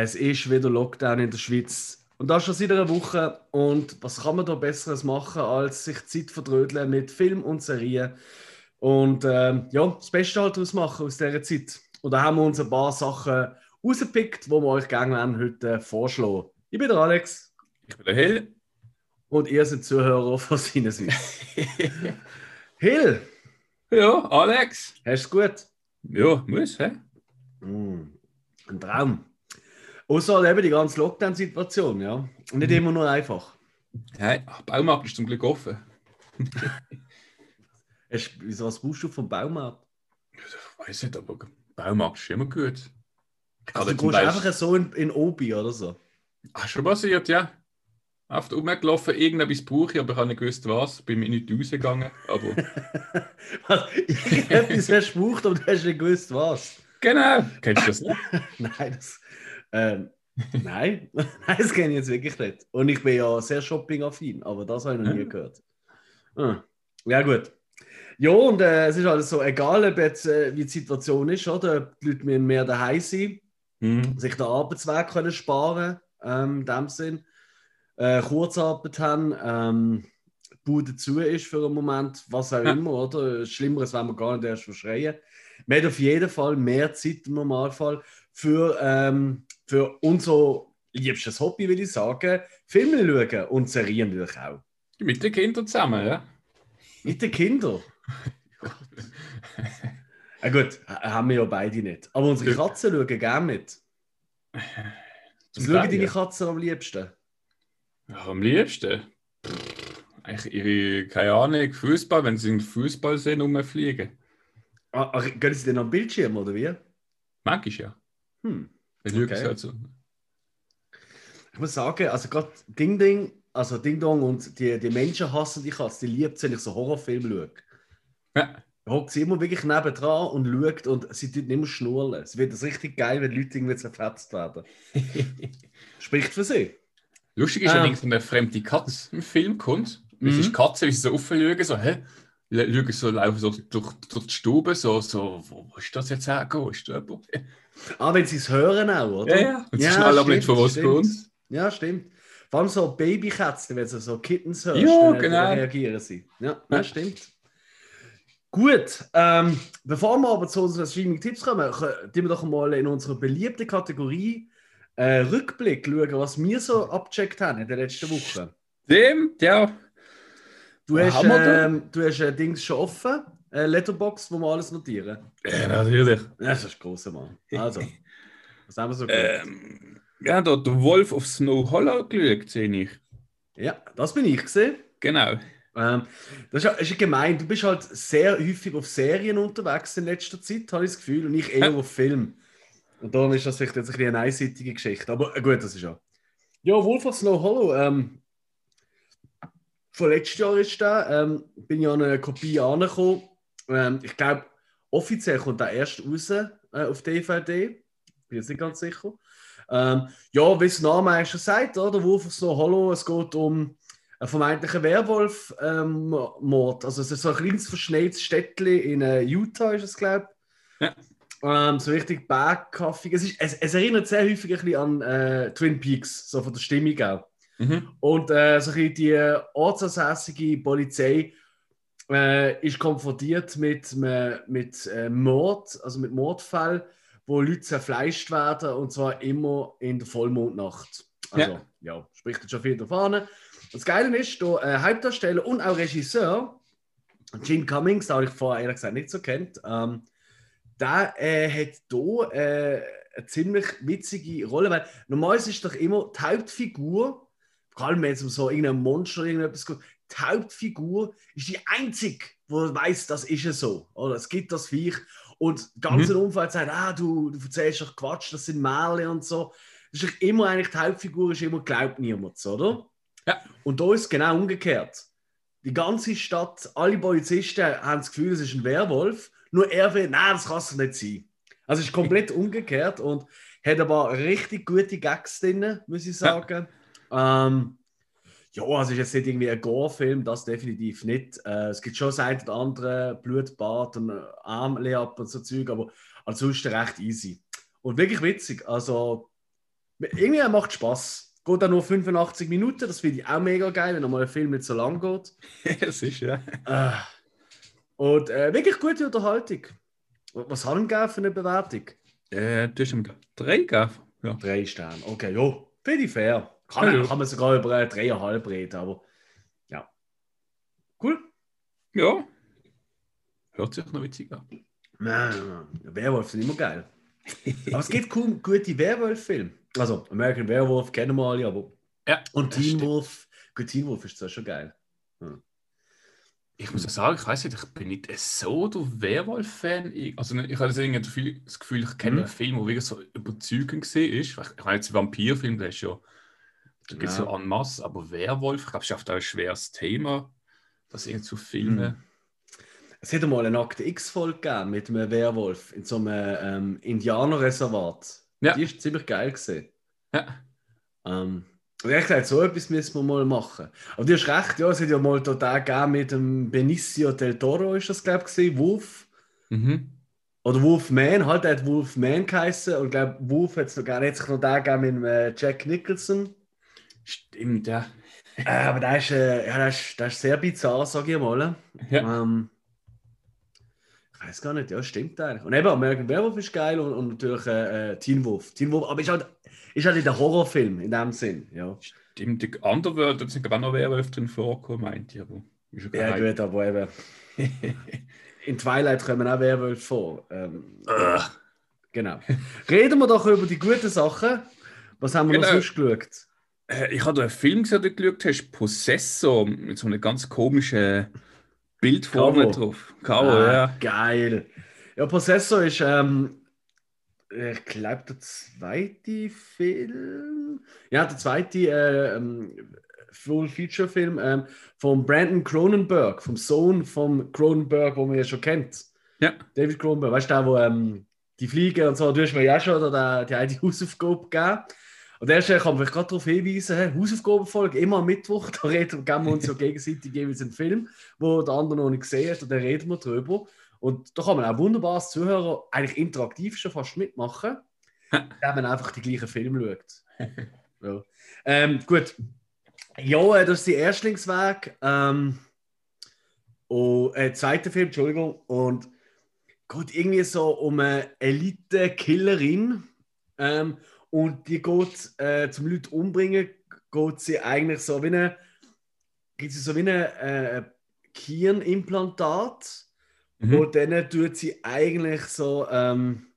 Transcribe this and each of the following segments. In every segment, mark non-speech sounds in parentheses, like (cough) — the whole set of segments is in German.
Es ist wieder Lockdown in der Schweiz. Und das schon seit einer Woche. Und was kann man da Besseres machen, als sich Zeit verdrödeln mit Film und Serien? Und ähm, ja, das Beste halt daraus machen aus dieser Zeit. Und da haben wir uns ein paar Sachen rausgepickt, die wir euch gerne heute vorschlagen. Ich bin der Alex. Ich bin der Hill. Und ihr seid Zuhörer von Sinneswiss. (laughs) Hill! Ja, Alex. Hast du es gut? Ja, muss, hä? Mm, ein Traum. Außer eben die ganze Lockdown-Situation, ja. Nicht immer nur einfach. Hey, Baumarkt ist zum Glück offen. (laughs) Wieso, was brauchst du vom Baumarkt? Ich weiß nicht, aber Baumarkt ist immer gut. Also, du gehst einfach so in, in Obi oder so. Ach, schon passiert, ja. Oft rumgelaufen, irgendetwas brauche ich, aber ich habe nicht gewusst, was. Bin mir nicht rausgegangen, aber... (laughs) was? Irgendetwas hast du gebraucht, aber du hast nicht gewusst, was. Genau. Kennst du das nicht? (laughs) nein, das... Ähm, (laughs) nein, (laughs) nein, das kenne ich jetzt wirklich nicht. Und ich bin ja sehr shopping-affin, aber das habe ich noch nie gehört. Ah. Ja, gut. Ja, und äh, es ist alles so, egal ob jetzt, äh, wie die Situation ist, oder? Die Leute müssen mehr daheim sein, mhm. sich den Arbeitsweg können sparen, ähm, in dem Sinn. Äh, Kurzarbeit haben, ähm, Bude zu ist für einen Moment, was auch immer, oder? Schlimmeres wenn wir gar nicht erst verschreien. Man hat auf jeden Fall mehr Zeit im Normalfall für, ähm, für unser liebstes Hobby, würde ich sagen, Filme schauen und Serien natürlich auch. Mit den Kindern zusammen, ja? Mit den Kindern? ja, (laughs) gut, haben wir ja beide nicht. Aber unsere Katzen schauen gerne mit. (laughs) Was schauen deine Katzen am liebsten? Ja, am liebsten? Eigentlich ihre, keine Ahnung, Fußball, wenn sie im Fußball sehen, rumfliegen. Ah, ach, gehen sie denn am Bildschirm oder wie? Manchmal ja. Hm. Dann okay. halt so. Ich muss sagen, also gerade Ding Ding, also Ding Dong und die, die Menschen hassen die Katze, die liebt es, wenn ich so Horrorfilme schaue. Ja. Hockt sie immer wirklich nebendran und schaut und sie tut nicht mehr schnurren. Es wird das richtig geil, wenn Leute irgendwie zerfetzt werden. (laughs) Spricht für sie. Lustig ist ähm. allerdings, wenn eine fremde Katze im Film kommt. Es mhm. ist Katze, wie sie so aufschauen, so, hä? Schauen so, laufen so durch, durch die Stube, so, so, wo, wo ist das jetzt hergekommen? Ist da Ah, wenn sie es hören auch, oder? Ja, ja. Und sie ja, schnell aber nicht von was kommt. Ja, stimmt. Vor allem so Babykätzchen, wenn sie so Kittens hören, ja, dann genau. reagieren sie. Ja, ja. stimmt. Gut, ähm, bevor wir aber zu unseren Streaming-Tipps kommen, tun wir doch mal in unserer beliebten Kategorie äh, Rückblick schauen, was wir so abgecheckt haben in den letzten Wochen. Stimmt, ja. Du hast, ähm, du hast äh, Dings schon offen, äh, Letterbox, wo wir alles notieren. Ja, natürlich. Ja, das ist große Mann. Also, was haben wir so ähm, Ja, da der Wolf of Snow Hollow geschaut, sehe ich. Ja, das bin ich gesehen. Genau. Ähm, das ist, ist gemein. Du bist halt sehr häufig auf Serien unterwegs in letzter Zeit, habe ich das Gefühl, und ich eher auf Film. Und darum ist das vielleicht jetzt ein eine einseitige Geschichte. Aber äh, gut, das ist ja. Ja, Wolf of Snow Hollow. Ähm, von letztes Jahr ist der. Ähm, bin ja an eine Kopie angekommen. Ähm, ich glaube, offiziell kommt der erst raus äh, auf DVD. Bin jetzt nicht ganz sicher. Ähm, ja, wie es Name schon sagt, oder? Wolf of Snow Hollow. Es geht um einen vermeintlichen Werwolf-Mord. also es ist so ein kleines verschneites Städtchen in uh, Utah, ist es, glaube ich. Ja. Ähm, so richtig bergkaffig. Es, es, es, erinnert sehr häufig ein bisschen an äh, Twin Peaks, so von der Stimmung auch. Mhm. Und äh, so ein die ortsansässige Polizei äh, ist konfrontiert mit, mit äh, Mord, also mit Mordfällen, wo Leute zerfleischt werden und zwar immer in der Vollmondnacht. Also, ja, ja spricht schon viel davon. Das Geile ist, der äh, Hauptdarsteller und auch Regisseur, Gene Cummings, den ich vorher ehrlich gesagt nicht so kennt, ähm, der äh, hat hier äh, eine ziemlich witzige Rolle, weil normalerweise ist doch immer die Hauptfigur, vor allem wenn es um so irgendein Monster oder irgendetwas geht, die Hauptfigur ist die einzige, die weiß, das ist es so. Oder es gibt das Viech. Und der ganze mhm. Umfeld sagt, ah, du, du erzählst doch Quatsch, das sind Märchen und so. Das ist immer eigentlich die Hauptfigur, ist immer glaubt niemand, oder? Ja. Und da ist es genau umgekehrt. Die ganze Stadt, alle Polizisten haben das Gefühl, es ist ein Werwolf. Nur er will, nein, das kann es nicht sein. Also es ist komplett (laughs) umgekehrt und hat aber richtig gute Gags drin, muss ich sagen. Ja, ähm, ja also ist jetzt nicht irgendwie ein Gore-Film, das definitiv nicht. Äh, es gibt schon seit der andere Blutbad und Armleab und so Zeug, aber ansonsten recht easy. Und wirklich witzig. Also irgendwie macht Spaß. Geht dann nur 85 Minuten, das finde ich auch mega geil, wenn mal ein Film nicht so lang geht. (laughs) das ist ja. Äh, und äh, wirklich gute Unterhaltung. Was haben wir für eine Bewertung? Äh, du hast ihm drei gegeben. Ja. Drei Sterne. Okay, jo, finde ich fair. Kann, ja, kann man sogar über dreieinhalb reden, aber ja. Cool. Ja. Hört sich noch witzig an. Nein, Werwolf sind immer geil. (laughs) aber es gibt cool, gute Werwolf-Filme. Also, American Werewolf kennen wir alle, aber. Ja. Und Teen Wolf. Gut, Teen Wolf ist zwar schon geil. Hm. Ich muss ja sagen, ich weiß nicht, ich bin nicht so der Werwolf-Fan. Also, ich habe das Gefühl, ich kenne mhm. einen Film, der wirklich so überzeugend war. Ich meine, jetzt Vampirfilm, der ist ja. Da gibt es ja. so en masse, aber Werwolf, ich glaube, ist auch ein schweres Thema, das irgendwie zu filmen. Mhm. Es hätte mal eine Akte X-Folge gegeben mit einem Werwolf in so einem ähm, Indianerreservat. Ja. Die ist ziemlich geil gesehen. Ja. Ähm, und ich gesagt, so etwas müssen wir mal machen. Aber du hast recht, ja, es hat ja mal total gegeben mit dem Benicio del Toro, ist das, glaube ich, Wolf. Mhm. Oder Wolfman, halt, der hat Wolfman geheißen. Und ich glaube, Wolf hat es noch gar nicht noch da gegeben mit äh, Jack Nicholson. Stimmt, ja. Äh, aber das ist, äh, ja, das ist, das ist sehr bizarr, sage ich mal. Ja. Ähm, ich weiß gar nicht, ja, stimmt eigentlich. Und eben, American Werewolf ist geil und, und natürlich äh, äh, Teen Wolf. Teen Wolf, aber ist halt, ist halt der Horrorfilm in dem Sinn, ja. Stimmt, die Underworld, da sind auch noch Werwölfe drin vorgekommen, meint ich, aber... Ja, ja gut, aber eben... (laughs) in Twilight kommen auch Werwölfe vor. Ähm, genau. Reden wir doch über die guten Sachen. Was haben wir genau. noch sonst geschaut? Äh, ich habe einen Film gesehen, den du geschaut hast, Possessor, mit so einer ganz komischen Bild vorne drauf. Cover, ah, ja. Geil. Ja, Possessor ist, ähm, ich glaube, der zweite Film. Ja, der zweite äh, ähm, Full-Feature-Film ähm, von Brandon Cronenberg, vom Sohn von Cronenberg, wo man ja schon kennt. Ja. David Cronenberg, weißt du, der, wo ähm, die Fliege und so, du hast mir ja schon oder die eine (laughs) Hausaufgabe gegeben. Und erst kann man gerade darauf hinweisen, Hausaufgabenfolge, immer am Mittwoch, (laughs) da reden, geben wir uns ja gegenseitig jeweils einen Film, wo der andere noch nicht gesehen hat, und dann reden wir drüber. Und da kann man auch wunderbar als Zuhörer eigentlich interaktiv schon fast mitmachen, (laughs) wenn man einfach die gleichen Filme schaut. (laughs) ja. ähm, gut. Ja, das ist der Erstlingsweg. Ähm, und, äh, zweiter Film, Entschuldigung. Und geht irgendwie so um eine Elite-Killerin. Ähm, und die geht äh, zum Leute umbringen, geht sie eigentlich so wie eine, gibt sie so wie eine äh, Kirnimplantat, mhm. wo dann tut sie eigentlich so ähm,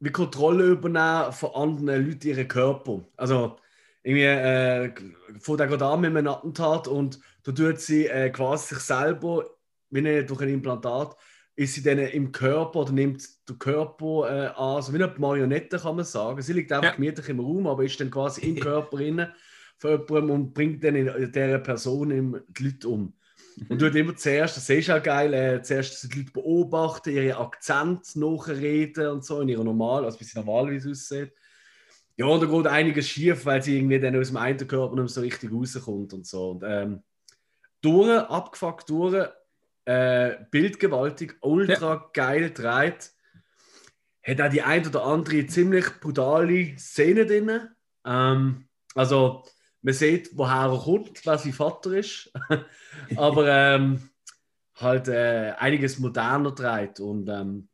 wie Kontrolle übernehmen von anderen Leuten ihren Körper. Also irgendwie äh, fängt er an mit einem Attentat und da tut sie äh, quasi sich selber wie eine, durch ein Implantat ist sie dann im Körper oder nimmt den Körper äh, an, so wie eine Marionette kann man sagen. Sie liegt einfach ja. gemütlich im Raum, aber ist dann quasi im (laughs) Körper innen von jemandem und bringt dann in dieser Person im, die Leute um. Und tut immer zuerst, das ist auch geil, äh, zuerst die Leute beobachten, ihre Akzent nachreden und so, in ihrer normal, also wie sie normalerweise aussieht. Ja, und da geht einiges schief, weil sie irgendwie dann aus dem einen Körper nicht so richtig rauskommt und so. Und, ähm, durch, abgefuckt durch, äh, bildgewaltig, ultra ja. geil dreht. Hat auch die ein oder andere ziemlich brutale Szene drin. Ähm, also, man sieht, woher er kommt, wer sein Vater ist. (laughs) Aber ähm, halt äh, einiges moderner dreht und ähm,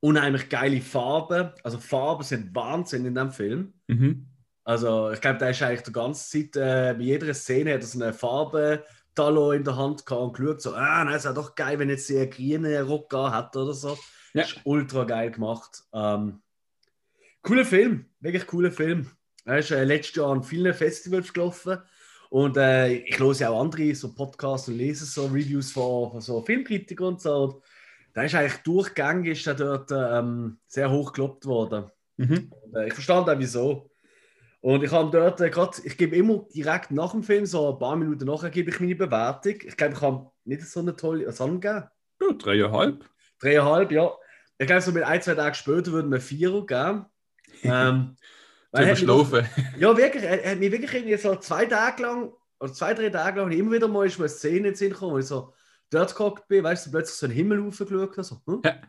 unheimlich geile Farben. Also, Farben sind Wahnsinn in dem Film. Mhm. Also, ich glaube, da ist eigentlich die ganze Zeit, äh, bei jeder Szene hat er so eine Farbe Talo in der Hand gehabt und geschaut, so, ah, nein, ist ja doch geil, wenn jetzt sie einen grünen Rock hat oder so. Ja. Ist ultra geil gemacht. Ähm, cooler Film, wirklich cooler Film. Er ist äh, letztes Jahr an vielen Festivals gelaufen und äh, ich ja auch andere so Podcasts und lese so Reviews von, von so Filmkritikern und so. Und da ist eigentlich durchgängig ist er dort ähm, sehr hoch gelobt worden. Mhm. Und, äh, ich verstand auch wieso. Und ich habe dort äh, gerade, ich gebe immer direkt nach dem Film, so ein paar Minuten nachher, gebe ich meine Bewertung. Ich glaube, ich habe nicht so eine tolle, was haben gegeben? Ja, dreieinhalb. Dreieinhalb, ja. Ich glaube, so mit ein, zwei Tagen später würden wir vier geben. (laughs) Ähm, weil schlafen. (laughs) Ja, wirklich. Er, hat mich wirklich irgendwie so zwei Tage lang, oder zwei, drei Tage lang, immer wieder mal ist mir eine Szene in den Sinn gekommen, wo ich so dort geguckt bin, weißt du, plötzlich so einen Himmel hochgeschaut habe. So, hm? ja.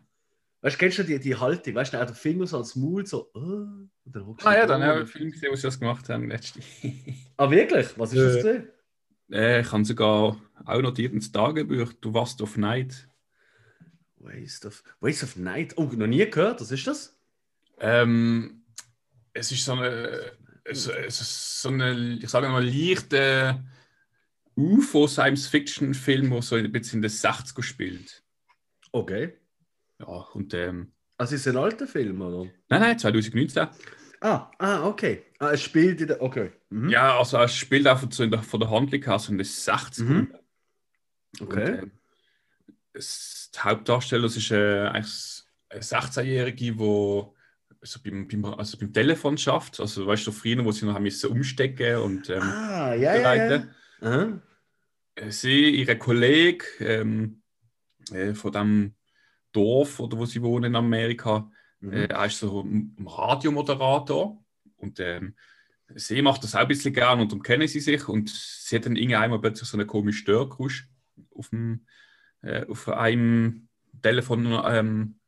Weißt du, kennst du die, die Haltung? Weißt du, der Finger so als Maul so. Oh, Ah ja, da dann habe ich einen Film gesehen, wo sie das gemacht haben letztens. (laughs) Ah, wirklich? Was ist das? Äh. gewesen? äh, ich habe sogar auch notiert ins Tagebuch, du warst auf Night. Waste of, Waste of Night. Oh, noch nie gehört. Was ist das? Ähm, es ist so eine, es, es ist so eine, ich sage mal, leichte UFO-Science-Fiction-Film, der so ein bisschen in den 60er spielt. Okay. Ja, und ähm, Also ist es ein alter Film, oder? nein, nein, 2019. Ah, ah, okay. Ah, es spielt in der. Okay. Mhm. Ja, also es spielt einfach so in der, von der Handlung her so in den 60er. Mhm. Und, Okay. ähm, es, die Hauptdarsteller das ist äh, eigentlich eine 16-Jährige, die so beim, beim, also beim Telefon schafft. Also weißt du, früher, wo sie noch haben müssen umstecken und ähm, Ah, ja, ja, ja. bereiten. Aha. Äh, Sie, ihre Kollege ähm, äh, von dem Dorf, oder wo sie wohnen in Amerika, Mhm. äh, er ist so ein Radiomoderator und ähm, sie macht das auch ein bisschen gern und darum kennen sie sich und sie hat dann irgendwann plötzlich so einen komischen Störgeräusch auf, dem, äh, auf einem Telefon, ähm,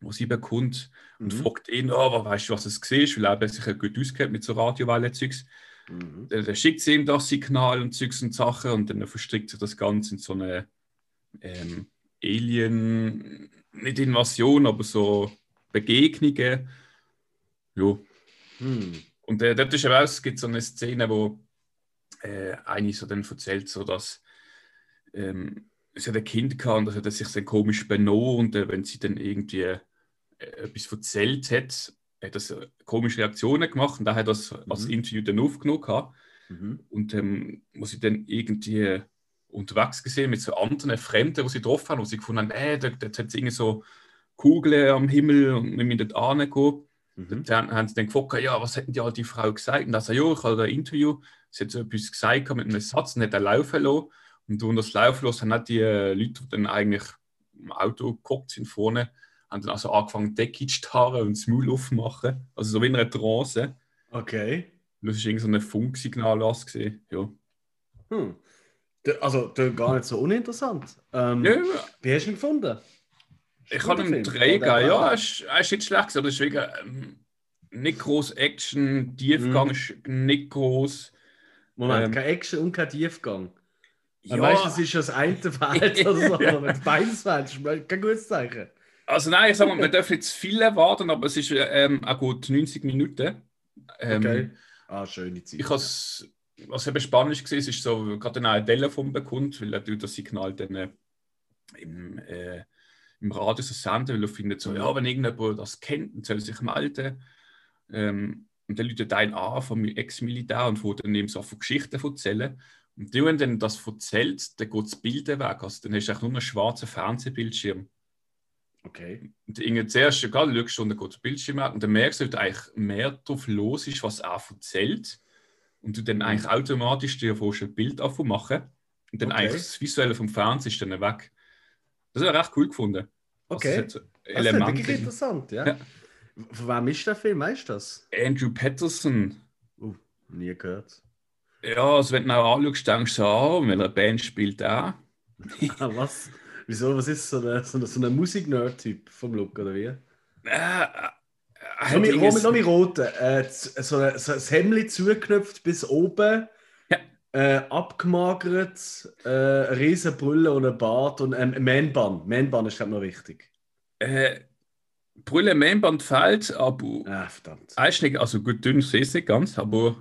wo sie bekommt und Mhm. fragt ihn, oh, weißt du, was es war, weil er sich ja gut auskennt mit so Radiowellen-Zeugs. Mhm. Dann, dann schickt sie ihm das Signal und Zeugs und Sachen und dann verstrickt sich das Ganze in so eine ähm, Alien, nicht Invasion, aber so Begegnungen. Ja. Hm. Und äh, dort ist es gibt so eine Szene, wo äh, eine so dann erzählt, so dass ähm, sie ein Kind gehabt und das hat sich dann komisch benommen und äh, wenn sie dann irgendwie äh, etwas erzählt hat, hat das äh, komische Reaktionen gemacht und da hat das als Mhm. Interview dann aufgenommen gehabt. Mhm. und ähm, wo sie dann irgendwie unterwegs gesehen mit so anderen Fremden, die sie getroffen haben, wo sie gefunden haben, äh, da, da hat es irgendwie so Kugeln am Himmel und wir müssen dort hingehen. Mhm. Dann haben sie dann gefragt, ja, was hätten die alte Frau gesagt? Und dann sagt ja, ich habe ein Interview, sie hat so etwas gesagt mit einem Satz und hat er laufen lassen. Und durch das Laufen lassen haben auch die Leute, die dann eigentlich im Auto geguckt sind vorne, haben dann also angefangen, Decke zu starren und das Maul aufmachen. Also so wie in einer Trance. Okay. Das war irgendwie so ein Funksignal. Ja. Hm. Also, gar nicht so uninteressant. Ähm, ja, Wie hast du ihn gefunden? ich habe Film. Träger, Oder ja, er ist, er ist nicht schlecht, aber es ist wegen ähm, nicht groß Action, Tiefgang Mhm. ist nicht groß. Moment, Ähm, kein Action und kein Tiefgang. Ja. Ja, das ist ja das eine (laughs) Feld oder so. Ja. aber Wenn es beides fällt, ist kein gutes Zeichen. also nein, ich sag mal, (laughs) man darf jetzt viel erwarten, aber es ist ähm, auch gut 90 Minuten. Ähm, Okay. Ah, schöne Zeit. Ich has, was eben spannend war, ist so, gerade dann auch ein Telefon bekommt, weil er das Signal dann äh, im, äh, im Radio so senden, weil er findet so, ja, wenn irgendjemand das kennt, dann soll er sich melden. Ähm, und dann läutet ein an vom Ex-Militär und wo dann eben so von Geschichten erzählen. Und die, wenn dann das erzählt, dann geht das Bild weg. Also dann hast du eigentlich nur einen schwarzen Fernsehbildschirm. Okay. Und irgendwie zuerst, egal, schaust du und dann geht der Bildschirm weg und dann merkst du, dass eigentlich mehr drauf los ist, was er erzählt. Und du dann eigentlich automatisch dir vorst ein Bild davon machen. Und dann Okay. eigentlich das Visuelle vom Fernsehen ist dann weg. Das habe ich recht cool gefunden. Also, Okay. es hat so Das ist wirklich interessant, ja. Ja. Von wem ist der Film, weißt du das? Andrew Patterson. Uh, nie gehört. Ja, also wenn du auch anschaust, denkst du so, ah, welcher Band spielt er? (laughs) Ah, was? Wieso? Was ist so ein so eine, so Musik-Nerd-Typ vom Look, oder wie? Äh, Lass hat mich, irgendwie lass mich roten. Äh, so, ein, so ein Hemd zugeknöpft bis oben. Ja. Äh, abgemagert, äh, eine riesen Brille und ein Bart und ein Man-Bun. Man-Bun ist, glaube ich, noch wichtig. äh, Brille Mainband fällt, aber Ah, verdammt. er ist nicht, also gut dünn sehe ich nicht ganz, aber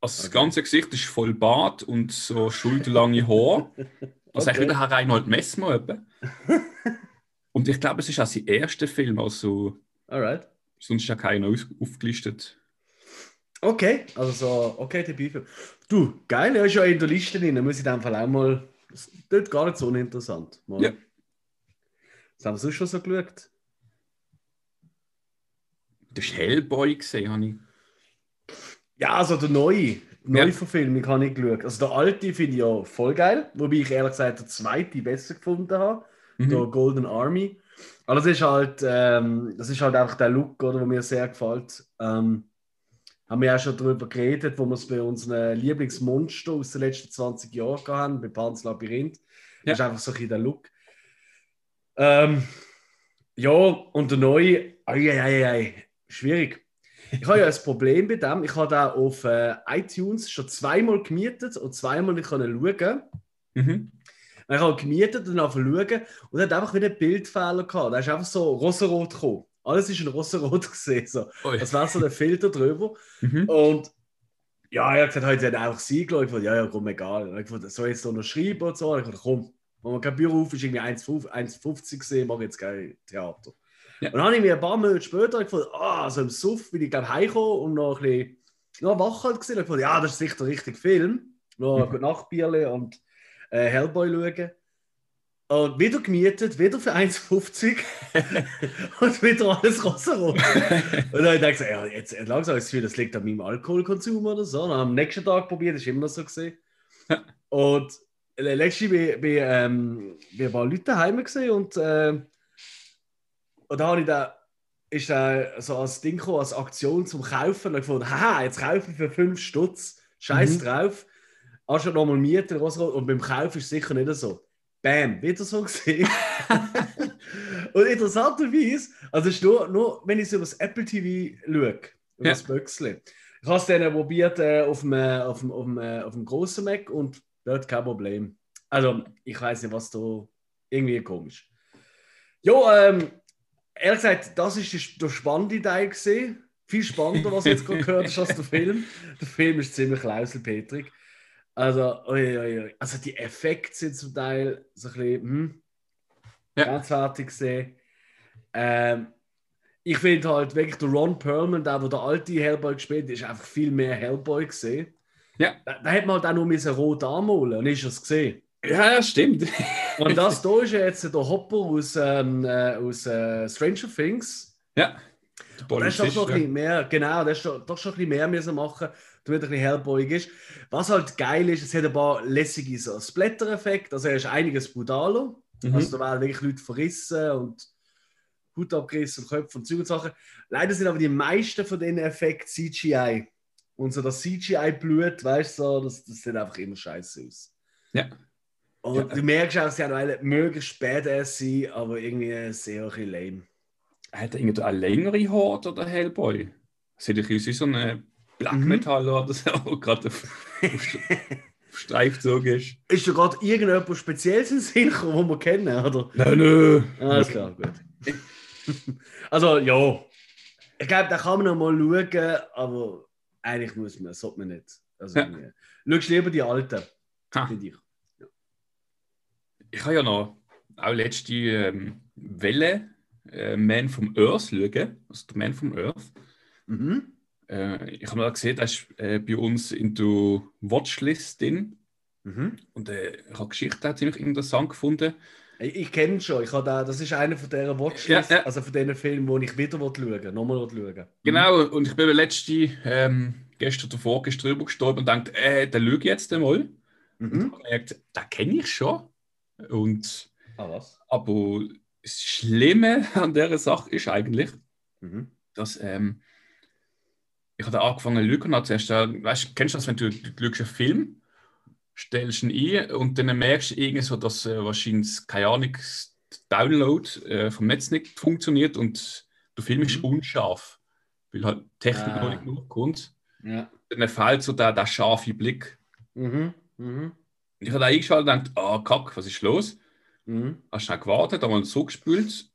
also das Okay. ganze Gesicht ist voll Bart und so schulterlange Haare. (laughs) Also Okay. okay. wieder Herr Reinhold Messmer. (laughs) Und ich glaube, es ist auch sein erster Film, also Alright. Sonst ist ja keiner aufgelistet. Okay, also so, okay, Debütfilm. Du, geil, er ist ja in der Liste drin, dann muss ich dem Fall auch mal. Das ist gar nicht so uninteressant. Mal. Ja. Was haben wir sonst schon so geschaut? Das war Hellboy, gesehen, habe ich. Ja, also der neue, die Ja. neue Verfilmung habe ich geschaut. Also der alte finde ich ja voll geil, wobei ich ehrlich gesagt der zweite besser gefunden habe, Mhm. der Golden Army. Aber das ist halt, ähm, das ist halt einfach der Look, oder, der mir sehr gefällt. Ähm, haben wir ja schon darüber geredet, wo wir es bei unseren Lieblingsmonster aus den letzten 20 Jahren gehabt haben, bei Pans Labyrinth. Das Ja. ist einfach so ein bisschen der Look. Ähm, Ja, und der neue, ei, ei, ei, schwierig. Ich habe ja ein Problem bei dem. Ich habe da auf äh, iTunes schon zweimal gemietet und zweimal nicht schauen. Mhm. Ich habe gemietet und dann schauen und hat einfach wieder Bildfehler gehabt. Da ist einfach so rosarot gekommen. Alles ist in rosarot (laughs) gesehen. So. Ui. Das war so der Filter drüber. Mhm. Und ja, er hat gesagt, heute hat er einfach sie gelassen. Ich dachte, ja, ja, komm, egal. Und ich dachte, soll ich jetzt noch schreiben und so? Und ich dachte, komm, wenn man kein Büro auf ist, irgendwie 1,50 1,50 gesehen, mache ich jetzt kein Theater. Ja. Und dann habe ich mir ein paar Monate später gedacht, ah, so im Suff bin ich, glaube heimgekommen und noch ein bisschen noch wach halt gesehen. Und ich dachte, ja, das ist sicher der richtige Film. Noch Mhm. mhm. Nachtbierle und äh, Hellboy schauen. Und wieder gemietet, wieder für 1,50 (laughs) und wieder alles rosarot. Und dann habe ich gedacht, ja, jetzt langsam habe ich das liegt an meinem Alkoholkonsum oder so. Und dann am nächsten Tag probiert, das ist immer so gesehen. (laughs) Und äh, letztens bin bin, ähm, bin ein paar Leute daheim gesehen und, äh, und da habe ich da ist da so als Ding gekommen, als Aktion zum Kaufen. Und ich gefunden, haha, jetzt kaufe ich für 5 Stutz. Scheiß Mhm. drauf. Hast du nochmal mieten, Rosarot. Und beim Kauf ist es sicher nicht so. Bam, wieder so gesehen. (laughs) und interessanterweise, also ist nur, nur wenn ich es über das Apple TV schaue, über Ja. das Böxle. Ich habe es dann probiert äh, auf, dem, äh, auf, dem, auf, dem, äh, auf dem großen Mac und dort kein Problem. Also, ich weiß nicht, was da irgendwie komisch. Jo, ähm, ehrlich gesagt, das ist der- der spannende Teil gesehen. Viel spannender, was du jetzt gerade gehört hast, als der (laughs) Film. Der Film ist ziemlich lauselpetrig. Also, ui, ui, ui. also die Effekte sind zum Teil so ein bisschen hm, Ja. grenzwertig gesehen. Ähm, ich finde halt wirklich der Ron Perlman, der, wo der alte Hellboy gespielt hat, ist einfach viel mehr Hellboy gesehen. Ja. Da, da hätte man halt auch nur müssen rot anmalen und ist es gesehen. Ja, ja, stimmt. (laughs) Und das hier ist ja jetzt der Hopper aus, ähm, äh, aus äh, Stranger Things. Ja. Und der ist doch noch ein bisschen mehr, genau, der ist doch, doch schon ein bisschen mehr müssen machen, damit er ein bisschen hellboyig ist. Was halt geil ist, es hat ein paar lässige so Splatter-Effekte, also er ist einiges brutaler. Mhm. Also da werden wirklich Leute verrissen und Hut abgerissen und Köpfe und Zeug und Sachen. Leider sind aber die meisten von diesen Effekten CGI. Und so das CGI-Blut, weißt du, so, das, das sieht einfach immer scheiße aus. Ja. Und Ja. du merkst auch, sie haben möglichst badass sein, aber irgendwie sehr ein bisschen lame. Hat er irgendwie eine längere Haare oder Hellboy? Sieht bisschen aus wie so ein Black Mhm. Metaller oder so, (laughs) der gerade auf, auf, St- (laughs) auf Streifzug ist. Ist da gerade irgendjemand Spezielles in Sinn gekommen, den wir kennen, oder? Nein, nein. Alles klar, gut. also, ja. Ich glaube, da kann man noch mal schauen, aber eigentlich muss man, sollte man nicht. Also, Ja. Schaust lieber die Alten, finde ich. Ich habe ja noch auch letzte ähm, Welle äh, Man from Earth schauen. Also der Man from Earth. Mhm. Äh, ich habe mal gesehen, das ist äh, bei uns in der Watchlist drin. Mhm. Und äh, ich habe Geschichte auch ziemlich interessant gefunden. Ich, kenne schon. Ich habe da, das ist einer von dieser Watchlist, Ja, ja. also von diesen Filmen, wo ich wieder schauen will, nochmal will schauen. Genau, und ich bin letzte ähm, gestern oder vorgestern drüber gestorben und dachte, äh, den schaue ich jetzt einmal. Und Mhm. habe gemerkt, den kenne ich schon. Und, Ah, was? aber das Schlimme an dieser Sache ist eigentlich, Mhm. dass ähm, ich habe angefangen zu und habe zuerst, äh, weißt, kennst du das, wenn du, du einen Film, stellst ihn ein und dann merkst du irgendwie so, dass äh, wahrscheinlich, keine Ahnung, Download äh, vom Netz nicht funktioniert und der Film ist Mhm. unscharf, weil halt Technik Ah. noch nicht genug kommt. Ja. Dann fehlt so der, der scharfe Blick. Mhm. Mhm. Ich habe da eingeschaltet und gedacht, ah, kack, was ist los? Mhm. Hast schnell gewartet, einmal so gespült.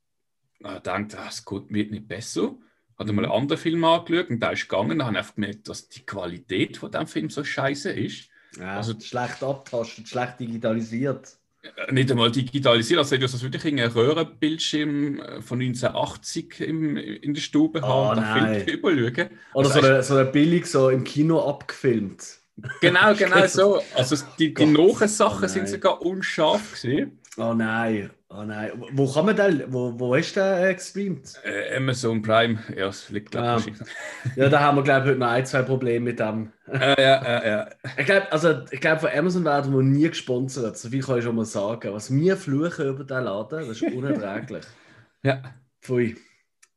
Dann gedacht, das gut, wird nicht besser. Hat Mhm. mal einen anderen Film angeschaut und da ist gegangen. Dann habe ich einfach gemerkt, dass die Qualität von dem Film so scheiße ist. Ja, Also- schlecht abtastet, schlecht digitalisiert. Äh, Nicht einmal digitalisiert, also das ich einen Röhrenbildschirm äh, von 1980 im, in der Stube Oh, haben und den. Film überschauen. Oder Also so, eine, so eine billig so im Kino abgefilmt. Genau, (laughs) genau so. Also die, die Gott. Nachsachen Oh, sind sogar unscharf gesehen. Oh nein, oh nein. Wo kann man den, wo, wo hast du den äh, gestreamt? Äh, Amazon Prime, ja, es liegt glaube Ah. ich. (laughs) Ja, da haben wir, glaube ich, heute noch ein, zwei Probleme mit dem. Äh, ja, ja, ja. Ich glaube, also, ich glaub, von Amazon werden wir nie gesponsert. So viel kann ich schon mal sagen. Was wir fluchen über den Laden, das ist unerträglich. (laughs) ja. Pfui.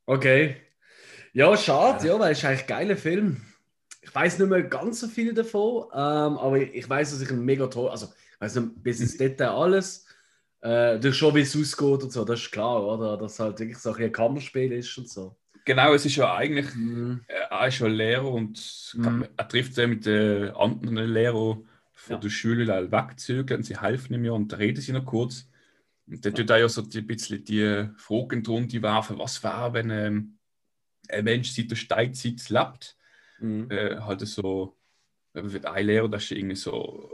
Okay. Ja, schade, ja, weil es ist eigentlich ein geiler Film. Ich weiß nicht mehr ganz so viel davon, ähm, aber ich weiß, dass ich ihn mega toll, also ich weiß nicht bis ins Detail alles. Äh, durch schon, wie es ausgeht und so, das ist klar, oder? Dass halt wirklich so ein Kammerspiel ist und so. Genau, es ist ja eigentlich, mhm. er ist ja Lehrer und mhm. er trifft sich mit den anderen Lehrern von ja. der Schule wegzügeln und sie helfen ihm ja und reden sie noch kurz. Und dann ja. tut er ja so ein bisschen die Frage in die Runde werfen, was wäre, wenn ähm, ein Mensch seit der Steinzeit lebt. Mhm. Äh, halt so, wird ein Lehrer, das ist irgendwie so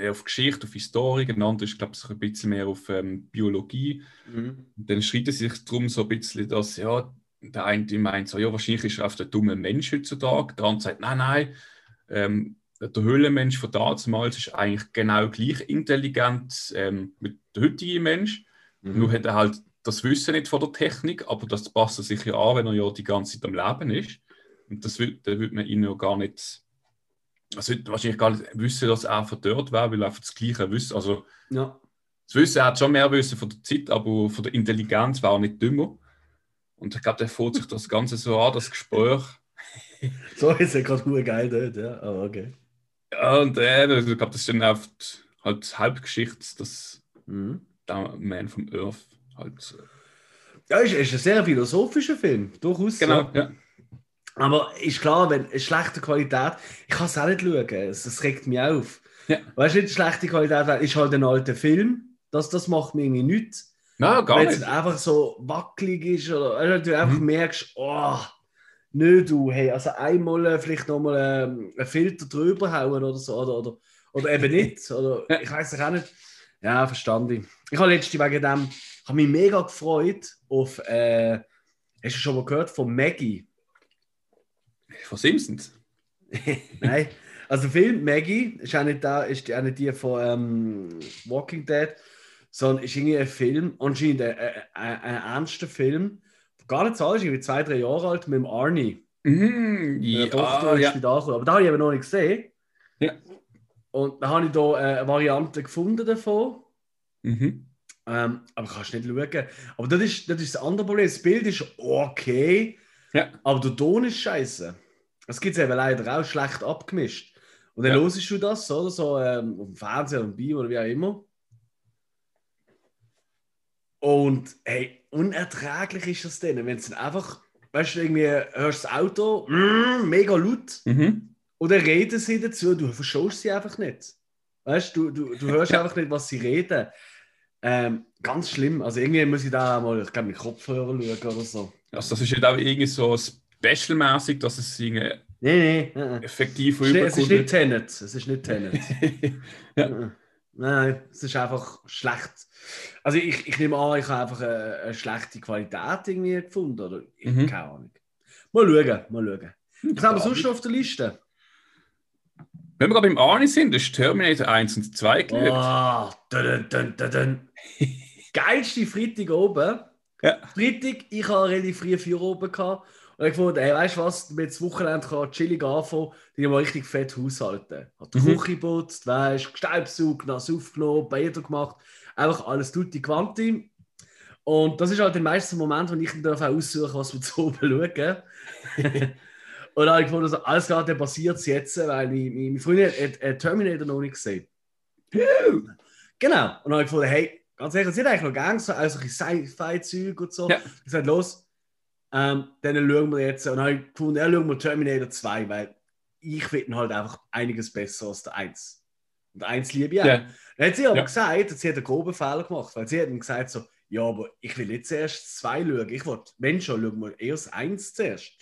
mehr auf Geschichte, auf Historie, ein anderer ist, glaube ich, ein bisschen mehr auf ähm, Biologie. Mhm. Und dann sie sich darum so ein bisschen, dass, ja, der eine meint so, ja, wahrscheinlich ist er auf der dumme Mensch heutzutage, der andere sagt, nein, nein, ähm, der Höhlenmensch von damals ist eigentlich genau gleich intelligent ähm, mit dem heutigen Mensch. Mhm. Nur hat er halt das Wissen nicht von der Technik, aber das passt sich ja an, wenn er ja die ganze Zeit am Leben ist. Und das dann würde man ihn ja gar nicht, also wahrscheinlich gar nicht wissen, dass er von dort wäre, weil er einfach das Gleiche wissen. Also, ja. das Wissen, er hat schon mehr Wissen von der Zeit, aber von der Intelligenz war er nicht dümmer. Und ich glaube, der fährt sich das Ganze so an, das Gespräch. (laughs) so ist er gerade geil dort, ja, aber okay. Ja, und äh, ich glaube, das ist dann oft halt Halbgeschichte, dass mhm. der Man from Earth halt. Ja, ist, ist ein sehr philosophischer Film, durchaus. Genau, so. ja. Aber ist klar, wenn eine schlechte Qualität, ich kann es auch nicht schauen, es, es regt mich auf. Ja. Weißt du, nicht schlechte Qualität ist halt ein alter Film, das, das macht mir irgendwie nichts. Nein, gar wenn nicht. Wenn es einfach so wackelig ist oder also, du einfach mhm. merkst, oh, nö, du, hey, also einmal äh, vielleicht nochmal ähm, einen Filter drüber hauen oder so, oder, oder, oder eben (laughs) nicht, oder ich weiß es auch nicht. Ja, verstanden. Ich habe letztens wegen dem, ich habe mich mega gefreut auf, äh, hast du schon mal gehört von Maggie? Von Simpsons? (laughs) Nein, also der Film Maggie ist auch nicht, da, ist auch nicht die von ähm, Walking Dead, sondern ist irgendwie ein Film, anscheinend ein, ein, ein, ein ernster Film, gar nicht so alt, ich bin zwei, drei Jahre alt, mit dem Arnie. Mhm, ja, Tochter ja. ist Aber da habe ich eben noch nicht gesehen. Ja. Und da habe ich da äh, eine Variante gefunden davon. Mhm. Ähm, aber kannst nicht schauen. Aber das ist, das ist das andere Problem. Das Bild ist okay, ja. aber der Ton ist scheiße. Das gibt es eben leider auch schlecht abgemischt. Und dann ja. hörst du das, oder? So ähm, auf dem Fernseher, im Bio oder wie auch immer. Und hey, unerträglich ist das denn, wenn es einfach, weißt du, irgendwie hörst das Auto, mm, mega laut, mhm. oder reden sie dazu, du verstehst sie einfach nicht. Weißt du, du, du hörst (laughs) einfach nicht, was sie reden. Ähm, ganz schlimm. Also irgendwie muss ich da mal, ich glaube, mit Kopfhörer schauen oder so. Also das ist nicht auch irgendwie so specialmäßig, dass es irgendwie nee, nee, effektiv rüberkommt. Es ist nicht Tenet. Es ist nicht Tenet. (laughs) ja. Nein, es ist einfach schlecht. Also ich, ich nehme an, ich habe einfach eine, eine schlechte Qualität irgendwie gefunden. Oder ich mhm. keine Ahnung. Mal schauen, mal schauen. Was haben wir sonst noch auf der Liste? Wenn wir gerade beim Arnie sind, ist Terminator 1 und 2 gelegt. Oh, dun, dun, dun, dun. (laughs) Geilste Freitag oben. Ja. Freitag, ich habe relativ früh vier oben gehabt. Und ich fand, hey, weißt du was, mit das Wochenende kann chillig anfangen, die mal richtig fett haushalten. Hat die mhm. Küche geputzt, weißt du, Gestaubsaugt, nass aufgenommen, Bäder gemacht, einfach alles tutti quanti. Und das ist halt der meiste Moment, wo ich dann darf aussuchen was wir (laughs) zu oben schauen. (laughs) und dann habe ich gefunden, also alles gerade passiert es jetzt, weil meine, meine Freundin hat, hat Terminator noch nicht gesehen. genau. Und dann habe ich gefunden, hey, ganz ehrlich, sie hat eigentlich noch gerne so, also Sci-Fi-Zeug und so. Ja. Ich gesagt, los, ähm, dann schauen wir jetzt, und dann habe ich gefunden, ja, schauen wir Terminator 2, weil ich finde halt einfach einiges besser als der 1. Und 1 liebe ich auch. Ja. Dann hat sie aber ja. gesagt, sie hat einen groben Fehler gemacht, weil sie hat dann gesagt so, ja, aber ich will nicht zuerst 2 schauen. Ich wollte, Mensch, schauen wir erst 1 zuerst.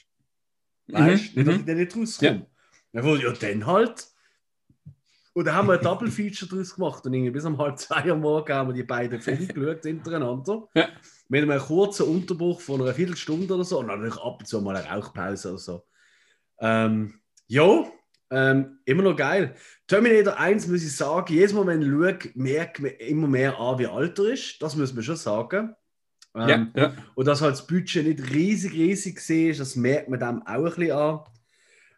Weißt du, mhm. nicht, dass mhm. ich dann nicht rauskomme. Ja. Dann wollte ja, dann halt. Und dann haben wir ein Double Feature daraus gemacht und irgendwie bis um halb zwei am Morgen haben wir die beiden Filme (laughs) geschaut hintereinander. Ja mit einem kurzen Unterbruch von einer Viertelstunde oder so und natürlich ab und zu mal eine Rauchpause oder so. Ähm, jo, ähm, immer noch geil. Terminator 1 muss ich sagen, jedes Mal, wenn ich schaue, merkt man immer mehr an, wie alt er ist. Das muss man schon sagen. Ähm, ja, ja. Und dass halt das Budget nicht riesig, riesig war, das merkt man dem auch ein bisschen an.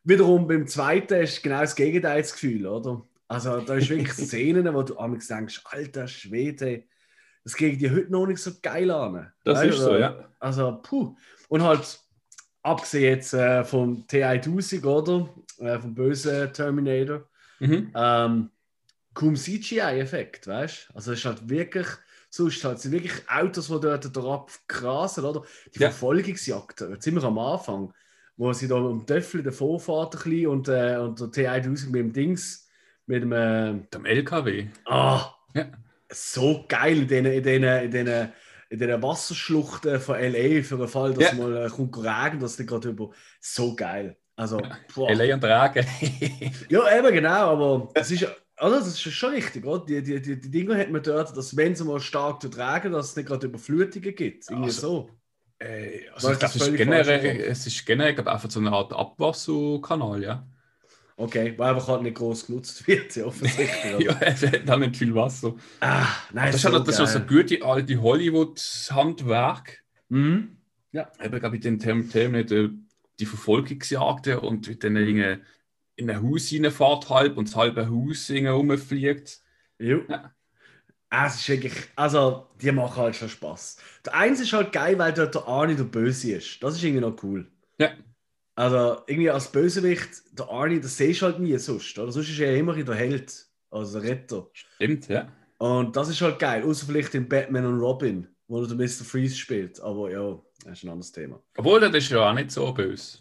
Wiederum beim zweiten ist genau das Gegenteilsgefühl, oder? Also da ist wirklich (laughs) Szenen, wo du amigs denkst, alter Schwede, das kriegt die heute noch nicht so geil an. Das also, ist so, ja. Also, puh. Und halt, abgesehen jetzt äh, vom T1000, oder? Äh, vom bösen Terminator, mhm. ähm, kaum CGI-Effekt, weißt du? Also, es ist halt wirklich sonst halt. Es sind wirklich Autos, die dort drauf krasen, oder? Die Ja. Verfolgungsjagd, äh, ziemlich am Anfang, wo sie da um Töffel davor fahren und, äh, und der T1000 mit dem Dings, mit dem, äh, Dem LKW. ah, Ja. so geil in diesen in den, in den, in den Wasserschluchten von L.A. für den Fall, dass Ja. mal äh, kommt Regen, dass die gerade über... So geil. Also, boah. LA und Regen. (laughs) Ja, eben genau, aber das ist, also das ist schon richtig, oder? Die, die, die, die Dinger hat man dort, dass wenn sie mal stark tragen, dass es nicht gerade Überflutungen gibt. Irgendwie Also, so. Äh, also das ist generell, es ist generell einfach so eine Art Abwasserkanal, ja. Okay, weil einfach halt nicht groß genutzt (laughs) wird, ja, offensichtlich. ja, es hat auch nicht viel Wasser. Ah, nein, Das ist so halt das ist so gute alte Hollywood-Handwerk. Mhm. Eben, glaube ich, den Term Terminator, die Verfolgungsjagden und wie dann irgendwie in ein Haus reinfährt halb und das halbe Haus rumfliegt. Jo. Ja. Ah, es ist wirklich, also, die machen halt schon Spaß. Der eins ist halt geil, weil dort der Arnie der Böse ist. Das ist irgendwie noch cool. Ja. Also, irgendwie als Bösewicht, der Arnie, das siehst du halt nie sonst. Oder? Sonst ist er ja immer der Held, also der Retter. Stimmt, ja. Und das ist halt geil, außer vielleicht in Batman und Robin, wo er den Mr. Freeze spielt. Aber ja, das ist ein anderes Thema. Obwohl, das ist ja auch nicht so böse.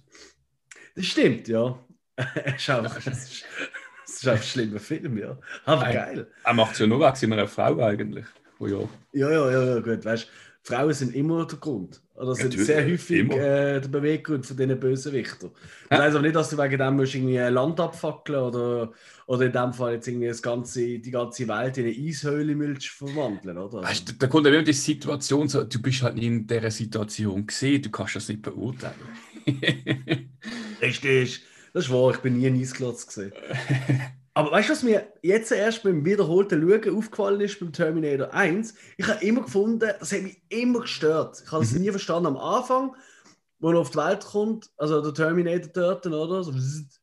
Das stimmt, ja. Es (laughs) ist einfach, es ist, (laughs) einfach ein schlimmer Film, ja. Aber geil. Er macht es ja nur wegen seiner Frau eigentlich. Oh ja. Ja, ja, ja, ja, gut. Weißt Frauen sind immer der Grund. Oder sind Natürlich, sehr häufig äh, der Beweggrund von diesen Bösewichtern. Das Ja. heisst aber nicht, dass du wegen dem musst irgendwie ein Land abfackeln oder, oder in dem Fall jetzt irgendwie das ganze, die ganze Welt in eine Eishöhle willst verwandeln, oder? Weißt da kommt ja immer die Situation so, du bist halt nie in dieser Situation gesehen, du kannst das nicht beurteilen. (laughs) Richtig. Das ist wahr, ich bin nie ein Eisklotz gesehen. (laughs) Aber weißt du, was mir jetzt erst beim wiederholten Schauen aufgefallen ist beim Terminator 1? Ich habe immer gefunden, das hat mich immer gestört. Ich habe es nie verstanden am Anfang, wo er auf die Welt kommt, also der Terminator dort, oder? So,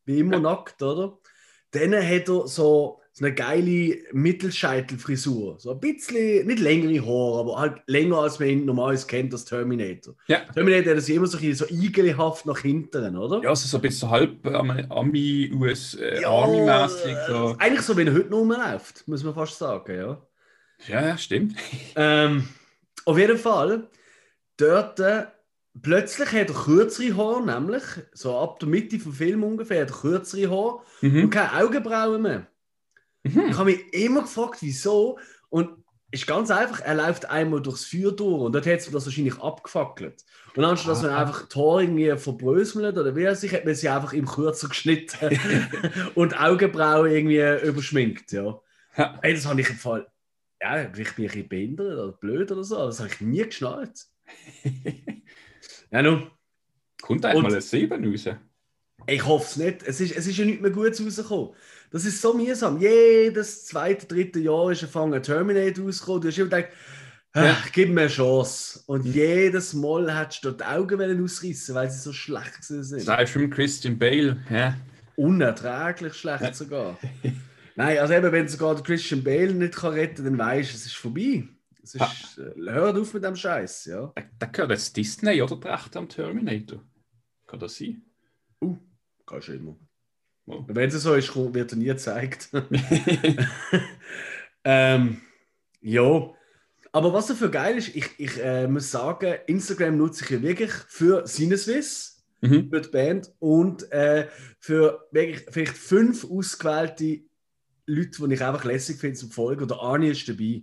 wie immer nackt, oder? Dann hat er so, so eine geile Mittelscheitelfrisur. So ein bisschen, nicht längere Haare, aber halt länger, als man ihn normalerweise kennt, als Terminator. ja. Terminator hat das immer so, so igelhaft nach hinten, oder? Ja, also so ein bisschen halb Ami- US, äh, Ja, Army-mäßig. äh, So. Eigentlich so, wie er heute rumläuft, muss man fast sagen, ja. Ja, stimmt. (laughs) Ähm, auf jeden Fall, dort äh, plötzlich hat er kürzere Haare, nämlich so ab der Mitte vom Film ungefähr, hat er kürzere Haare und Mhm. keine Augenbrauen mehr. Mhm. Ich habe mich immer gefragt, wieso. Und es ist ganz einfach, er läuft einmal durchs Feuer durch und dort hat es das wahrscheinlich abgefackelt. Und anstatt dass man Ah. einfach Haare irgendwie verbröselt oder wie weiß ich, hat man sie einfach im kürzer geschnitten (laughs) und Augenbrauen irgendwie überschminkt. Ja. Ja. Ey, das habe ich im Fall. Ja, vielleicht bin ich ein bisschen behindert oder blöd oder so, das habe ich nie geschnallt. (laughs) ja, nun. Kommt eigentlich Und- mal ein 7 raus? Ich hoffe es nicht. Es ist, es ist ja nicht mehr Gutes rausgekommen. Das ist so mühsam. Jedes zweite, dritte Jahr ist ein Terminator rausgekommen. Du hast immer gedacht, ah, Ja. gib mir eine Chance. Und jedes Mal hättest du die Augen ausreißen, weil sie so schlecht sind. Du mit Christian Bale? Ja. Unerträglich schlecht Ja. sogar. Nein, also eben, wenn sogar Christian Bale nicht kann retten kann, dann weißt du, es ist vorbei. Es ist, äh, hört auf mit dem Scheiß, ja. Da, da gehört jetzt Disney oder Rechte am Terminator. Kann das sein? Uh, kannst du immer. Wenn es so ist, wird er nie gezeigt. (laughs) (laughs) ähm, ja. Aber was dafür geil ist, ich, ich äh, muss sagen, Instagram nutze ich ja wirklich für Sinneswiss, mhm. für die Band und äh, für wirklich vielleicht fünf ausgewählte Leute, die ich einfach lässig finde zum Folgen. Und der Arnie ist dabei.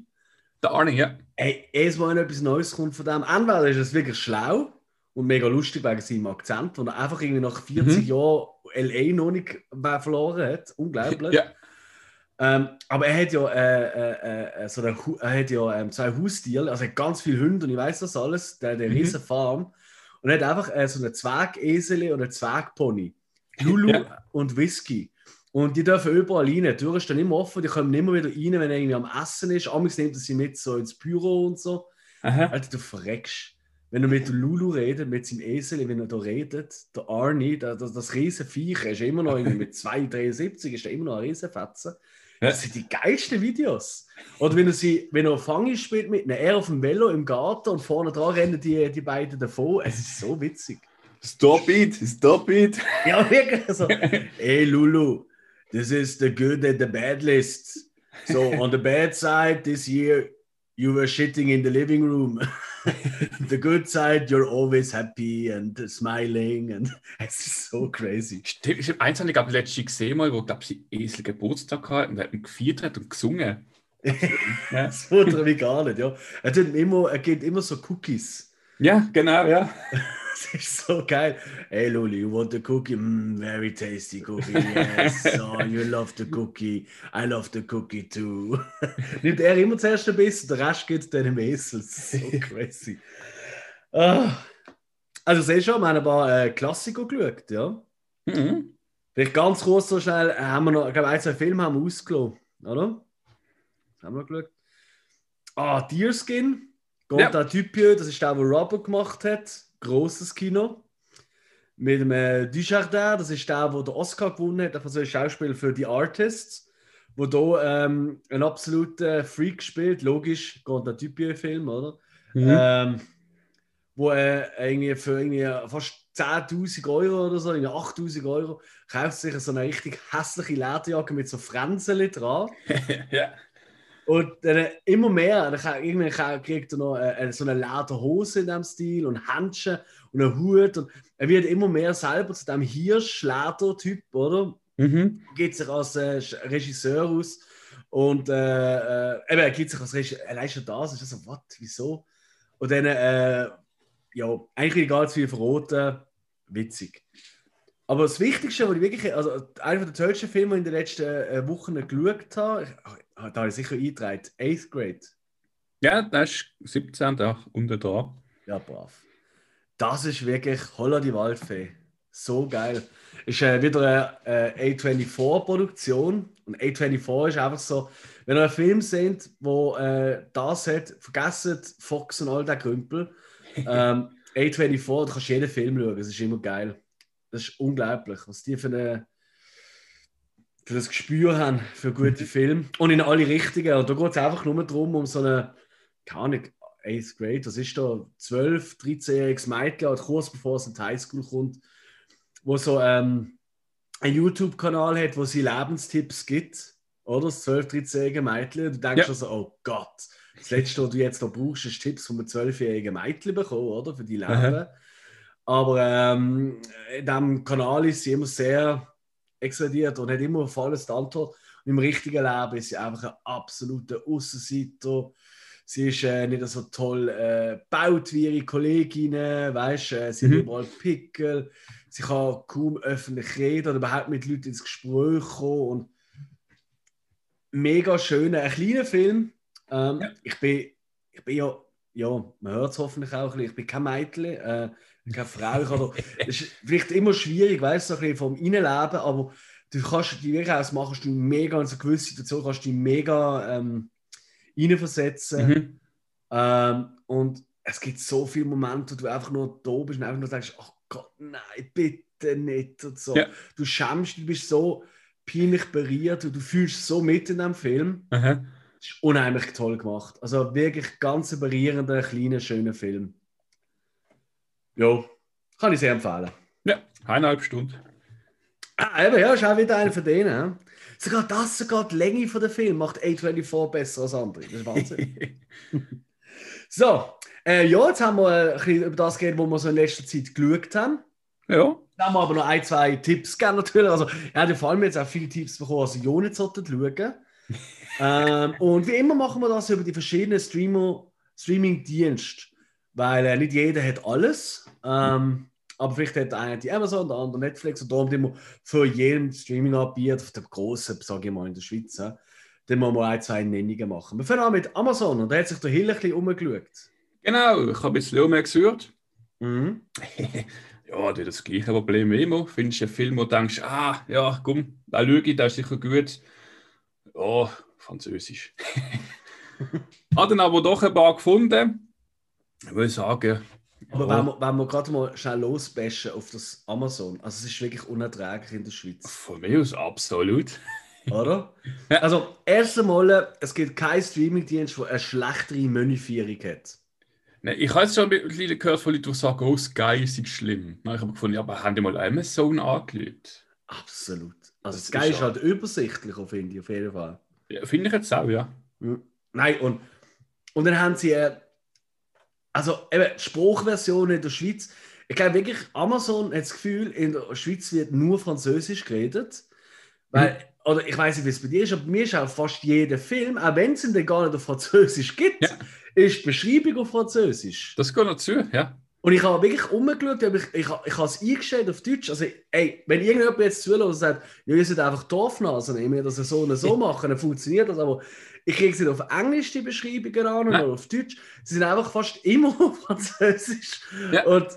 Der Arnie, ja. Ey, jedes Mal, wenn etwas Neues kommt von dem, entweder ist es wirklich schlau und mega lustig wegen seinem Akzent, wo er einfach irgendwie nach 40 Mhm. Jahren LA noch nicht verloren hat. Unglaublich. (laughs) Ja. Ähm, aber er hat ja, äh, äh, äh, so eine, er hat ja ähm, zwei Haustiere, also ganz viele Hunde und ich weiß das alles, der, der Mhm. riesen Farm. Und er hat einfach äh, so eine Zwergesel oder einen Zwergpony. Lulu Ja. und Whisky. Und die dürfen überall rein. Die Türen stehen immer offen, die kommen immer wieder rein, wenn er irgendwie am Essen ist. Amigs nimmt er sie mit so ins Büro und so. Aha. Alter, du verreckst. Wenn er mit der Lulu redet, mit seinem Esel, wenn er da redet, der Arnie, das, das, das riesen Viech, er ist immer noch mit 2,73, (laughs) ist er immer noch ein Riesenfetzen. Das sind die geilsten Videos. Oder wenn er, sie, wenn er Fangi spielt mit einem, er auf dem Velo im Garten und vorne dran rennen die, die beiden davon. Es ist so witzig. Stop it, stop it. (laughs) Ja, wirklich so. Hey Lulu, this is the good and the bad list. So on the bad side this year, You were shitting in the living room. (laughs) (laughs) the good side, you're always happy and smiling. And (laughs) ist so crazy. Stimmt, ich habe eins ich glaube letztens gesehen, mal, wo glaube ich Esel Geburtstag hatte und hat gefeiert und gesungen. ja. Das wundert mich gar nicht, ja. Er, immer, er gibt immer so Cookies. Ja, genau, ja. (laughs) das ist so geil. Hey Luli, you want a cookie? Mm, very tasty cookie. Yes. (laughs) oh, you love the cookie. I love the cookie too. (laughs) Nimmt er immer zuerst ein bisschen, der Rest geht dann im Esel. So (laughs) crazy. ah. Also, siehst schon, wir haben ein paar äh, Klassiker geschaut, ja. Mhm. Vielleicht ganz kurz so schnell, äh, haben wir noch, ich glaube, ein, zwei Filme haben wir ausgelassen, oder? Haben wir geschaut. Ah, Deerskin. Geht ja. der Typ das ist der, der Robert gemacht hat. Großes Kino. Mit dem äh, Dujardin, das ist der, der den Oscar gewonnen hat, also ein Schauspiel für die Artists, wo da ähm, ein absoluter Freak spielt. Logisch, geht der Typ hier Film, oder? Mhm. Ähm, wo er äh, irgendwie für irgendwie fast 10.000 Euro oder so, 8.000 Euro, kauft sich so eine richtig hässliche Lederjacke mit so Fränzeli dran. (laughs) ja. Und dann immer mehr, dann irgendwann kriegt er noch äh, so eine Lederhose in dem Stil und Handschuhe und einen Hut. Und er wird immer mehr selber zu dem Hirsch-Leder-Typ, oder? Mhm. Geht sich als äh, Regisseur aus. Und äh, äh, eben, er gibt sich als Regisseur, allein schon das, ist so, was, wieso? Und dann, äh, ja, eigentlich egal zu viel verraten, witzig. Aber das Wichtigste, was ich wirklich, also einer der tollsten Filme, die ich in den letzten äh, Wochen geschaut habe, Ah, da habe ich sicher eingetragen. 8th Grade. Ja, das ist 17. Tag unten dran. Ja, brav. Das ist wirklich Holla die Waldfee. So geil. Ist äh, wieder eine äh, A24-Produktion. Und A24 ist einfach so, wenn ihr einen Film seht, wo äh, das hat, vergesst Fox und all der Krümpel. (laughs) ähm, A24, du kannst jeden Film schauen, das ist immer geil. Das ist unglaublich, was die für eine für das Gespür haben für gute (laughs) Filme und in alle Richtungen. Und da geht es einfach nur darum, um so eine, keine Ahnung, 8th Grade, das ist da 12, 13-jähriges Mädchen, halt kurz bevor es in die Highschool kommt, wo so ähm, einen YouTube-Kanal hat, wo sie Lebenstipps gibt, oder? Das 12, 13-jährige Mädchen. Du denkst ja. also, oh Gott, das Letzte, was du jetzt noch brauchst, ist Tipps von einem 12-jährigen Mädchen bekommen, oder? Für die Leben. Aha. Aber ähm, in diesem Kanal ist sie immer sehr explodiert und hat immer volles Antwort. Und im richtigen Leben ist sie einfach ein absoluter Außenseiter. Sie ist äh, nicht so toll äh, gebaut wie ihre Kolleginnen, weißt, äh, sie mhm. hat überall Pickel, sie kann kaum öffentlich reden oder überhaupt mit Leuten ins Gespräch kommen. Und mega schöner, ein kleiner Film. Ähm, ja. ich, bin, ich bin ja, ja, man hört es hoffentlich auch, ich bin kein Mädchen. Äh, keine Frau. Ich habe, das ist vielleicht immer schwierig, weißt du, so ein bisschen vom Innenleben, aber du kannst dich wirklich ausmachen, du mega in so gewisse Situation kannst du dich mega ähm, reinversetzen. Mhm. Ähm, und es gibt so viele Momente, wo du einfach nur da bist und einfach nur denkst, ach Gott, nein, bitte nicht. Und so. Ja. Du schämst, du bist so peinlich berührt und du fühlst so mit in dem Film. Mhm. Das ist unheimlich toll gemacht. Also wirklich ganz berührender, kleiner, schöner Film. Ja, kann ich sehr empfehlen. Ja, eineinhalb Stunden. Ah, eben, ja, ist auch wieder einer von denen. Sogar das, sogar die Länge von der Film macht A24 besser als andere. Das ist Wahnsinn. (laughs) so, äh, ja, jetzt haben wir ein bisschen über das geredet, was wir so in letzter Zeit geschaut haben. Ja. Dann haben wir aber noch ein, zwei Tipps gegeben natürlich. Also, er hat vor allem jetzt auch viele Tipps bekommen, also ja nicht schauen. (laughs) ähm, und wie immer machen wir das über die verschiedenen Streaming-Dienste. Weil äh, nicht jeder hat alles. Ähm, aber vielleicht hat einer die Amazon, der andere Netflix und darum immer für jeden Streaming-Anbieter, auf dem großen, sage ich mal, in der Schweiz, dann müssen wir ein, zwei Nennungen machen. Wir fangen an mit Amazon und da hat sich der Hill ein bisschen umgeschaut. Genau, ich habe ein bisschen umgeschaut. Mhm. (laughs) ja, das das gleiche Problem wie immer. Findest du einen Film, wo du denkst, ah, ja, komm, da lüge das ist sicher gut. Ja, Französisch. (laughs) Hat dann aber doch ein paar gefunden ich würde sagen. Aber wenn wir, wenn wir gerade mal schnell losbashen auf das Amazon, also es ist wirklich unerträglich in der Schweiz. Von mir aus absolut. Oder? (laughs) Also, erst einmal, es gibt keinen Streamingdienst, der eine schlechtere Menüführung hat. Nein, ich habe jetzt schon mittlerweile gehört von Leuten, die sagen, oh, Sky ist schlimm. Habe ich gefunden, ja, aber haben die mal Amazon angelegt? Absolut. Also, das Sky ist, halt übersichtlich, finde ich, auf jeden Fall. Ja, finde ich jetzt auch, ja. Nein, und Und dann haben sie, äh, also eben, Spruchversion in der Schweiz, ich glaube wirklich, Amazon hat das Gefühl, in der Schweiz wird nur Französisch geredet. Weil, mhm. oder ich weiß nicht, wie es bei dir ist, aber bei mir ist auch fast jeder Film, auch wenn es ihn gar nicht auf Französisch gibt, ja. ist die Beschreibung auf Französisch. Das gehört dazu, ja. Und ich habe wirklich umgeschaut, ich, ich, ich habe es eingestellt auf Deutsch. Also, ey, wenn irgendjemand jetzt zuhört und sagt, ja, ihr seid einfach Dorfnasen, ich wir das so und so machen, dann funktioniert das. Aber ich kriege sie auf Englisch, die Beschreibungen an, oder auf Deutsch. Sie sind einfach fast immer auf Französisch. Ja. Und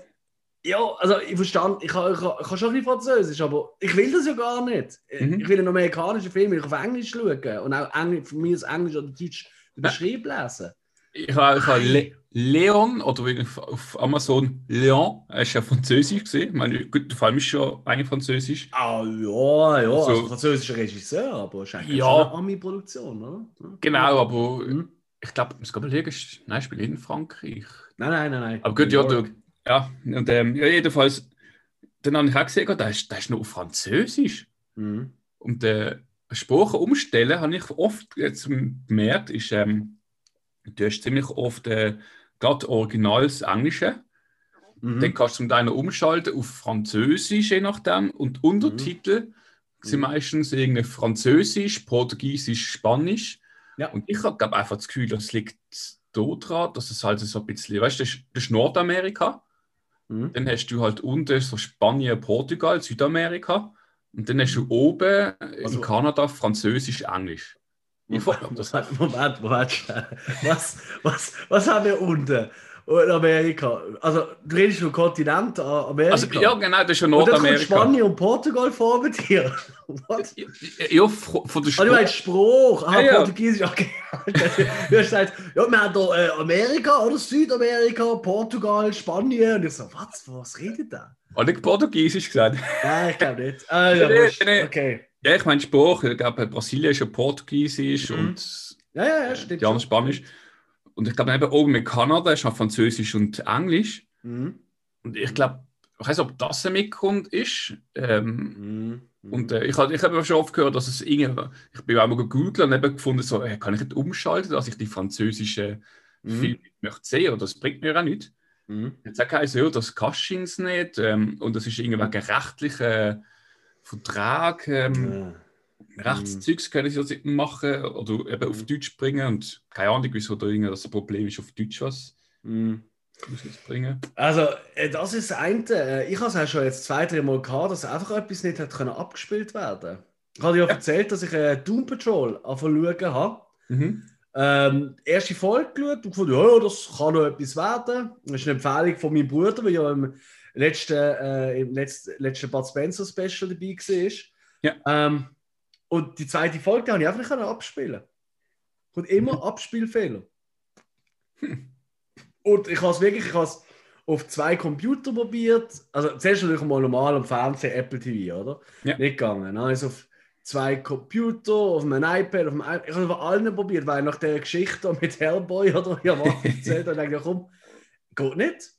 ja, also ich verstand, ich kann, ich, kann, ich kann schon ein bisschen Französisch, aber ich will das ja gar nicht. Mhm. Ich will einen amerikanischen Film, ich auf Englisch schauen und auch Englisch, von mir aus Englisch oder Deutsch beschrieben lesen. Ich habe, ich habe Le Leon, oder auf Amazon Leon, er ist ja Französisch gesehen. Ich meine, gut, der Film ist schon eigentlich Französisch. Ah, ja, ja, so. also französischer Regisseur, aber eigentlich ja. eine Ami-Produktion, oder? Genau, aber mhm. ich glaube, ich muss überlegen, nein, ich spiele in Frankreich. Nein, nein, nein, nein. Aber gut, ja, du, ja, und ähm, ja, jedenfalls, dann habe ich auch gesehen, der ist, der ist nur auf Französisch. Mhm. Und äh, Sprache umstellen, habe ich oft jetzt gemerkt, ist, ähm, du hast ziemlich oft äh, gerade Originals Englische. Mhm. Dann kannst du zum Teil umschalten auf Französisch, je nachdem. Und Untertitel mhm. sind meistens irgendwie Französisch, Portugiesisch, Spanisch. Ja. Und ich habe einfach das Gefühl, das liegt daran, dass es halt so ein bisschen, weißt du, das, das ist Nordamerika. Mhm. Dann hast du halt unten so Spanien, Portugal, Südamerika. Und dann hast du oben also, in Kanada Französisch, Englisch. Moment, Moment, Moment, was, was, was haben wir unten? in Amerika. Also, du redest vom Kontinent Amerika. Also, ja, genau, das ist ja Nordamerika. Und Spanien und Portugal vor mit dir. (laughs) Was? Ja, von der Spruch. Ah, du meinst Spruch. Ah, ja, Portugiesisch. Okay. (laughs) du hast gesagt, ja, wir haben da äh, Amerika oder Südamerika, Portugal, Spanien. Und ich so, was, was redet der? Habe ich Portugiesisch gesagt? Nein, ich glaube nicht. Ah, ja, nee, nee. Okay. Ja, ich meine Spruch. Ich glaube, Brasilien ist ja Portugiesisch mhm. und ja, ja, ja, stimmt. Die Spanisch. Und ich glaube, eben oben mit Kanada ist auch Französisch und Englisch. Mhm. Und ich glaube, ich weiß nicht, ob das ein Mitgrund ist. Ähm, mhm. Und äh, ich habe ich hab schon oft gehört, dass es irgendwie, ich bin auch mal gegoogelt und habe gefunden, so, äh, kann ich nicht umschalten, dass ich die französische mhm. Filme möchte sehen, oder das bringt mir auch nicht. Mhm. Jetzt sagt er so, das kannst du nicht ähm, und das ist irgendwie ein rechtlicher Vertrag. Ähm, ja. Rechtszeugs können sie das machen oder eben auf Deutsch bringen und keine Ahnung, wieso da das Problem ist, auf Deutsch was mm. bringen. Also, äh, das ist das eine. Äh, ich habe es auch schon jetzt zwei, drei Mal gehabt, dass einfach etwas nicht hat können abgespielt werden Ich habe dir ja, ja erzählt, dass ich äh, Doom Patrol anfangen habe. Mhm. Ähm, erste Folge geschaut und gefunden, ja, das kann noch etwas werden. Das ist eine Empfehlung von meinem Bruder, der ja im letzten, äh, im letzten, letzten Bud Spencer Special dabei war. Ja. Ähm, und die zweite Folge habe ich einfach nicht abspielen Und immer (laughs) Abspielfehler. Und ich habe es wirklich, ich habe es auf zwei Computer probiert. Also zuerst natürlich mal normal am Fernsehen, Apple TV, oder? Ja. Nicht gegangen. Also auf zwei Computer, auf einem iPad, auf einem iPad. Ich habe es auf allen probiert, weil nach der Geschichte mit Hellboy oder (laughs) ja, was erzählt habe, ich komm, geht nicht.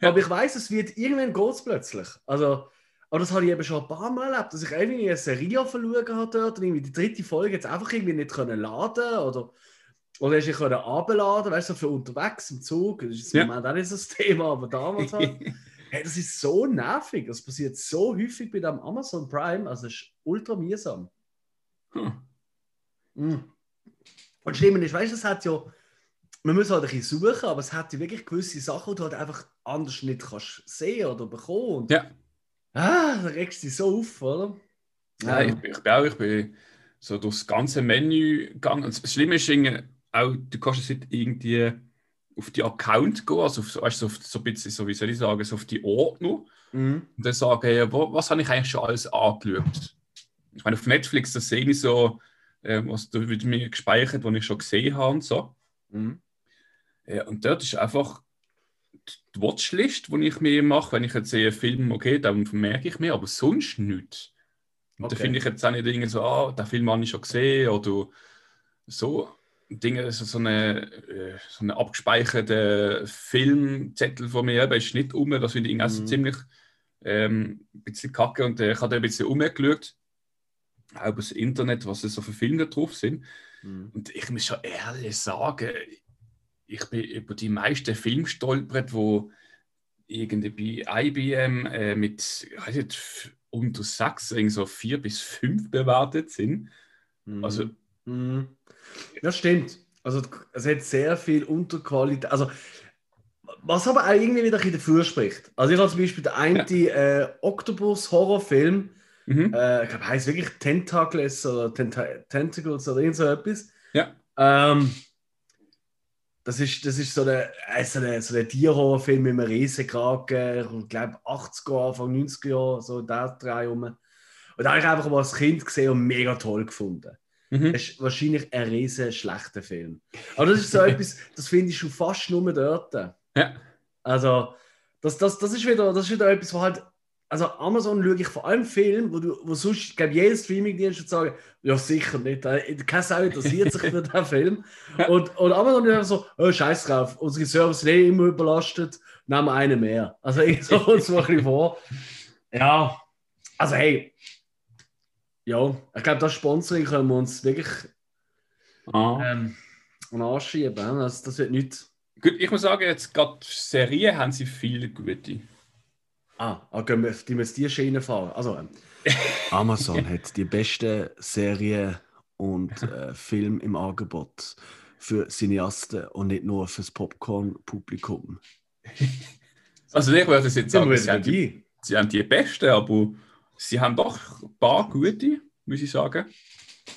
Ja. Aber ich weiß, es wird irgendwann geht plötzlich. Also aber das habe ich eben schon ein paar Mal erlebt, dass ich irgendwie eine Serie verloren habe dort und irgendwie die dritte Folge jetzt einfach irgendwie nicht können laden oder oder hast du können abladen, weißt du, für unterwegs im Zug. Das ist im ja. Moment auch nicht so das Thema, aber damals halt. (laughs) hey, das ist so nervig. Das passiert so häufig bei dem Amazon Prime, also das ist ultra mühsam. Hm. Mm. Und schlimm ist, weißt du, es hat ja, man muss halt ein bisschen suchen, aber es hat wirklich gewisse Sachen, die du halt einfach anders nicht kannst sehen oder bekommen. ja. Ah, da regst du dich so auf, oder? Ja, ich, ich, bin auch, ich bin so durchs ganze Menü gegangen. Das Schlimme ist auch, du kannst jetzt irgendwie auf die Account gehen, also auf, weißt, so, auf, so ein bisschen, so wie soll ich sagen, so auf die Ordnung. Mhm. Und dann sagen, ja, wo, was habe ich eigentlich schon alles angeschaut? Ich meine, auf Netflix, da sehe ich so, äh, was da wird mir gespeichert, was ich schon gesehen habe und so. Mhm. Ja, und dort ist einfach die Watchlist, die ich mir mache, wenn ich jetzt sehe, Film, okay, dann merke ich mir, aber sonst nichts. Und okay. da finde ich jetzt auch nicht Dinge so, ah, den Film habe ich schon gesehen oder so. Dinge, so, so eine, äh, so eine abgespeicherte Filmzettel von mir eben, ist nicht um, das finde ich also mhm. ziemlich ähm, ein bisschen kacke und äh, ich habe ein bisschen umgeschaut, auch über das Internet, was so für Filme drauf sind. Mhm. Und ich muss schon ehrlich sagen, ich bin über die meisten Filme stolpert, wo irgendwie bei IBM äh, mit ich weiß nicht, unter sechs, so vier bis fünf bewertet sind. Mhm. Also, Mhm. Das stimmt. Also es hat sehr viel Unterqualität. Also was aber auch irgendwie wieder ein dafür spricht. Also ich habe zum Beispiel den einen äh, Octopus-Horrorfilm, mhm. äh, ich glaube, heißt wirklich Tentacles oder Tenta Tentacles oder irgend so etwas. ja. Ähm, das ist, das ist so der, äh, so der, so Tierhorrorfilm mit einem Riesenkragen, ich glaube 80er, Anfang 90er Jahre, so der Dreh rum. Und da habe ich einfach mal als Kind gesehen und mega toll gefunden. Mhm. Das ist wahrscheinlich ein riesen schlechter Film. Aber das ist so (laughs) etwas, das finde ich schon fast nur dort. Ja. Also, das, das, das, ist wieder, das ist wieder etwas, wo halt. Also, Amazon schaue ich vor allem Filme, wo, du, wo sonst, ich glaube, jeder Streaming-Dienst würde sagen, ja, sicher nicht. äh, Keine Sau interessiert sich für den Film. (laughs) Und, und Amazon ist einfach so, oh, scheiß drauf, unsere Server sind eh immer überlastet, nehmen wir einen mehr. Also, ich so uns so ein bisschen vor. Ja, also, hey. Ja, ich glaube, das Sponsoring können wir uns wirklich Ah. ähm, an den Arsch schieben. Also, das wird nicht. Gut, ich muss sagen, jetzt gerade Serien haben sie viele gute. Ah, ah gehen wir, die müssen die Schiene fahren. Also, ähm, (laughs) Amazon hat die besten Serien und äh, Filme im Angebot für Cineasten und nicht nur fürs Popcorn-Publikum. (laughs) Also ich würde jetzt sagen, sie haben, die, sie haben die besten, aber sie haben doch ein paar gute, muss ich sagen.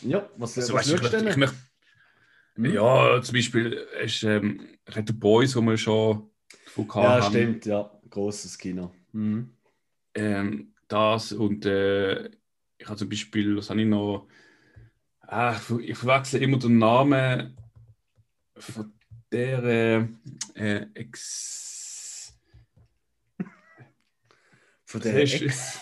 Ja, was, Also, was weißt, ich, ich, denn? möchte, Hm? Ja, zum Beispiel ist ähm, Red the Boys, wo wir schon von Ja, haben. stimmt, ja. Großes Kino. Mhm. Ähm, das und äh, ich habe zum Beispiel, was habe ich noch? Ah, ich ver- ich verwechsel immer den Namen von der äh, Ex. Von der Ex.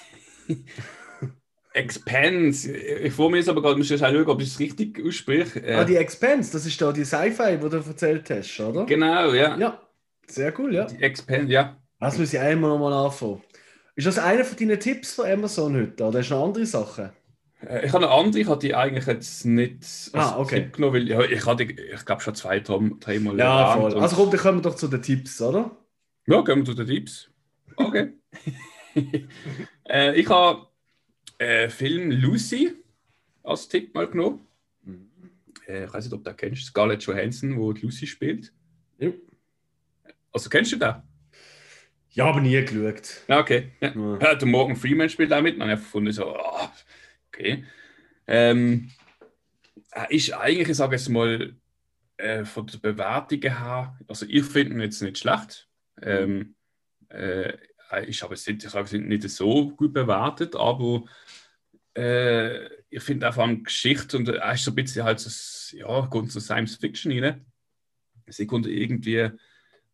(laughs) Expense. Ich vor mir ist aber gerade, muss ich schauen, ob ich es richtig ausspreche. Äh, Ah, die Expense, das ist da die Sci-Fi, die du erzählt hast, oder? genau, ja. Ja, sehr cool, ja. Die Expense, ja. Das muss ich einmal nochmal anfangen. Ist das einer von deinen Tipps von Amazon heute? Oder hast du noch andere Sachen? Äh, Ich habe eine andere, ich habe die eigentlich jetzt nicht als Ah, okay. Tipp genommen, weil ja, ich hatte, ich glaube schon zwei, drei- dreimal Ja, voll. Also komm, dann kommen wir doch zu den Tipps, oder? Ja, gehen wir zu den Tipps. Okay. (laughs) äh, ich habe äh, Film Lucy als Tipp mal genommen. Äh, ich weiß nicht, ob du den kennst. Scarlett Johansson, wo Lucy spielt. Ja. Also kennst du den? Ja, aber nie geschaut. Ja, okay. Ja. Ja. Ja, der Morgan Freeman spielt auch mit. Und ich habe gefunden, so, ah, okay. Ähm, er ist eigentlich, ich sage jetzt mal, äh, von der Bewertung her, also ich finde ihn jetzt nicht schlecht. Ähm, äh, er ist aber nicht, ich sage, nicht so gut bewertet, aber äh, ich finde einfach an Geschichte und er ist so ein bisschen halt so, ja, kommt so Science Fiction rein. Sie kommt irgendwie,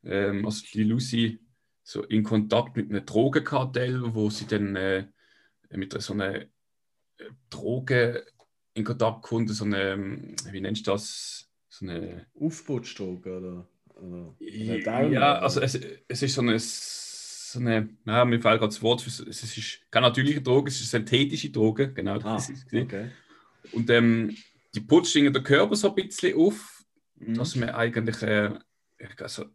ähm, also die Lucy so in Kontakt mit einem Drogenkartell, wo sie dann äh, mit so einer äh, Droge in Kontakt kommt, so eine, ähm, wie nennst du das? So eine, Aufputschdruck, oder? oder ja, also es, es ist so eine, so eine ja, mir fällt gerade das Wort, für, es ist keine natürliche Droge, es ist eine synthetische Droge, genau. Ah, Das ist es gewesen. okay. Und ähm, die putzt den Körper so ein bisschen auf, Mhm. dass man eigentlich äh, also,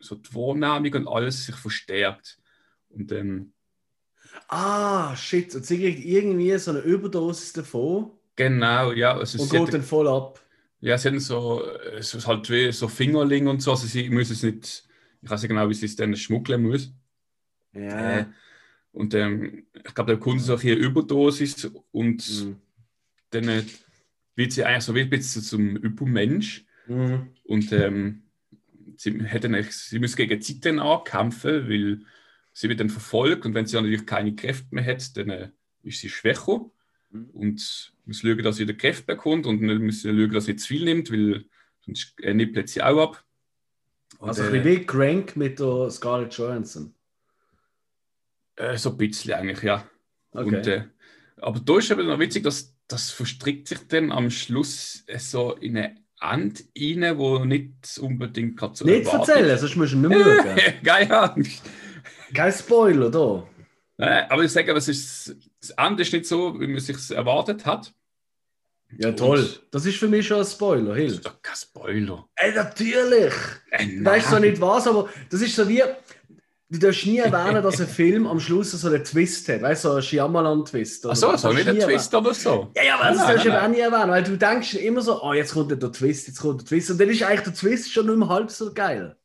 so die Wahrnehmung und alles sich verstärkt. Und ähm, Ah, shit. Und sie kriegt irgendwie so eine Überdosis davon genau, ja, also und geht hat, dann voll ab. ja, sie haben so, äh, es ist halt wie so Fingerling und so, also sie müssen es nicht, ich weiß nicht genau, wie sie es dann schmuggeln muss. Ja. Äh, und ähm, ich glaube, der Kunde so eine Überdosis und Mhm. dann äh, wird sie eigentlich so wie ein bisschen zum Übermensch. Mhm. Und ähm, sie, hätten sie müssen gegen die Zeit dann ankämpfen, weil sie wird dann verfolgt und wenn sie dann natürlich keine Kräfte mehr hat, dann äh, ist sie schwächer Mhm. und muss schauen, dass sie wieder Kräfte bekommt und dann muss sie schauen, dass sie nicht zu viel nimmt, weil sonst äh, nippelt sie auch ab. Und, Also ein äh, bisschen wie Crank mit der Scarlett Johansson. äh, so ein bisschen eigentlich, ja. Okay. Und, äh, aber da ist eben noch witzig, dass das verstrickt sich dann am Schluss äh, so in eine Ende rein, wo nicht unbedingt gerade so nicht erzählen, sonst musst du nicht mehr schauen. (laughs) Geil, ja. Kein Spoiler da. Nein, aber ich sage, aber es ist, das Ende ist nicht so, wie man es sich erwartet hat. Ja, toll. Das ist für mich schon ein Spoiler, Das Hill. ist doch kein Spoiler. Ey, natürlich! Äh, Du weißt zwar nicht was, aber das ist so wie. Du darfst nie erwähnen, dass ein Film am Schluss so einen Twist hat. Weißt du, so einen Shyamalan-Twist. Das so darfst nicht du ein nie Twist oder so. Ja, ja, aber das Nein, darfst du eben auch nie erwähnen, weil du denkst immer so, oh, jetzt kommt der Twist, jetzt kommt der Twist. Und dann ist eigentlich der Twist schon nur mal halb so geil.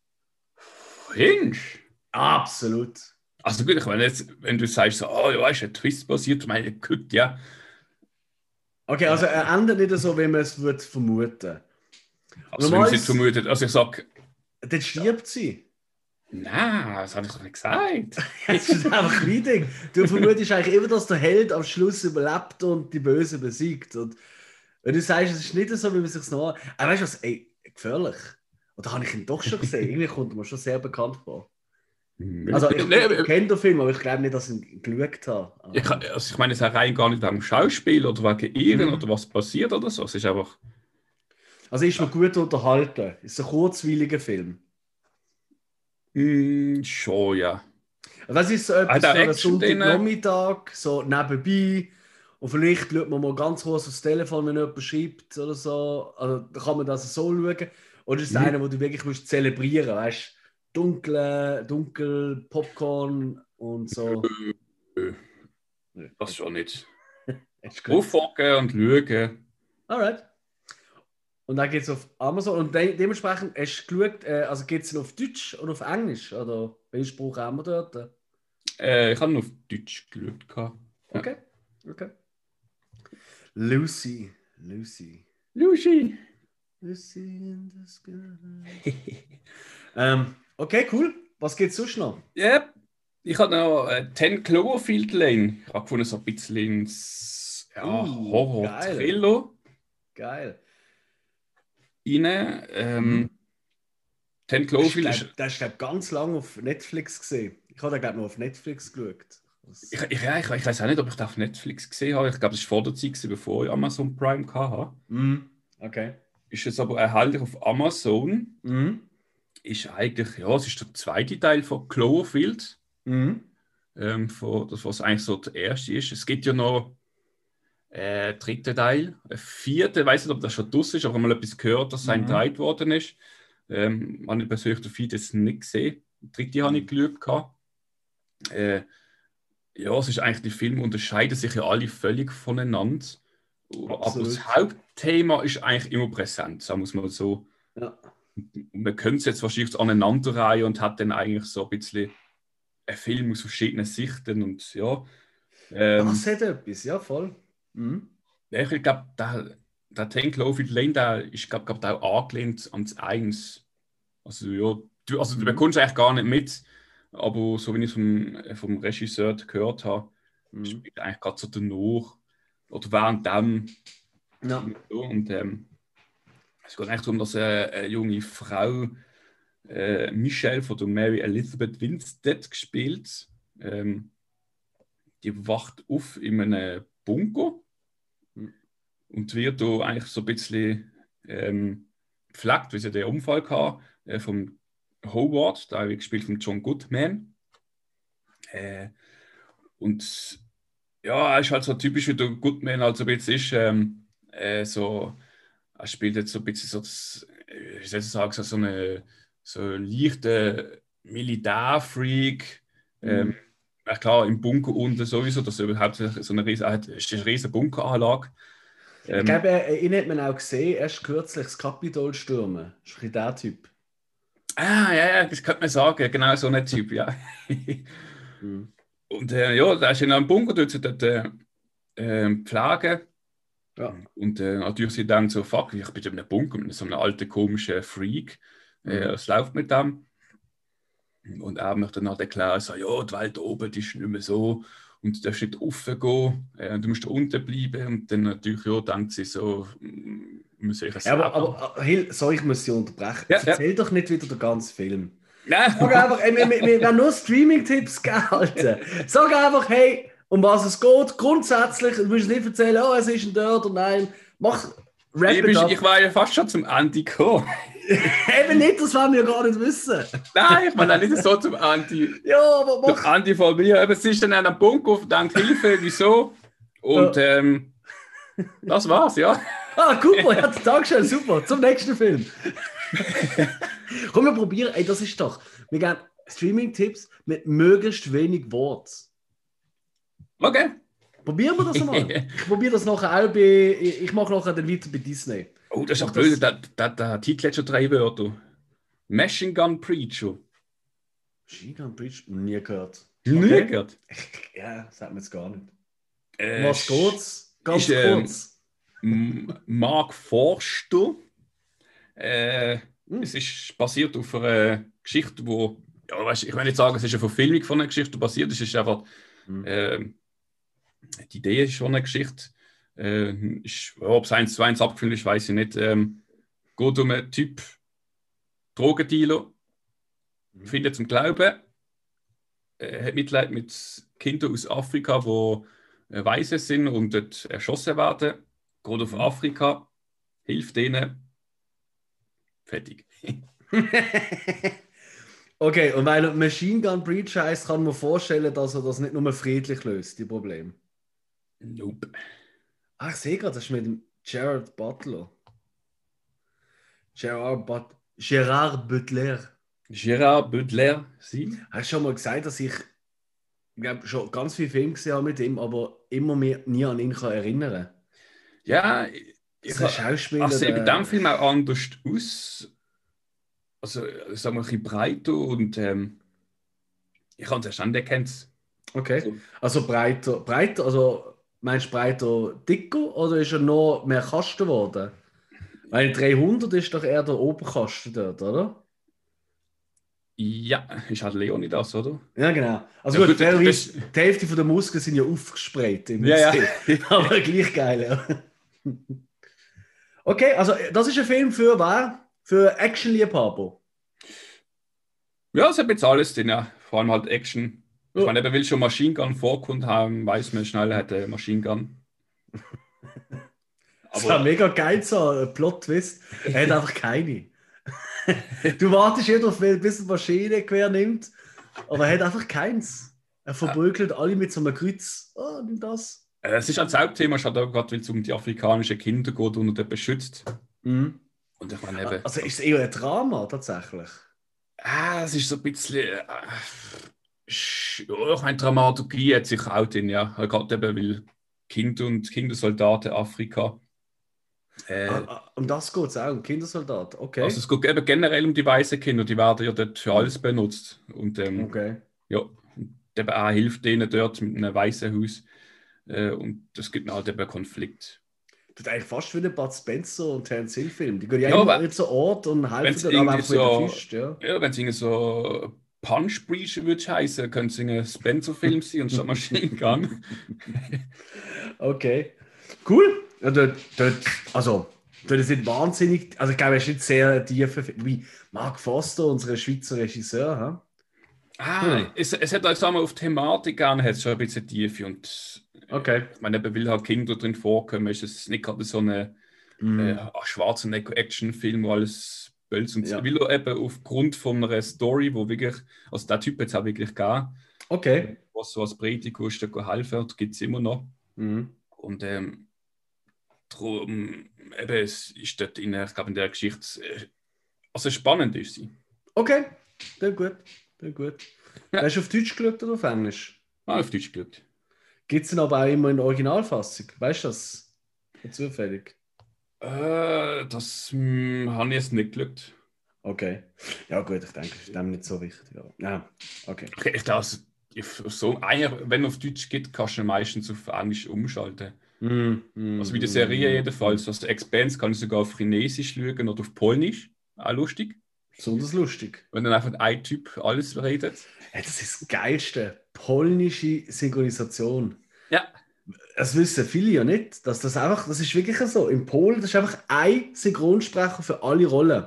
Hinsch. Absolut. Also gut, ich meine, jetzt, wenn du sagst, so, oh, ja, ist ein Twist passiert, ich meine, gut, ja. Okay, also er endet nicht so, wie man es würde vermuten. Also, wenn Normal jetzt ist- vermutet, also ich sage, Dann stirbt sie. Nein, das habe ich doch nicht gesagt. (laughs) Das ist einfach ein Ding. Du vermutest eigentlich immer, dass der Held am Schluss überlebt und die Böse besiegt. Und wenn du sagst, es ist nicht so, wie man sich noch. Aber weißt du was, ey, gefährlich. Oder habe ich ihn doch schon gesehen? Irgendwie kommt er mir schon sehr bekannt vor. Also, ich, nee, kenne den Film, aber ich glaube nicht, dass ich ihn geschaut habe. ich, also ich meine, es ist rein gar nicht dem Schauspiel oder wegen Ehren Mhm. oder was passiert oder so. Es ist einfach, Also ist mir gut unterhalten. Ist ein kurzweiliger Film. Mm, schon, ja. Das ist so etwas er für einen? Sonntagnachmittag, so nebenbei. Und vielleicht schaut man mal ganz kurz aufs Telefon, wenn jemand schreibt oder so. Also, da kann man das so schauen. Oder ist es Mhm. einer, wo du wirklich musst zelebrieren weißt Dunkel, dunkel, Popcorn und so. Das schon nicht. (laughs) Aufwachen und schauen. Alright. Und dann geht es auf Amazon. Und de dementsprechend hast du geschaut, äh, also geht es auf Deutsch oder auf Englisch? Oder welchen Spruch haben wir dort? Äh, ich habe nur auf Deutsch geschaut. gehabt. Ja. Okay. Okay. Lucy. Lucy. Lucy. Lucy in the sky. (laughs) ähm, okay, cool. Was geht's sonst noch? Ja, ich habe noch äh, 10 Cloverfield Lane. Ich habe gefunden, so ein bisschen ins ja, Uh, Horror-Thriller Geil. Rein. Ähm, Mhm. 10 Das Cloverfield ist, das ist glaub, ganz lange auf Netflix gesehen. Ich habe den glaube nur auf Netflix geschaut. Das- Ich, ich, ich, ich weiß auch nicht, ob ich das auf Netflix gesehen habe. Ich glaube, das war vor der Zeit, bevor ich Amazon Prime hatte. Mhm. Okay. Ist es aber erhältlich auf Amazon. Mhm. Ist eigentlich, ja, es ist der zweite Teil von Cloverfield. Mhm. ähm, von das, was eigentlich so der erste ist. Es gibt ja noch äh, dritten Teil, ich weiß nicht, ob das schon draus ist, aber mal etwas gehört, dass sein Mhm. gedreht worden ist. Ähm, habe ich persönlich den Feed jetzt nicht gesehen. Den dritten habe ich geschaut. gehabt. Äh, ja, es ist eigentlich, die Filme unterscheiden sich ja alle völlig voneinander. Aber Absolut. das Hauptthema ist eigentlich immer präsent, sagen wir es mal so. Ja. Man könnte es jetzt wahrscheinlich aneinanderreihen und hat dann eigentlich so ein bisschen einen Film aus verschiedenen Sichten und ja. Ähm, das hat etwas, ja, voll. Mhm. ja, ich glaube, der, der Ten Cloverfield Lane, der ist glaub, glaub, auch angelehnt an das 1. Also ja, du, also, du Mhm. bekommst eigentlich gar nicht mit, aber so wie ich es vom, vom Regisseur gehört habe, Mhm. spielt eigentlich gerade so danach oder während dem Ja. so, und ähm, es geht eigentlich darum, dass eine, eine junge Frau, äh, Michelle von der Mary Elizabeth Winstead gespielt, ähm, die wacht auf in einem Bunker. Und wird da eigentlich so ein bisschen ähm, gepflegt, wie sie den Unfall hatte, äh, vom Howard, da wird gespielt von John Goodman. Äh, und ja, er ist halt so typisch, wie der Goodman halt so ein bisschen ist. Ähm, äh, so, er spielt jetzt so ein bisschen so, das, äh, wie soll ich sagen, so, so eine so leichte Militärfreak. Ähm, ja, klar, im Bunker unten sowieso, dass er überhaupt so eine riesen, ist eine riesen Bunkeranlage. Ich Ähm, glaube, äh, ihn hat man auch gesehen, erst kürzlich das Kapitol stürmen. Das ist ein der Typ. ah, ja, ja, das könnte man sagen, genau so ein Typ, ja. Mhm. Und äh, ja, da ist in einem Bunker, dort dort äh, äh, pflegen. Ja. Und äh, natürlich sie denkt so, fuck, ich bin in einem Bunker mit so einem alten komischen Freak. Äh, Mhm. was läuft mit dem? Und er möchte dann erklären, so, ja, die Welt oben die ist nicht mehr so. Und du darfst nicht raufgehen, äh, du musst da unten bleiben. Und dann natürlich, ja, denkt sie so, mm, muss ich Ja, aber, aber Hill, sorry, ich muss Sie unterbrechen. Ja, ja. Erzähl doch nicht wieder den ganzen Film. Nein, Sag einfach, ey, wir, wir, wir nur Streaming-Tipps geben, Alter. Sag einfach, hey, um was es geht. Grundsätzlich, du musst nicht erzählen, oh, es ist ein Dörr oder nein. Mach, rap ich, war ja fast schon zum Anti gekommen. (laughs) Eben nicht, das wollen wir gar nicht wissen. Nein, ich meine auch nicht so zum Anti. Ja, aber mach. Anti von mir, aber es ist dann an einem Punkt auf, dank Hilfe, wieso? Und ähm, Das war's, ja. Ah, Cooper, ja, Dankeschön, super. Zum nächsten Film. (laughs) Komm, wir probieren. Ey, das ist doch. Wir gehen Streaming-Tipps mit möglichst wenig Wort. Okay. Probieren wir das mal. (laughs) ich probiere das nachher auch bei. Ich, mache nachher dann weiter bei Disney. Oh, das ist auch blöd. Der, der, der Titel hat schon drei Wörter. Machine Gun Preacher. Machine Gun Preacher? Nie gehört. Nie gehört? (laughs) Ja, sagt mir jetzt gar nicht. Äh, Was geht's? Ganz ist, ähm, kurz. M- Mark Forster. Äh, Hm. Es ist basiert auf einer Geschichte, wo, ja, weißt, ich will nicht sagen, es ist eine Verfilmung von einer Geschichte basiert, es ist einfach, Hm. ähm, die Idee ist schon eine Geschichte. Äh, ob es eins zu eins abgefilmt ist, weiß ich nicht. Ähm, geht um einen Typ, Drogendealer, Mhm. findet zum Glauben, äh, hat Mitleid mit Kindern aus Afrika, wo äh, Weise sind und dort erschossen werden. Geht auf Mhm. Afrika, hilft denen. Fertig. (laughs) okay, und weil er Machine Gun Preacher heißt, kann man vorstellen, dass er das nicht nur friedlich löst, die Probleme. Nope. Ah, ich sehe gerade, das ist mit dem Gerard Butler. Gerard, But Gerard Butler. Gérard Butler, sie? Hast du schon mal gesagt, dass ich, ich glaub, schon ganz viele Filme gesehen habe mit ihm, aber immer mehr nie an ihn kann erinnern Ja, ich, ich ein Schauspieler. ach, sieht bei dem Film auch anders aus. Also, sagen wir, ein bisschen breiter und ähm, ich habe es erst erkannt. Okay. Also breiter, breiter, also meinst du breiter, dicker oder ist er noch mehr Kasten geworden? Weil 300 ist doch eher der Oberkasten dort, oder? Ja, ist halt Leonidas, oder? Ja, genau. Also Ja, gut, gut, fairerweise, die Hälfte der Muskeln sind ja aufgesprayt im Ja, ja. (laughs) Aber gleich geil, ja. (laughs) Okay, also das ist ein Film für wer? Für Actionliebhaber. Ja, es hat jetzt alles drin, ja. Vor allem halt Action. Ich Ja. meine, wer will schon Machine Gun vorkommen haben, weiß man schnell, er hat eine Machine Gun. (laughs) Das war mega geil, so ein Plot-Twist. Er hat einfach keine. (laughs) du wartest ja darauf, bis er die Maschinengewehr nimmt, aber er hat einfach keins. Er verprügelt alle mit so einem Kreuz. Oh, nimm das. Äh, Es ist halt das Hauptthema, es hat auch gerade, weil es um die afrikanischen Kinder geht und er beschützt. Mhm. Und ich meine eben, Also ist es eher ein Drama tatsächlich. ah, es ist so ein bisschen. Äh, ja, ich meine, Dramaturgie hat sich auch drin, ja. Gerade eben, weil Kinder und Kindersoldaten Afrika. Äh, Ah, ah, um das geht es auch, um Kindersoldat. Okay. Also es geht eben generell um die weißen Kinder, die werden ja dort für alles benutzt. Und ähm, okay. ja, und eben auch hilft denen dort mit einem weißen Haus. Äh, und das gibt halt eben Konflikt. Das ist eigentlich fast wie ein Bud Spencer und Terence Hill Film. Die gehen ja, Ja, immer so Ort und Wenn's dann einfach so- Fist, ja. Ja, wenn es irgendwie so Punch Breach würde heißen, könnte es ein Spencer-Film (laughs) sein und statt Machine Gun. (laughs) Okay. Cool. Ja, dort, dort, also, dort sind wahnsinnig, also ich glaube, er ist nicht sehr tief, wie Mark Foster, unser Schweizer Regisseur. Ha? Ah, Hm. es, es hat also sagen wir, auf Thematik an, hat es schon ein bisschen Tiefe und Okay. ich meine, weil halt Kinder drin vorkommen, ist es nicht gerade so eine Mhm. äh, schwarzer Actionfilm, wo alles Bölz und Ja. will er eben aufgrund von einer Story, wo wirklich, also der Typ jetzt auch wirklich gab, Okay. was so als Predigt helfen gibt es immer noch. Mhm. Und ähm, darum, eben, es ist dort in, ich glaube, in der Geschichte, äh, also spannend ist sie. Okay. Sehr gut. Sehr gut. Ja. Hast du auf Deutsch geschaut oder auf Englisch? Ah, auf Deutsch geschaut. Gibt es ihn aber auch immer in der Originalfassung? Weißt du das? Zufällig. Äh, das hm, habe ich jetzt nicht geschaut. Okay. Ja, gut, ich denke, das ist dem nicht so wichtig. Ja, ja. okay. Okay, ich glaube, so, wenn es auf Deutsch geht, kannst du meistens auf Englisch umschalten. Mhm. Mhm. Also wie die Serie jedenfalls. Also Expanse kann ich sogar auf Chinesisch schauen oder auf Polnisch. Auch lustig. Besonders lustig. Wenn dann einfach ein Typ alles redet. Ja, das ist das Geilste. Polnische Synchronisation. Ja. Das wissen viele ja nicht. Dass das einfach, das ist wirklich so. In Polen, das ist einfach ein Synchronsprecher für alle Rollen.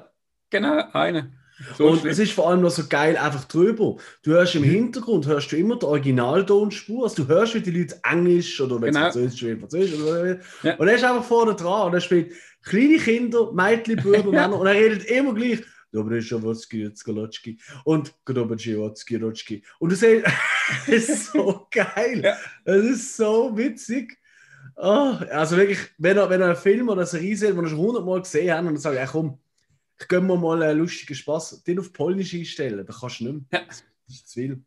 Genau, eine. So und es ist vor allem noch so geil einfach drüber. Du hörst im Mhm. Hintergrund hörst du immer die Originaltonspur. Also du hörst, wie die Leute Englisch oder wenn es Genau. Französisch spielen, Französisch oder Ja. Und er ist einfach vorne dran und er spielt kleine Kinder, Mädchen, (laughs) Ja. Männer und er redet immer gleich. Dobry Schawotski, Zgolotski und Godobadjiwotski, Rotski. Und du siehst, es ist so geil. Ja. Es ist so witzig. Oh, also wirklich, wenn ihr, wenn ihr einen Film oder eine Serie seht, den ihr schon hundertmal gesehen habt, und dann ich, ja, komm, ich gönne mir mal einen lustigen Spaß, den auf Polnisch einstellen, dann kannst du nicht mehr. Ja. Das ist zu viel.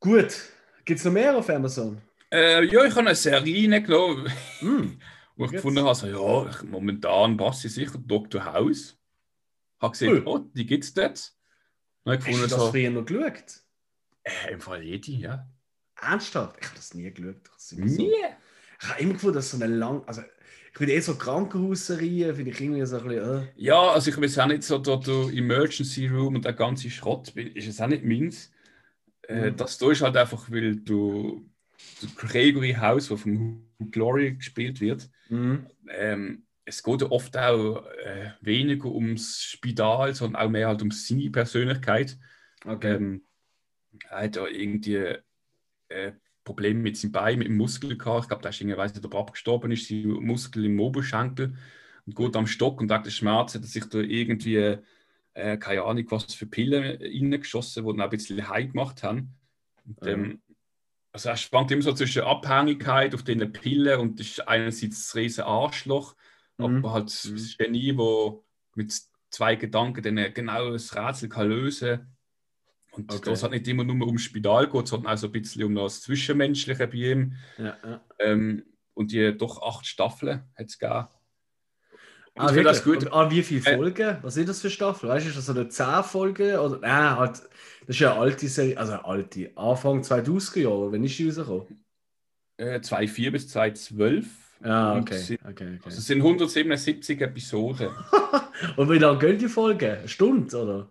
Gut, gibt es noch mehr auf Amazon? Äh, ja, ich habe eine Serie reingenommen, Hm. wo ich gefunden habe, so, ja, ich, momentan passe ich sicher Dr. House. Habe gesehen, oh, die gibt es dort. Dann Hast du das so, früher noch geschaut? äh, im Fall jede, ja. Ernsthaft? Ich habe das nie geschaut. Das immer so. Nie. Ich habe immer gefunden, dass so eine lang. Also, ich finde eh so Krankenhausserien, finde ich irgendwie so ein bisschen. Äh. Ja, also ich weiß auch nicht so, der, der Emergency Room und der ganze Schrott bin- ist es auch nicht meins. Äh, Mhm. Das da ist halt einfach, weil du, du Gregory House, der vom Glory gespielt wird, Mhm. ähm, es geht oft auch äh, weniger ums Spital, sondern auch mehr halt um seine Persönlichkeit. Okay. Ähm, er hat ja irgendwie äh, Probleme mit seinem Bein, mit dem Muskel gehabt. Ich glaube, da ist irgendwie, weiß nicht, ob er abgestorben ist, sein Muskel im Oberschenkel und geht am Stock und hat Schmerzen, dass sich da irgendwie, äh, keine Ahnung, was für Pillen reingeschossen, die dann auch ein bisschen heim gemacht haben. Und, ähm, also er schwankt immer so zwischen Abhängigkeit auf diesen Pillen und ist einerseits das riesen Arschloch, Mhm. aber halt das Mhm. Genie, wo mit zwei Gedanken dann genau das Rätsel kann lösen und Okay. das hat nicht immer nur ums Spital geht, sondern auch so ein bisschen um das Zwischenmenschliche bei ihm. Ja, ja. Ähm, und die doch acht Staffeln hat es gegeben. Und Ah, wirklich? das gut. Und, ah, wie viele Äh. Folgen? Was sind das für Staffeln? Weißt du, ist das so eine 10 Folgen? Oder, nein, halt, das ist ja eine alte Serie, also eine alte, Anfang 2000er Jahre, wenn ist die rausgekommen? Äh, 2004 bis 2012. Und okay. es sind- okay, okay. Also es sind 177 Episoden. (laughs) Und wie lange gehen die Folgen? Eine Stunde, oder?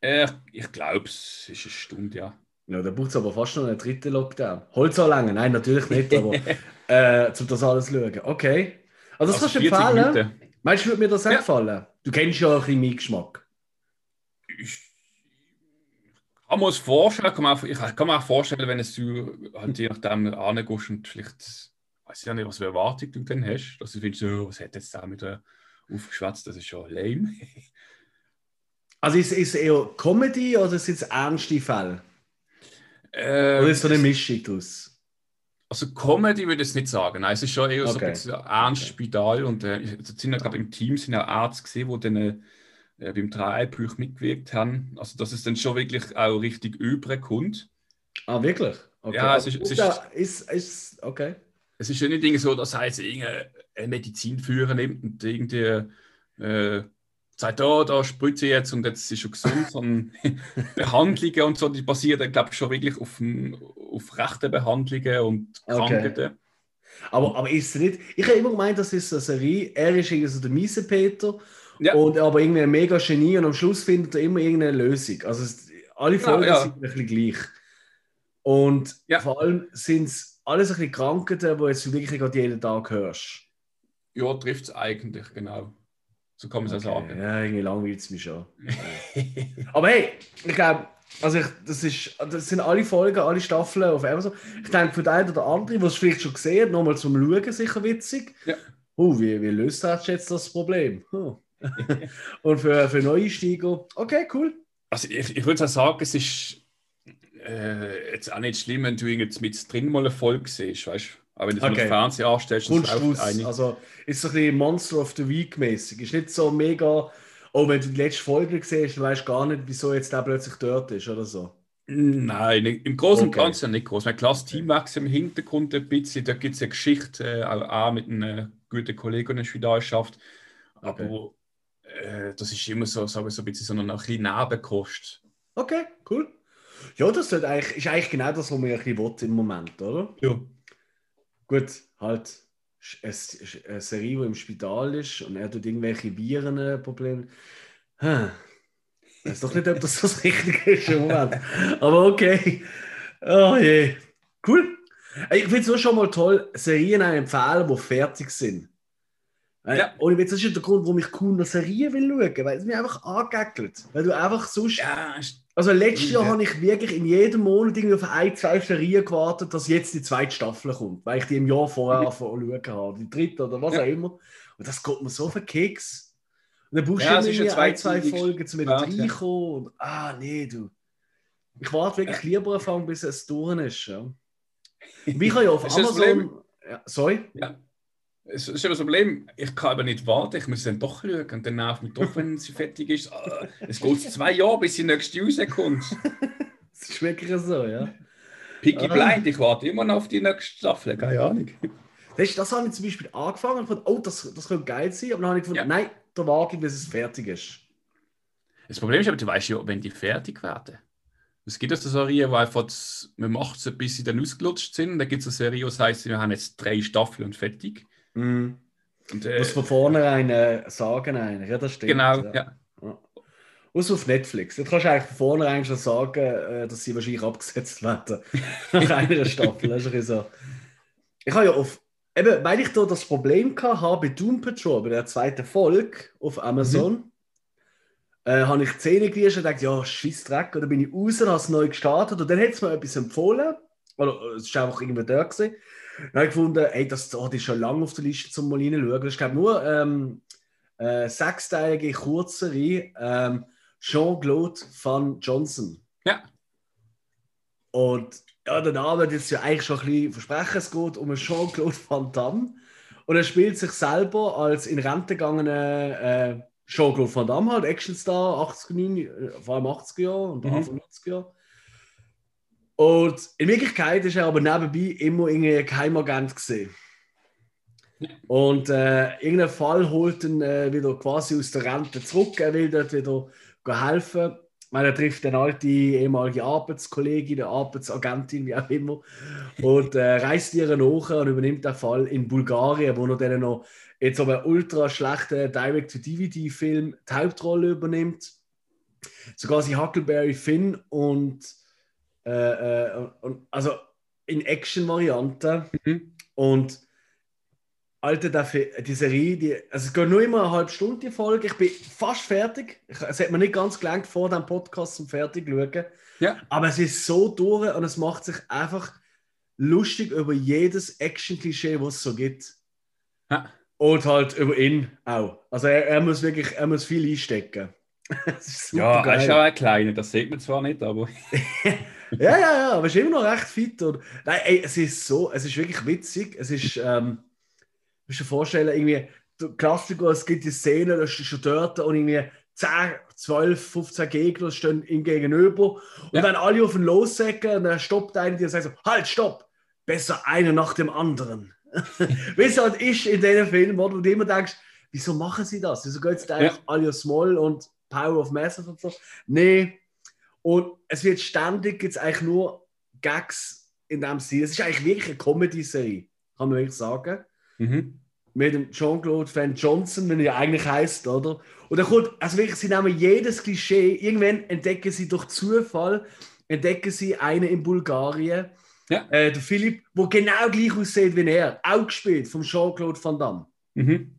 äh, ich glaube, es ist eine Stunde, ja. Ja, da braucht es aber fast noch einen dritten Lockdown. Holzanlängen? Nein, natürlich nicht, aber (laughs) äh, zum das alles schauen. Okay. Also das Also kannst du 40 empfehlen? Minuten. Meinst du, würde mir das auch Ja. gefallen? Du kennst ja ein bisschen meinen Geschmack. Ich kann mir das vorstellen, kann man auch, ich kann mir auch vorstellen, wenn es du halt je nachdem angehst und vielleicht, weiß ich ja nicht, was für Erwartung du dann hast, dass du findest, so, was hat jetzt da mit der aufgeschwätzt, das ist schon lame. (laughs) Also ist ist es eher Comedy oder sind es ernste Fälle? Äh, Oder ist es so eine Mischung aus? Also Comedy würde ich es nicht sagen. Nein, es ist schon eher so Okay. ein bisschen ernst. Spital und äh, es sind ja gerade im Team sind auch Ärzte gesehen, die dann äh, beim Dreibuch mitgewirkt haben. Also dass es dann schon wirklich auch richtig überkommt. Ah, wirklich? Okay. Ja, es ist- es gut, ja, ist, ist okay. Es ist ja nicht irgendwie so, dass er jetzt irgendeine Medizinführer nimmt und irgendwie äh, sagt, oh, da spritze ich jetzt und jetzt ist schon gesund, sondern (laughs) Behandlungen und so, die basieren, glaube ich, schon wirklich auf, auf rechten Behandlungen und Okay. Krankheiten. Aber, aber ist es nicht. Ich habe immer gemeint, das ist eine Serie. Er ist irgendwie so der miese Peter. Ja. Und aber irgendwie ein mega Genie und am Schluss findet er immer irgendeine Lösung. Also es, alle Folgen ja. sind ein bisschen gleich. Und Ja. vor allem sind es alles ein bisschen Krankheiten, die jetzt wirklich gerade jeden Tag hörst. Ja, trifft es eigentlich, genau. So kann man es auch Okay, sagen. Ja, irgendwie langweilt es mich schon. (laughs) Aber hey, ich glaube, also ich, das, ist, das sind alle Folgen, alle Staffeln auf Amazon. Ich denke, für den einen oder anderen, der es vielleicht schon gesehen hat, nochmal zum Schauen sicher witzig. Ja. Oh, wie, wie löst das jetzt das Problem? Hm. (laughs) Und für, für Neueinsteiger, okay, cool. Also ich, ich würde auch sagen, es ist äh, jetzt auch nicht schlimm, wenn du jetzt mit drin mal eine Folge siehst, weißt du? Aber wenn du es Okay. okay. Fernsehen anstellst, dann läuft eine. Also ist so ein bisschen Monster of the Week mäßig. Ist nicht so mega, oh, wenn du die letzte Folge siehst, dann weißt du gar nicht, wieso jetzt der plötzlich dort ist oder so. Nein, im Großen und Okay. Ganzen nicht groß. Mein klares Teamwechsel im Hintergrund ein bisschen. Da gibt es eine Geschichte, äh, auch, mit einem guten Kollegen, der in der schafft. Aber äh, das ist immer so, sagen wir, so ein bisschen so eine, ein bisschen Nebenkost. Okay, cool. Ja, das ist eigentlich, ist eigentlich genau das, was man ein bisschen will im Moment, oder? Ja. Gut, halt eine, Serie, die im Spital ist und er tut irgendwelche Virenprobleme. Hm. Ich weiß doch nicht, ob das das Richtige ist im Moment. Aber okay. Oh je. Cool. Ich finde es schon mal toll, Serien einem empfehlen, die fertig sind. Weil, Ja. Ohne Witz, das ist der Grund, warum ich cool eine Serie will schauen, weil es mich einfach angeckelt. Weil du einfach sonst. Ja, Also letztes Jahr Ja. habe ich wirklich in jedem Monat irgendwie auf ein, zwei Serien gewartet, dass jetzt die zweite Staffel kommt, weil ich die im Jahr vorher schauen habe, die dritte oder was Ja. auch immer. Und das geht mir so auf den Keks. Und dann brauchst Ja, du irgendwie ein, zwei Folgen, zum wieder reinkommen. Und, ah, nee, du. Ich warte wirklich lieber anfangen, bis es durch ist. Ja. (laughs) Wie kann ja auf Amazon. Ja, sorry? Ja. Es ist aber das Problem, ich kann aber nicht warten, ich muss dann doch schauen und dann nervt mich doch, wenn sie (laughs) fertig ist. Ah, Es geht zwei Jahre, bis die nächste rauskommt. Das (laughs) ist wirklich so, ja. Picky Ah. Blind, ich warte immer noch auf die nächste Staffel, keine Ahnung. Das, das habe ich zum Beispiel angefangen und gefunden, oh, das, das könnte geil sein, aber dann habe ich gefunden, Ja. nein, da warte ich, bis es fertig ist. Das Problem ist aber, du weißt ja, wenn die fertig werden. Es gibt also Serien, wo einfach man macht es, bis sie dann ausgelutscht sind. Dann gibt es eine Serie, die heißt, wir haben jetzt drei Staffeln und fertig. Mhm. Und, äh, musst von vornherein äh, sagen, eigentlich. ja, das stimmt. genau, ja. ja. Außer auf Netflix. Jetzt kannst du eigentlich von vornherein schon sagen, äh, dass sie wahrscheinlich abgesetzt werden. (laughs) Nach einer Staffel. Das ist so. Ich habe ja auf. Eben, weil ich da das Problem hatte bei Doom Patrol, bei der zweiten Folge auf Amazon, äh, habe ich die Szene gelesen und dachte, ja, scheiß Dreck. Und dann bin ich raus und habe es neu gestartet. Und dann hat es mir etwas empfohlen. Oder äh, es war einfach irgendwie da. Gewesen. Dann habe ich gefunden, ey, das, oh, das ist schon lange auf der Liste zum mal reinschauen. Das ist, glaube nur ähm, äh, sechsteilige Kurzserie ähm, Jean-Claude Van Johnson. Ja. Und ja, der Name das ist ja eigentlich schon ein bisschen versprechen. Es geht um Jean-Claude Van Damme. Und er spielt sich selber als in Rente gegangene äh, Jean-Claude Van Damme, halt Actionstar, 80er, 90, äh, vor allem 80er Jahre und Mhm. Anfang 90er Jahre. Und in Wirklichkeit ist er aber nebenbei immer irgendwie ein Geheimagent gesehen. Und äh, irgendein Fall holt ihn äh, wieder quasi aus der Rente zurück. Er will dort wieder helfen. Meine, er trifft eine alte ehemalige Arbeitskollegin, eine Arbeitsagentin, wie auch immer, und äh, reist ihr nach und übernimmt den Fall in Bulgarien, wo er dann noch jetzt aber ultra schlechten Direct-to-DVD-Film die Hauptrolle übernimmt. Sogar sie Huckleberry Finn und, äh, äh, und also in Action-Variante. Mhm. Und Alter, Fi- die Serie, die, also es geht nur immer eine halbe Stunde die Folge. Ich bin fast fertig. Ich, es hat mir nicht ganz gelangt vor dem Podcast zum fertig schauen. Ja. Aber es ist so durch und es macht sich einfach lustig über jedes Action-Klischee, was es so gibt. Ja. Und halt über ihn auch. Also er, er muss wirklich, er muss viel einstecken. (laughs) das ist super Ja, er ist auch ein kleiner, das sieht man zwar nicht, aber. (laughs) Ja, ja, ja, aber es ist immer noch recht fit. Und, nein, ey, es ist so, es ist wirklich witzig. Es ist, ähm, du musst dir vorstellen, irgendwie, du Klassiker, es gibt die Szene, da ist schon dort und irgendwie 10, 12, 15 Gegner stehen ihm gegenüber. Und Ja. dann alle auf ihn lossäcken und dann stoppt einer, der sagt so, halt, stopp, besser einer nach dem anderen. Wie es halt ist in diesen Filmen, wo du dir immer denkst, wieso machen sie das? Wieso geht es da einfach alle Small und Power of Massive und so? Nee. Und es wird ständig jetzt eigentlich nur Gags in dem Stil. Es ist eigentlich wirklich eine Comedy-Serie, kann man wirklich sagen. Mhm. Mit dem Jean-Claude Van Johnson, wenn er eigentlich heißt, oder? Und dann kommt, also wirklich, sie nehmen jedes Klischee, irgendwann entdecken sie durch Zufall, entdecken sie einen in Bulgarien, Ja. äh, der Philipp, der genau gleich aussieht wie er, auch gespielt vom Jean-Claude Van Damme. Mhm.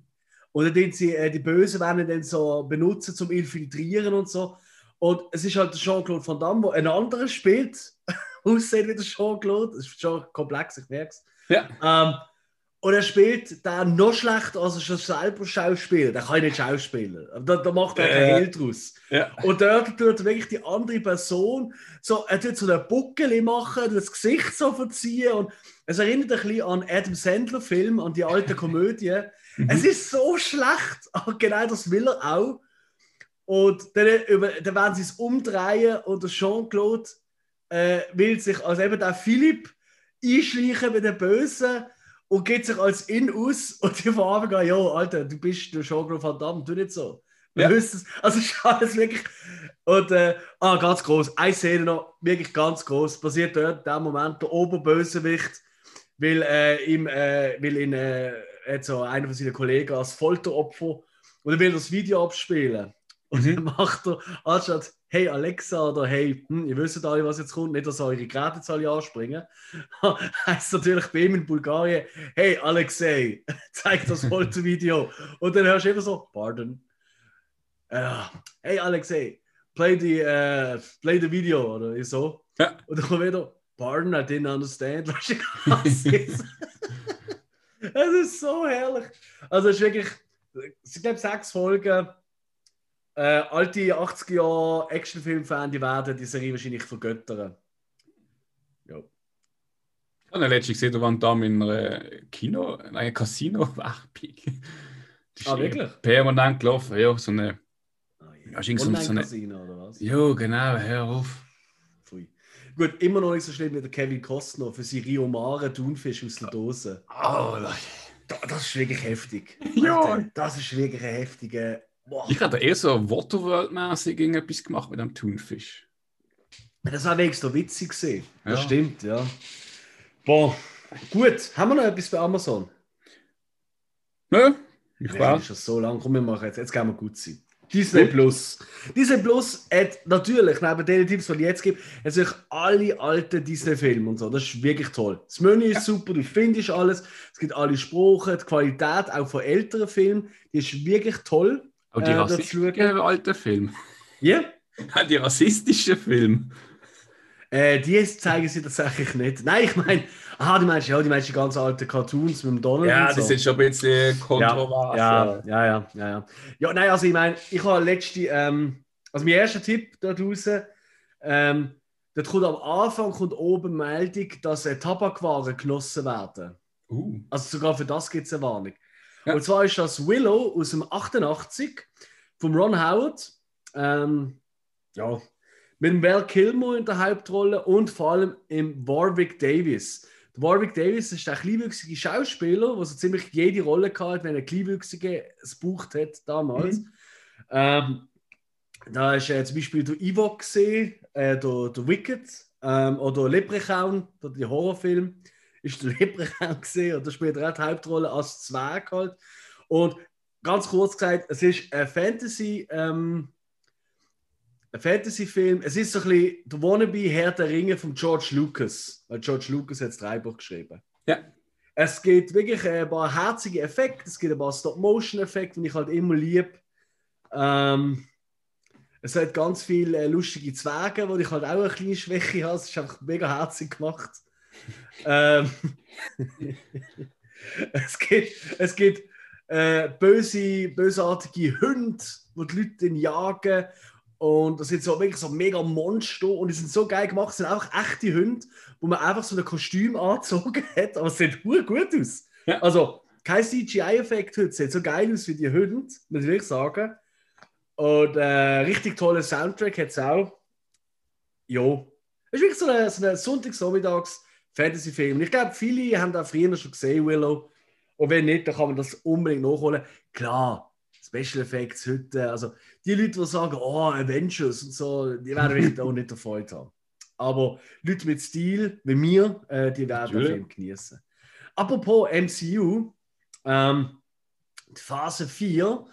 Und dann sie, äh, die Bösen werden dann so benutzen zum Infiltrieren und so. Und es ist halt der Jean-Claude Van Damme, der einen anderen spielt, (laughs) aussieht wie der Jean-Claude. Das ist schon komplex, ich merke es. Ja. Ähm, und er spielt dann noch schlechter, als er schon selber Schauspieler. Der kann nicht Schauspieler. Aber Da, da macht er Äh. kein Hehl draus. Ja. Und dort tut er wirklich die andere Person, so, er tut so einen Buckel machen, das Gesicht so verziehen. Und es erinnert ein bisschen an Adam Sandler-Film, an die alte Komödie. (laughs) Es ist so schlecht, aber genau das will er auch. Und dann, über, dann werden sie es umdrehen und der Jean-Claude äh, will sich als eben der Philipp einschleichen mit den Bösen und geht sich als in aus (laughs) und die von Anfang an, ja, Alter, du bist der Jean-Claude Van Damme, tu nicht so. Wir Ja. wissen es. Also (laughs) es ist alles wirklich. Und äh, ah, ganz groß. Eine Szene noch, wirklich ganz groß. Passiert dort in dem Moment der Oberbösewicht, will, äh, ihm, äh, will ihn, äh, so einer von seinen Kollegen als Folteropfer und er will das Video abspielen. Und Mhm. dann macht er anstatt Hey Alexa oder Hey, hm, ihr wisst alle, was jetzt kommt, nicht, dass eure Geräte jetzt alle anspringen. (laughs) heißt natürlich bei ihm in Bulgarien Hey Alexei, (laughs) zeig das Foltervideo. (laughs) Und dann hörst du immer so Pardon. Ja, hey Alexei, play the, äh, play the video oder so. Ja. Und dann kommt wieder Pardon, I didn't understand. Weißt du, was ist? Es ist so herrlich. Also es ist wirklich, ich glaube, sechs Folgen. Äh, alte 80er Jahre Actionfilm-Fan, die werden die Serie wahrscheinlich vergöttern. Ja. Ich habe letztens gesehen, da waren da in einer Kino, in einem Casino-Werbung. Ah, wirklich? Permanent gelaufen, ja, so eine. Oh, Ja, so- eine- Online-Casino oder was? Ja, genau, hör auf. Pfui. Gut, immer noch nicht so schlimm wie der Kevin Costner für seine Rio Mare Thunfisch aus der Dose. Oh, Da, das ist wirklich heftig. (laughs) Ja. Das ist wirklich ein heftiger. Boah. ich hatte eher so Waterworld-mäßig irgendetwas gemacht mit dem Thunfisch. Das war wenigstens noch witzig gesehen. Das Ja. stimmt, ja. Boah. Gut, haben wir noch etwas bei Amazon? Nö, ich war. ist schon so lang. Komm, wir machen jetzt. Jetzt gehen wir gut sein. Disney Plus. Disney Plus hat natürlich, neben den Tipps, die ich jetzt gebe, hat sich alle alten Disney-Filme und so. Das ist wirklich toll. Das Menü ist super, du findest alles. Es gibt alle Sprachen, die Qualität auch von älteren Filmen, die ist wirklich toll. Auch die äh, rassistischen alten Filme. Ja? (laughs) Die rassistischen Filme. Äh, die zeigen sie tatsächlich nicht. Nein, ich meine, die meinst ja, die meinst die ganz alten Cartoons mit dem Donald Ja, so. ist schon ein bisschen kontrovers. Ja, ja, ja, ja, ja. Ja, nein, also ich meine, ich habe letzte, ähm, also mein erster Tipp da draußen, ähm, dort kommt am Anfang kommt oben Meldung, dass äh, Tabakwaren genossen werden. Uh. Also sogar für das gibt es eine Warnung. Ja. Und zwar ist das Willow aus dem 88 vom Ron Howard. Ähm, ja, mit dem Val Kilmer in der Hauptrolle und vor allem im Warwick Davis. Der Warwick Davis ist der kleinwüchsige Schauspieler, der so ziemlich jede Rolle hatte, wenn er kleinwüchsige es gebucht hat damals. Ähm, da ist äh, zum Beispiel der Ewok gesehen, äh, der, der Wicked ähm, oder Leprechaun, der, der Horrorfilm ist der Leprechaun (laughs) gesehen und da spielt er auch die Hauptrolle als Zwerg halt. Und ganz kurz gesagt, es ist ein Fantasy, ähm, ein Fantasy-Film. Es ist so ein bisschen der Wannabe Herr der Ringe von George Lucas. Weil George Lucas hat das Drehbuch geschrieben. Ja. Es gibt wirklich ein paar herzige Effekte, es gibt ein paar Stop-Motion-Effekte, die ich halt immer liebe. Ähm, es hat ganz viele äh, lustige Zwerge, wo ich halt auch eine kleine Schwäche habe. Es ist einfach mega herzig gemacht. Ähm, es gibt, es gibt äh, böse, bösartige Hunde, die die Leute dann jagen. Und das sind so wirklich so mega Monster und die sind so geil gemacht. Es sind einfach echte Hunde, wo man einfach so ein Kostüm angezogen hat, aber es sieht gut aus. Ja. Also kein CGI-Effekt heute, sieht so geil aus wie die Hunde, muss ich wirklich sagen. Und äh, richtig toller Soundtrack hat es auch. Jo. Es ist wirklich so ein, so ein Sonntags-Nachmittags-Fantasy-Film. Ich glaube, viele haben da früher schon gesehen, Willow. Und wenn nicht, dann kann man das unbedingt nachholen. Klar, Special Effects heute, also die Leute, die sagen, oh, Avengers und so, die werden wirklich auch nicht erfreut haben. Aber Leute mit Stil, wie mir, äh, die werden den. Film genießen. Apropos MCU, ähm, die Phase 4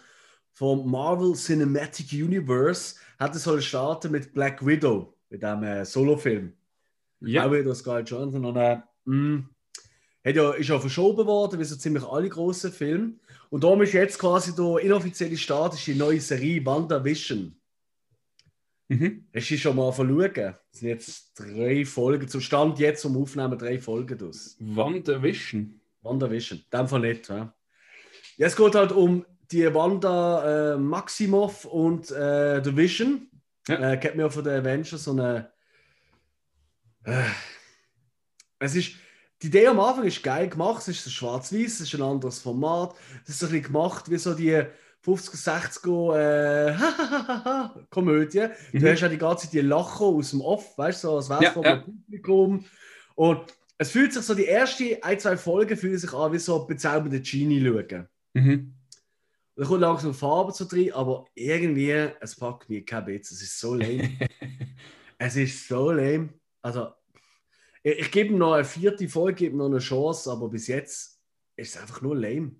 vom Marvel Cinematic Universe hat es sollen starten mit Black Widow, mit dem äh, Solo-Film. Ja. Auch wieder Scarlett Johansson. Und, äh, mh, hat ja, ist ja verschoben worden, wie so ziemlich alle großen Filme. Und darum ist jetzt quasi der inoffizielle Start ist die neue Serie WandaVision. Mhm. Hast du schon mal verloren? Es sind jetzt drei Folgen, zum Stand jetzt zum Aufnehmen drei Folgen aus. WandaVision. WandaVision, in dem Fall nicht. Ja. es geht halt um die Wanda äh, Maximoff und äh, The Vision. Ja. Äh, kennt man ja von den Avengers so eine. Äh, es ist. Die Idee am Anfang ist geil gemacht, es ist so schwarz-weiß, es ist ein anderes Format, es ist so ein bisschen gemacht wie so die 50er, 60er äh, (laughs) Komödie. Du Mhm. hast ja die ganze Zeit die Lacher aus dem Off, weißt du, so, als wäre es Ja, ja. Publikum. Und es fühlt sich so, die ersten ein, zwei Folgen fühlen sich an wie so bezaubernde Genie schauen. Mhm. Da kommt langsam Farbe zu drin, aber irgendwie, es packt mich kein Bitz. Es ist so lame. (laughs) es ist so lame. Also, ich, ich gebe ihm noch eine vierte Folge, gebe ihm noch eine Chance, aber bis jetzt ist es einfach nur lame.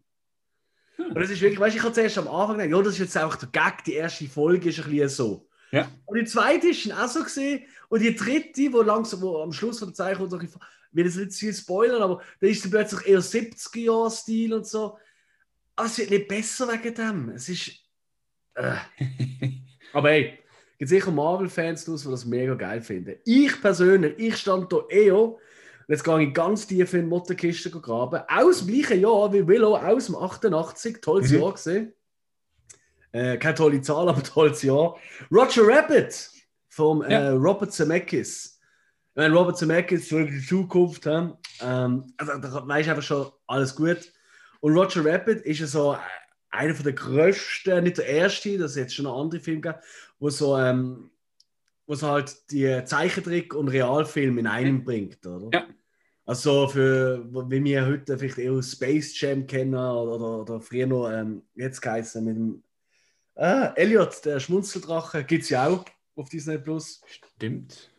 Und das ist wirklich, weißt du, ich habe zuerst am Anfang gedacht, ja, das ist jetzt einfach der Gag, die erste Folge ist ein bisschen so. Ja. Und die zweite ist dann auch so gesehen und die dritte, wo langsam, wo am Schluss von der Zeichen kommt, ich will das nicht zu viel spoilern, aber da ist dann plötzlich eher 70er-Jahr-Stil und so. Aber es wird nicht besser wegen dem. Es ist. Äh. (laughs) Aber hey, gibt sicher Marvel-Fans draus, die das mega geil finden. Ich persönlich, ich stand da eher. und Jetzt gehe ich ganz tief in die Mottenkiste graben. Aus dem gleichen Jahr wie Willow, aus dem 88. Tolles Mhm. Jahr gesehen. Äh, keine tolle Zahl, aber (laughs) tolles Jahr. Roger Rabbit vom Ja. äh, Robert Zemeckis. Wenn Robert Zemeckis zurück in die Zukunft, ähm, also, da weißt du einfach schon alles gut. Und Roger Rabbit ist ja so einer der größten, nicht der erste, das ist jetzt schon ein anderer Film gab, wo so, ähm, wo so halt die Zeichentrick und Realfilm in einem bringt, oder? Ja. Also für, wie wir heute vielleicht eher Space Jam kennen oder, oder, oder früher noch, ähm, jetzt geheißen mit dem ah, Elliot, der Schmunzeldrache, gibt es ja auch auf Disney Plus. Stimmt.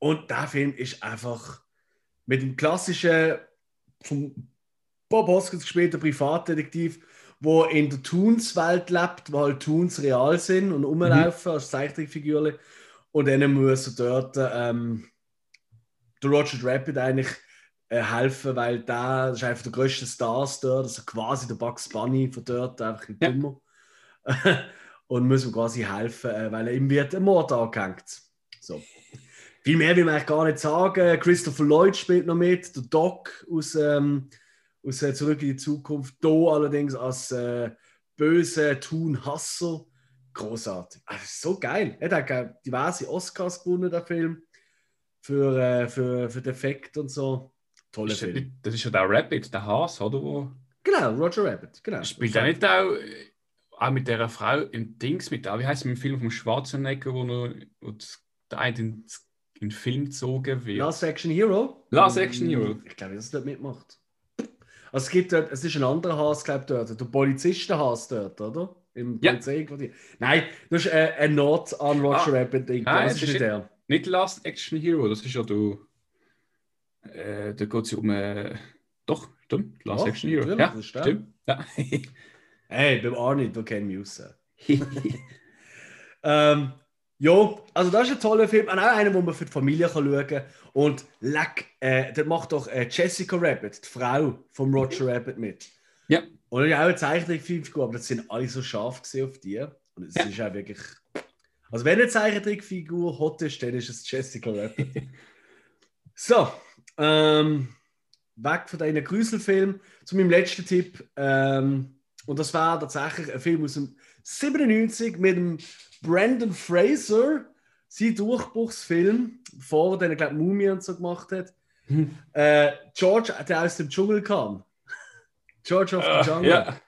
Und der Film ist einfach mit dem klassischen, vom Bob Hoskins gespielten Privatdetektiv, wo in der Toons-Welt lebt, wo halt Toons real sind und rumlaufen mhm. als Zeichentrickfiguren. Und dann muss er dort ähm, der Roger Rabbit eigentlich äh, helfen, weil der, das ist einfach der größte Star dort, also quasi der Bugs Bunny von dort, einfach ein Dummer. Ja. (laughs) und muss ihm quasi helfen, äh, weil ihm wird ein Mord angehängt. So. Viel mehr will man eigentlich gar nicht sagen. Christopher Lloyd spielt noch mit, der Doc aus, ähm, aus äh, Zurück in die Zukunft. Da allerdings als äh, böse Thun-Hasser. Großartig. Also, so geil. Er hat diverse Oscars gewonnen, der Film für, äh, für, für Defekt und so. Tolle ist Film. das ist ja der Rabbit, der Haas, oder? Wo... Genau, Roger Rabbit. Genau. Spielt er nicht auch, auch mit der Frau in Dings mit, wie heißt es im Film vom Schwarzenegger, wo, nur, wo der eine in, in den Film gezogen wird? Last Action Hero? Last Action Hero. Ich glaube, dass er dort mitmacht. Also es gibt dort, es ist ein anderer Haas, glaube ich, dort. Der Polizistenhaas dort, oder? Im ja. Nein, das ist äh, ein Not an Roger ah. Rabbit. Nein, das ist nicht der. Nicht Last Action Hero, das ist ja du. Äh, da geht es um. Äh, doch, stimmt. Last oh, Action Hero. Ja, stimmt. Ja. (laughs) hey, beim Arnie, du kennst mich raus. (laughs) ähm, ja, also das ist ein toller Film. Und auch einer, wo man für die Familie kann schauen kann. Und leck, äh, der macht doch äh, Jessica Rabbit, die Frau von Roger Rabbit, mit. Ja. Und ja auch eine Zeichentrickfigur, aber das sind alle so scharf auf die. Und es ja. ist auch wirklich also wenn eine Zeichentrickfigur hot ist, dann ist es Jessica Rabbit. (laughs) so, ähm, weg von deinen Grüselfilm zu meinem letzten Tipp. Ähm, und das war tatsächlich ein Film aus dem 97 mit dem Brandon Fraser, sein Durchbruchsfilm, bevor er dann, glaube Mumie und so gemacht hat. Hm. Äh, George, der aus dem Dschungel kam. George of the uh, Jungle. Yeah.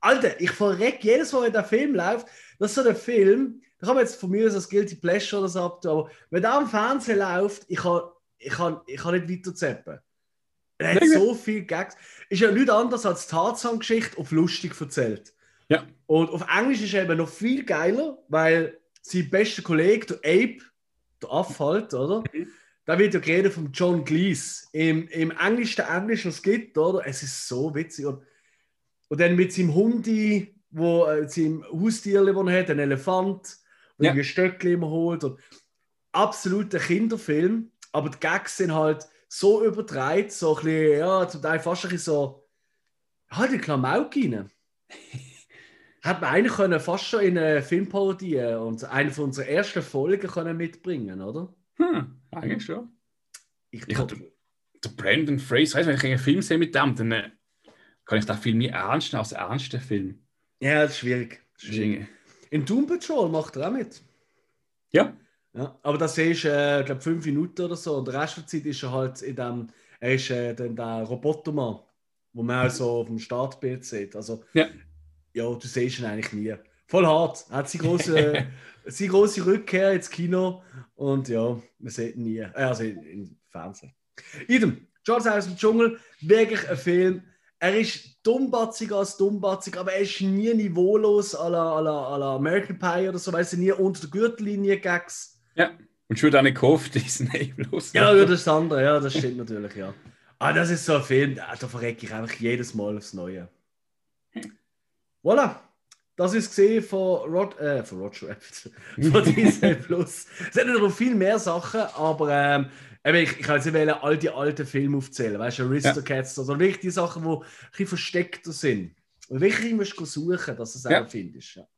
Alter, ich verreck jedes Mal, wenn der Film läuft. Das ist so der Film, da kann man jetzt von mir aus als Guilty Pleasure oder so abtun, aber wenn der am Fernsehen läuft, ich kann, ich kann, ich kann nicht weiter zappen. Er hat so viel Gags. Ist ja nichts anderes als Tarzan-Geschichte auf lustig erzählt. Ja. Und auf Englisch ist er eben noch viel geiler, weil sein bester Kollege, der Abe, der Aff halt, oder? Mhm. Da wird ja geredet von John Cleese. Im, im englischsten Englisch, was es gibt, oder? Es ist so witzig. Und, und dann mit seinem Hundi, wo äh, seinem Haustier, er hat, ein Elefant, ja. ein Stöckchen immer holt. Und absoluter Kinderfilm, aber die Gags sind halt so übertreibt, so ein bisschen, ja, zum Teil fast ein bisschen so, halt ein Klamauk rein. (laughs) Hat man eigentlich können fast schon in eine Filmparodie und eine von unseren ersten Folgen können mitbringen, oder? Hm, eigentlich schon. Ich, ich der, der Brandon Fraser, weißt, wenn ich einen Film sehe mit dem, dann äh, kann ich da viel mehr ernst nehmen als ernsten Film. Ja, das ist schwierig. Schwierig. In Doom Patrol macht er auch mit. Ja. ja aber das ist, äh, glaube fünf Minuten oder so. Und der Rest der Zeit ist er halt in dem, er ist äh, dann der Robotermann, wo man auch so auf dem Startbild sieht. Also, ja. Ja, du siehst ihn eigentlich nie. Voll hart. Er hat seine große, (laughs) seine große Rückkehr ins Kino und ja, man sieht ihn nie. Äh, also im Fernsehen. Idem, George aus dem Dschungel, wirklich ein Film er ist dummbatzig als dummbatzig, aber er ist nie niveaulos à la, à la, à la American Pie oder so, weil sie nie unter der Gürtellinie Gags. Ja, und schon eine gehofft, Disney bloß. Ja, das ist das andere, ja, das stimmt natürlich, ja. Aber das ist so ein Film, da verrecke ich einfach jedes Mal aufs Neue. Voilà, das ist gesehen von, Rod, äh, von Roger (laughs) Rabbit, von Disney (laughs) Plus. Es sind noch viel mehr Sachen, aber ähm, ich, ich kann jetzt nicht all die alten Filme aufzählen, weißt du, Aristocats, ja. also wirklich die Sachen, die ein bisschen versteckter sind. Und wirklich musst du suchen, dass du es ja. auch findest. Ja.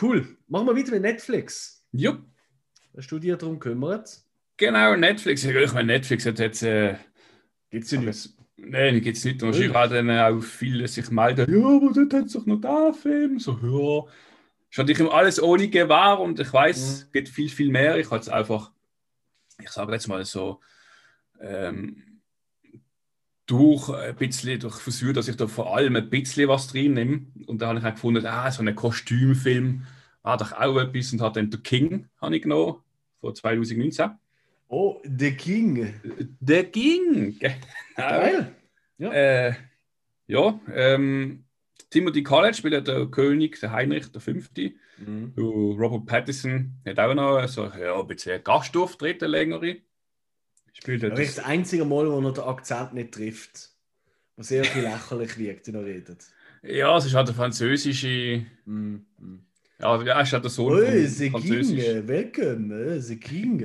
Cool. Machen wir weiter mit Netflix. Jupp. Hast du dich darum gekümmert? Genau, Netflix. Ich meine, Netflix hat jetzt. Äh, gibt es ja nicht. Nein, gibt es nicht. Und ich habe dann auch viele sich melden, ja, aber dort hat es doch noch da Film. So, ja. Ist natürlich alles ohne Gewahr und ich weiß, mhm. es gibt viel, viel mehr. Ich habe es einfach ich sage jetzt mal so, ähm, durch ein bisschen, durch versucht, dass ich da vor allem ein bisschen was drin nehme. Und da habe ich auch gefunden, ah, so ein Kostümfilm hat doch auch etwas und hat dann The King habe ich genommen, von 2019. Oh, The King. The King, genau. (laughs) Geil. Ja, äh, ja ähm, Timothy College spielt der König, der Heinrich der Fünfte. Mhm. Robert Pattinson hat auch noch so, ja, ein bisschen Gastauftritte, längere. Spielt das ist das einzige Mal, wo er den Akzent nicht trifft. Was sehr viel (laughs) lächerlich wirkt, wenn er redet. Ja, es ist halt der französische. Mm, mm. Ja, ist halt der Sohn. Oh, sie King, welcome, sie King.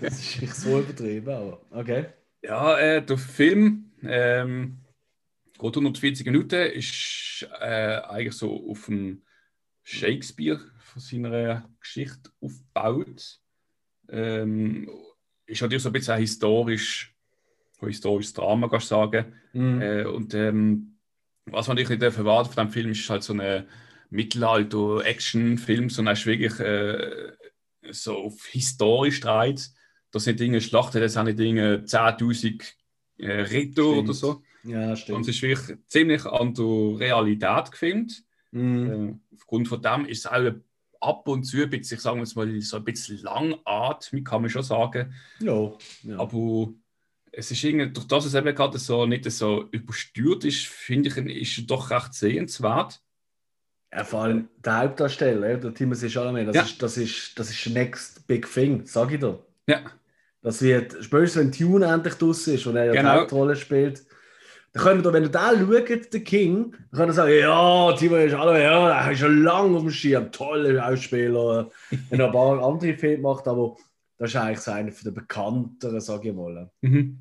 Das ist nicht so übertrieben, aber okay. Ja, äh, der Film, ähm, geht 140 Minuten, ist äh, eigentlich so auf dem Shakespeare von seiner Geschichte aufgebaut. Ähm, ist natürlich so ein bisschen ein historisch, ein historisches Drama, kannst du sagen. Mhm. Äh, und ähm, was man nicht erwarten von dem Film ist halt so ein Mittelalter-Action-Film, sondern ist wirklich äh, so auf historisch dreht. Das sind Dinge Schlachten, das sind Dinge 10.000 äh, Ritter stimmt. oder so. Ja, stimmt. Und es ist wirklich ziemlich an der Realität gefilmt. Mhm. Äh, aufgrund von dem ist es auch ab und zu ein bisschen, ich sage mal, so ein bisschen langatmig, kann man schon sagen. Ja. ja. Aber es ist irgendwie, durch das es eben gerade so nicht so übersteuert ist, finde ich, ist doch recht sehenswert. Ja, vor allem der Hauptdarsteller, der Timothy Chalamet, das, ja. ist, das, ist, das ist Next Big Thing, sag ich dir. Ja. Das wird, spätestens wenn Tune endlich draußen ist und er ja genau. die Hauptrolle spielt, dann können wir, wenn du da schaut, den King, dann können wir sagen, ja, Timo ist alle, ja, der ist schon lange auf dem Schirm, toller Ausspieler, (laughs) wenn er ein paar andere Filme macht, aber das ist eigentlich so einer der bekannteren, sage ich mal. Mhm.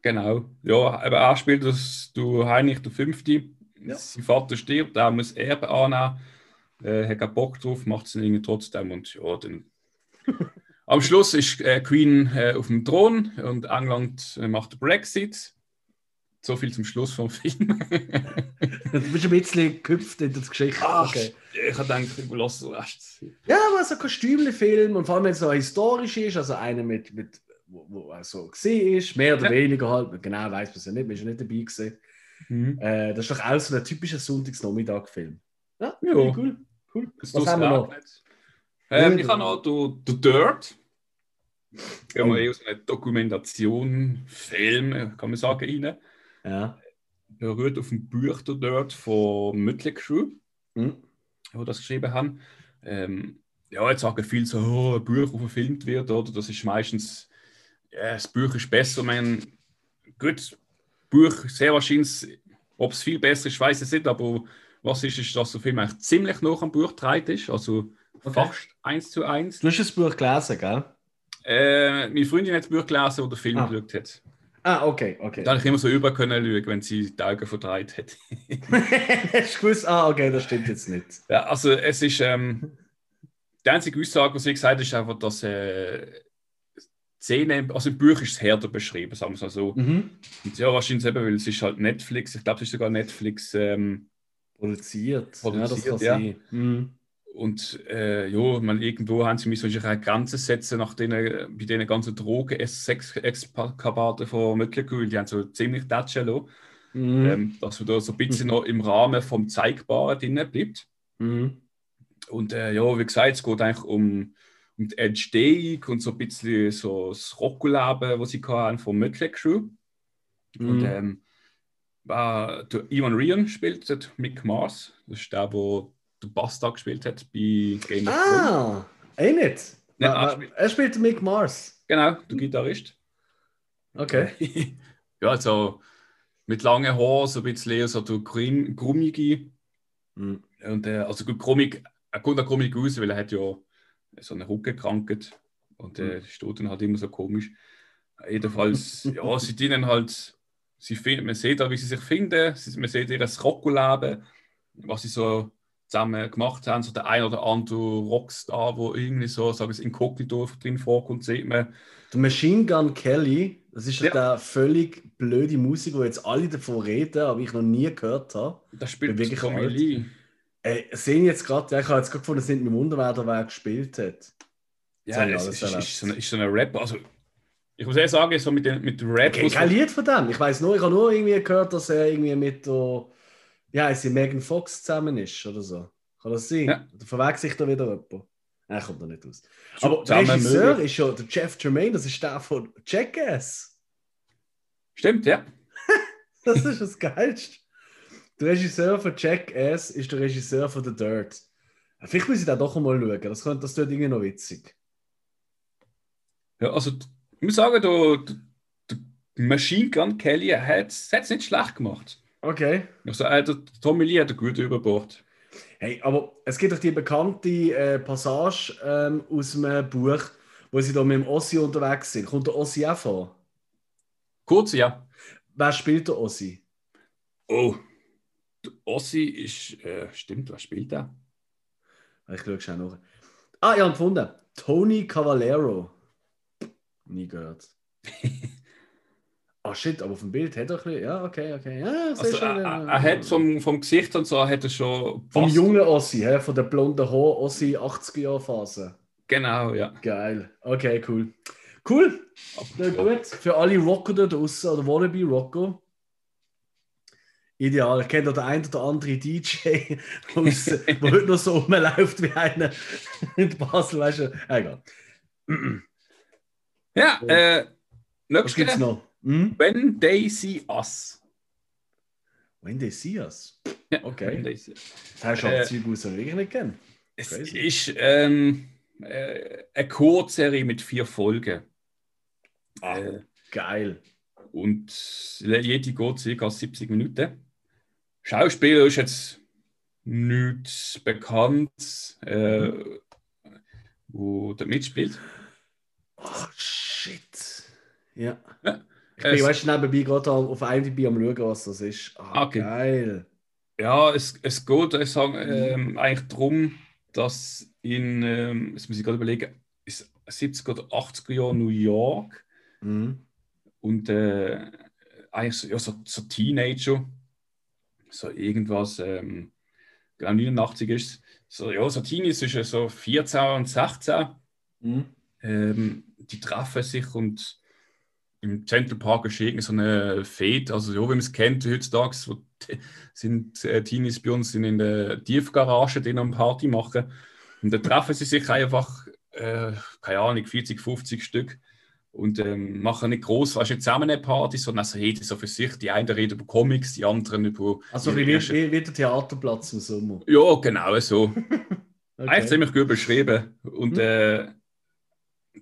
Genau, ja, aber er spielt das, du Heinrich der Fünfte, ja. sein Vater stirbt, er muss Erbe annehmen, äh, hat keinen Bock drauf, macht es irgendwie trotzdem und ja, dann... (laughs) Am Schluss ist äh, Queen äh, auf dem Thron und England äh, macht den Brexit so viel zum Schluss vom (laughs) Film. du bist ein bisschen gehüpft in das Geschichte. Ach, okay. Ich habe gedacht, ich überlasse den Rest. Ja, aber so ein Kostümfilm und vor allem, wenn es so historisch ist, also einer mit, mit wo, wo so gesehen ist, mehr oder ja. weniger halt, genau weiß man es ja nicht, man ist ja nicht dabei gesehen. Mhm. Äh, das ist doch auch so ein typischer Sonntagsnachmittag-Film. Ja, ja. cool. cool. Was haben wir noch? Ähm, ich habe noch The, Dirt. Ja, oh. eher so eine Dokumentation, Film, kann man sagen, rein. Ja. Berührt auf dem Buch dort von Mötley Crew, mhm. wo das geschrieben haben. Ähm, ja, jetzt sagen viele so, oh, ein Buch, das verfilmt wird, oder? Das ist meistens, ja, das Buch ist besser. Man, gut, Buch sehr wahrscheinlich, ob es viel besser ist, weiß ich nicht, aber was ist, ist, dass der Film eigentlich ziemlich noch am Buch dreht ist, also okay. fast eins zu eins. Du hast das Buch gelesen, gell? Äh, meine Freundin hat das Buch gelesen, wo der Film ah. geschaut hat. Ah, okay, okay. Da habe ich immer so über können schauen, wenn sie die Augen verdreht hat. (laughs) Hast du gewusst, ah, okay, das stimmt jetzt nicht. Ja, also es ist, ähm, die einzige Aussage, was sie gesagt hat, ist einfach, dass äh, Szene, also im Buch ist es härter beschrieben, sagen wir es mal so. Mhm. Und ja, wahrscheinlich eben, weil es ist halt Netflix, ich glaube, es ist sogar Netflix ähm, produziert. produziert. Ja, ja. Mhm. Und äh, ja, man, irgendwo haben sie mich solche Grenzen setzen nach denen, bei den ganzen Drogen, S6-Exkabaten von Möcklerkühl, die haben so ziemlich Datschen lassen. Mhm. Ähm, dass man da so ein bisschen noch im Rahmen vom Zeigbaren drin bleibt. Mhm. Und äh, ja, wie gesagt, es geht eigentlich um, die Entstehung und so ein bisschen so das Rockoleben, was sie hatten vom Mötley Crew. Mhm. Und ähm, der Ivan Rian spielt Mick Mars. Das ist der, der der Bastard gespielt hat bei Game of Thrones. Ah, eh nicht. Ja, er, spielt. er spielt Mick Mars. Genau, der Gitarrist. Okay. (laughs) ja, also mit langen Haaren, so ein bisschen so der grummige. Mhm. Und, äh, also gut, grummig, er kommt auch grummig raus, weil er hat ja so eine Rückenkrankheit und äh, mhm. steht dann halt immer so komisch. Jedenfalls, (laughs) ja, sie dienen halt, sie finden, man sieht auch, wie sie sich finden, man sieht ihr Rocco-Leben, was sie so zusammen gemacht haben. So der ein oder andere Rockstar, wo irgendwie so, sagen wir, Inkognito drin vorkommt, sieht man. Der Machine Gun Kelly, das ist ja der völlig blöde Musik, wo jetzt alle davon reden, aber ich noch nie gehört habe. Das spielt wirklich Tommy Lee. Äh, sehen jetzt gerade, ja, ich habe jetzt gerade gefunden, es sind mit dem Unterwehr, wer gespielt hat. Ja, es ist, ist, ist, so eine, ist so eine Rap, also Ich muss ehrlich sagen, so mit, den, mit Red Okay, kein Lied von dem. Ich weiß nur, ich habe nur irgendwie gehört, dass er irgendwie mit der, ja, ist Megan Fox zusammen ist oder so. Kann das sein? Ja. Oder verwechselt sich da wieder jemand? Nein, kommt da nicht aus. Zu- Aber der Regisseur möglich. ist schon der Jeff Tremaine, das ist der von Jackass. Stimmt, ja. (laughs) Das ist das Geilste. Der Regisseur von Jackass ist der Regisseur von The Dirt. Vielleicht muss ich da doch mal schauen. Das, könnte, das tut irgendwie noch witzig. ja also, ich muss sagen, der, der, Machine Gun Kelly hat es nicht schlecht gemacht. Okay. Also, äh, der Tommy Lee hat einen guten Überbord. Hey, aber es gibt doch die bekannte äh, Passage ähm, aus einem Buch, wo sie da mit dem Ossi unterwegs sind. Kommt der Ossi auch vor? Kurz, ja. Wer spielt der Ossi? Oh, Ossi ist, äh, stimmt, was spielt er? Ich schaue schnell nach. Ah, ja, gefunden. Tony Cavallero. Nie gehört. (laughs) Ah, shit, aber auf dem Bild hat er ein bisschen. Ja, okay, okay. Ja, ich Also, schon, er, er er hat vom, vom Gesicht und so hat er schon. Vom fast- jungen Ossi, hä? von der blonden Haar Ossi 80er-Phase. Genau, ja. Geil. Okay, cool. Cool. Ja, gut. Für alle Rocker da draußen oder Wannabe Rocker. Ideal. Ich kenne da den einen oder anderen DJ, (laughs) der heute noch so rumläuft wie einer in Basel, weißt du? Egal. Ja, äh, Was gibt's noch? Hm? When They See Us. When they see us. Ja, Okay. They See. Das hast du Äh, aber Zeug aus, ich wirklich nicht. Es Crazy. ist ähm, äh, eine Kurzserie mit vier Folgen. Ah. Äh, Geil. und jede geht ca. 70 Minuten. Schauspieler ist jetzt nichts bekannt, äh, wo da mitspielt. Oh, shit. Ja. Ja. Ich bin, weißt nebenbei gerade auf IMDb am schauen, was das ist. Ah, Okay. Geil. Ja, es, es geht ich sag, ähm, eigentlich darum, dass in, ähm, jetzt muss ich gerade überlegen, ist 70er oder 80er Jahre New York Mhm. und äh, eigentlich so, ja, so, so Teenager, so irgendwas, ähm, genau 89 ist so, ja, so Teenies zwischen so 14 und 16, Mhm. ähm, die treffen sich und im Central Park ist irgend so eine Fete, also ja, wie man es kennt heutzutage, wo sind äh, Teenies bei uns sind in der Tiefgarage, die am Party machen. Und dann treffen sie sich einfach, äh, keine Ahnung, 40, 50 Stück und ähm, machen nicht groß, weißt du, nicht zusammen eine Party, sondern also jeder so für sich. Die einen reden über Comics, die anderen über. Also wie, wie, wie der Theaterplatz im Sommer. Ja, genau so. (laughs) Okay. Eigentlich ziemlich gut beschrieben. Und Mhm. äh,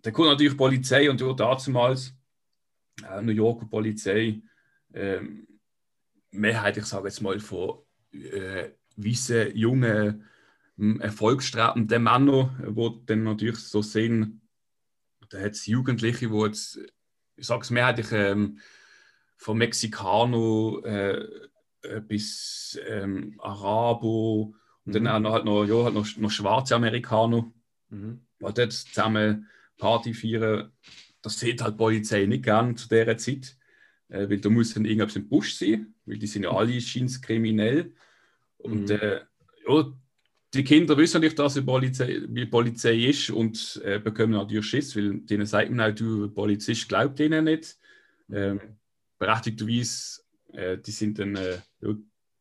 dann kommt natürlich Polizei und ja, damals äh, New Yorker Polizei, ähm, Mehrheit, ich sage jetzt mal, von äh, weißen, jungen, erfolgsstrebenden Männern, die dann natürlich so sehen, da hat es Jugendliche, die jetzt, ich sage es mehrheitlich, ähm, von Mexikaner äh, äh, bis ähm, Arabo und dann Mhm. auch noch, halt noch, ja, halt noch, noch schwarze Amerikaner, Mhm. die dort zusammen Party feiern. Das sieht halt die Polizei nicht gern zu dieser Zeit, äh, weil da muss dann irgendwas im Busch sein, weil die sind ja (laughs) alle scheins kriminell. Und Mhm. äh, ja, die Kinder wissen nicht, dass die Polizei, wie die Polizei ist und äh, bekommen natürlich Schiss, weil denen sagt man auch, du Polizist glaubt denen nicht. Ähm, berechtigterweise, äh, die sind dann, äh,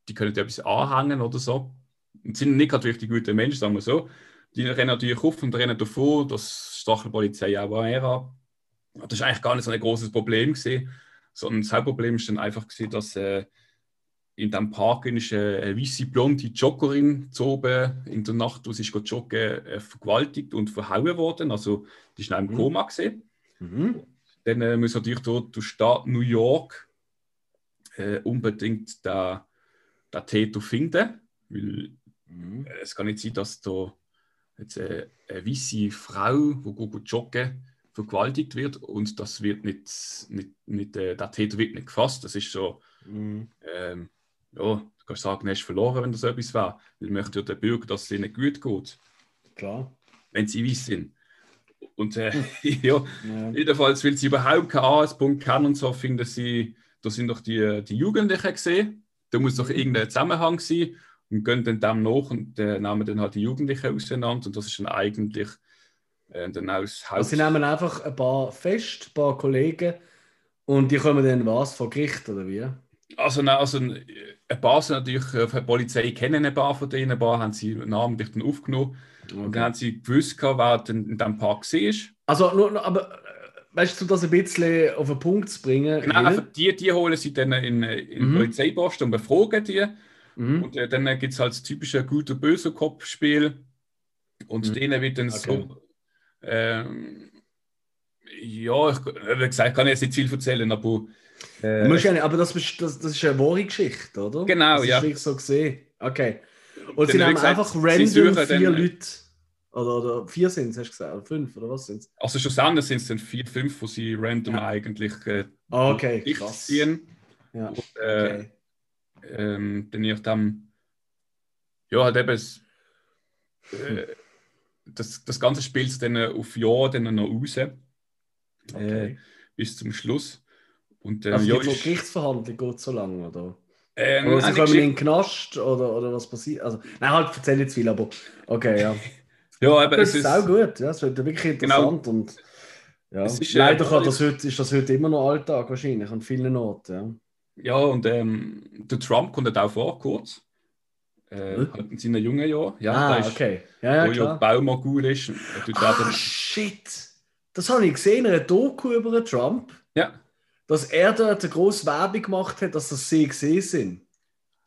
die können dir etwas anhängen oder so. Und sind nicht natürlich die guten Menschen, sagen wir so. Die rennen natürlich auf und rennen davor, das stachelt die Polizei auch an. an. Das ist eigentlich gar nicht so ein großes Problem gewesen, sondern das Hauptproblem ist dann einfach gewesen, dass äh, in diesem Park ist eine, eine weiße blonde Joggerin zu oben in der Nacht, wo sie ist joggen, äh, vergewaltigt und verhauen worden. Also die ist noch im Mhm. Koma gesehen. Mhm. Dann äh, muss natürlich dort der Staat New York äh, unbedingt den, den Täter finden, weil Mhm. äh, es kann nicht sein, dass da jetzt äh, eine weiße Frau, die gut joggen, vergewaltigt wird und das wird nicht, nicht, nicht äh, der Täter wird nicht gefasst. Das ist so, Mhm. ähm, ja, du kannst sagen, du hast verloren, wenn das etwas war. Weil möchte ja der Bürger, dass es ihnen gut geht, Klar. wenn sie weiß sind. Und äh, (laughs) ja, Ja. Jedenfalls, weil sie überhaupt keinen Anhaltspunkt kennen und so, finden sie, da sind doch die, die Jugendlichen gesehen. Da muss doch irgendein Zusammenhang sein und gehen dann dem nach und äh, nehmen dann halt die Jugendlichen auseinander. Und das ist dann eigentlich Äh, dann auch das Haupt... Also sie nehmen einfach ein paar fest, ein paar Kollegen und die kommen dann was, vor Gericht oder wie? Also, nein, also ein paar sind natürlich, äh, die Polizei kennen ein paar von denen, ein paar haben sie namentlich dann aufgenommen. Und dann haben sie gewusst, wer denn in diesem Park war. Also, nur, nur- aber äh, weißt du, das ein bisschen auf den Punkt zu bringen? Genau, einfach die, die holen sie dann in, äh, in Mhm. Polizeiposten und befragen die. Mhm. Und äh, dann gibt es halt das typische guter böser Kopfspiel. Und Mhm. denen wird dann Okay. so. Ähm, ja, ich, wie gesagt, kann ich jetzt nicht viel erzählen, aber. Äh, ja aber das, ist- das, das ist eine wahre Geschichte, oder? Genau, das ja. ist wirklich so gesehen. Okay. Und sie nehmen gesagt, einfach random vier Leute. Oder, oder vier sind es, hast du gesagt? Oder fünf, oder was sind es? also schlussendlich sind es dann vier, fünf, wo sie random Ja. eigentlich äh, Ah, okay, krass. ziehen. Ja, Und, äh, okay. ähm, dann ich dann, ja, halt eben das, äh, das, das ganze spielt dann auf Jahr dann noch raus, äh, okay. bis zum Schluss. Und äh, also ja, die ist, Gerichtsverhandlung geht so lange, oder? ähm, Oder sie eine kommen in den Knast, oder, oder was passiert? Also, nein, halt, erzähl nicht zu viel, aber okay, ja. (laughs) ja, eben, Das es ist auch gut, ja, das wird wirklich Genau. interessant und ja. Es ist, äh, Leider kann alles- das heute, ist das heute immer noch Alltag wahrscheinlich an vielen Orten, ja. ja, und ähm, der Trump kommt auch vor, kurz. Äh, Hm? halt in seinen jungen Jahren. Ja, ah, ist, okay. Ja, ja, wo ja klar. Baumogul ist. Ah, shit! Das habe ich gesehen in einer Doku über den Trump, ja. Dass er dort eine grosse Werbung gemacht hat, dass das sie gesehen sind.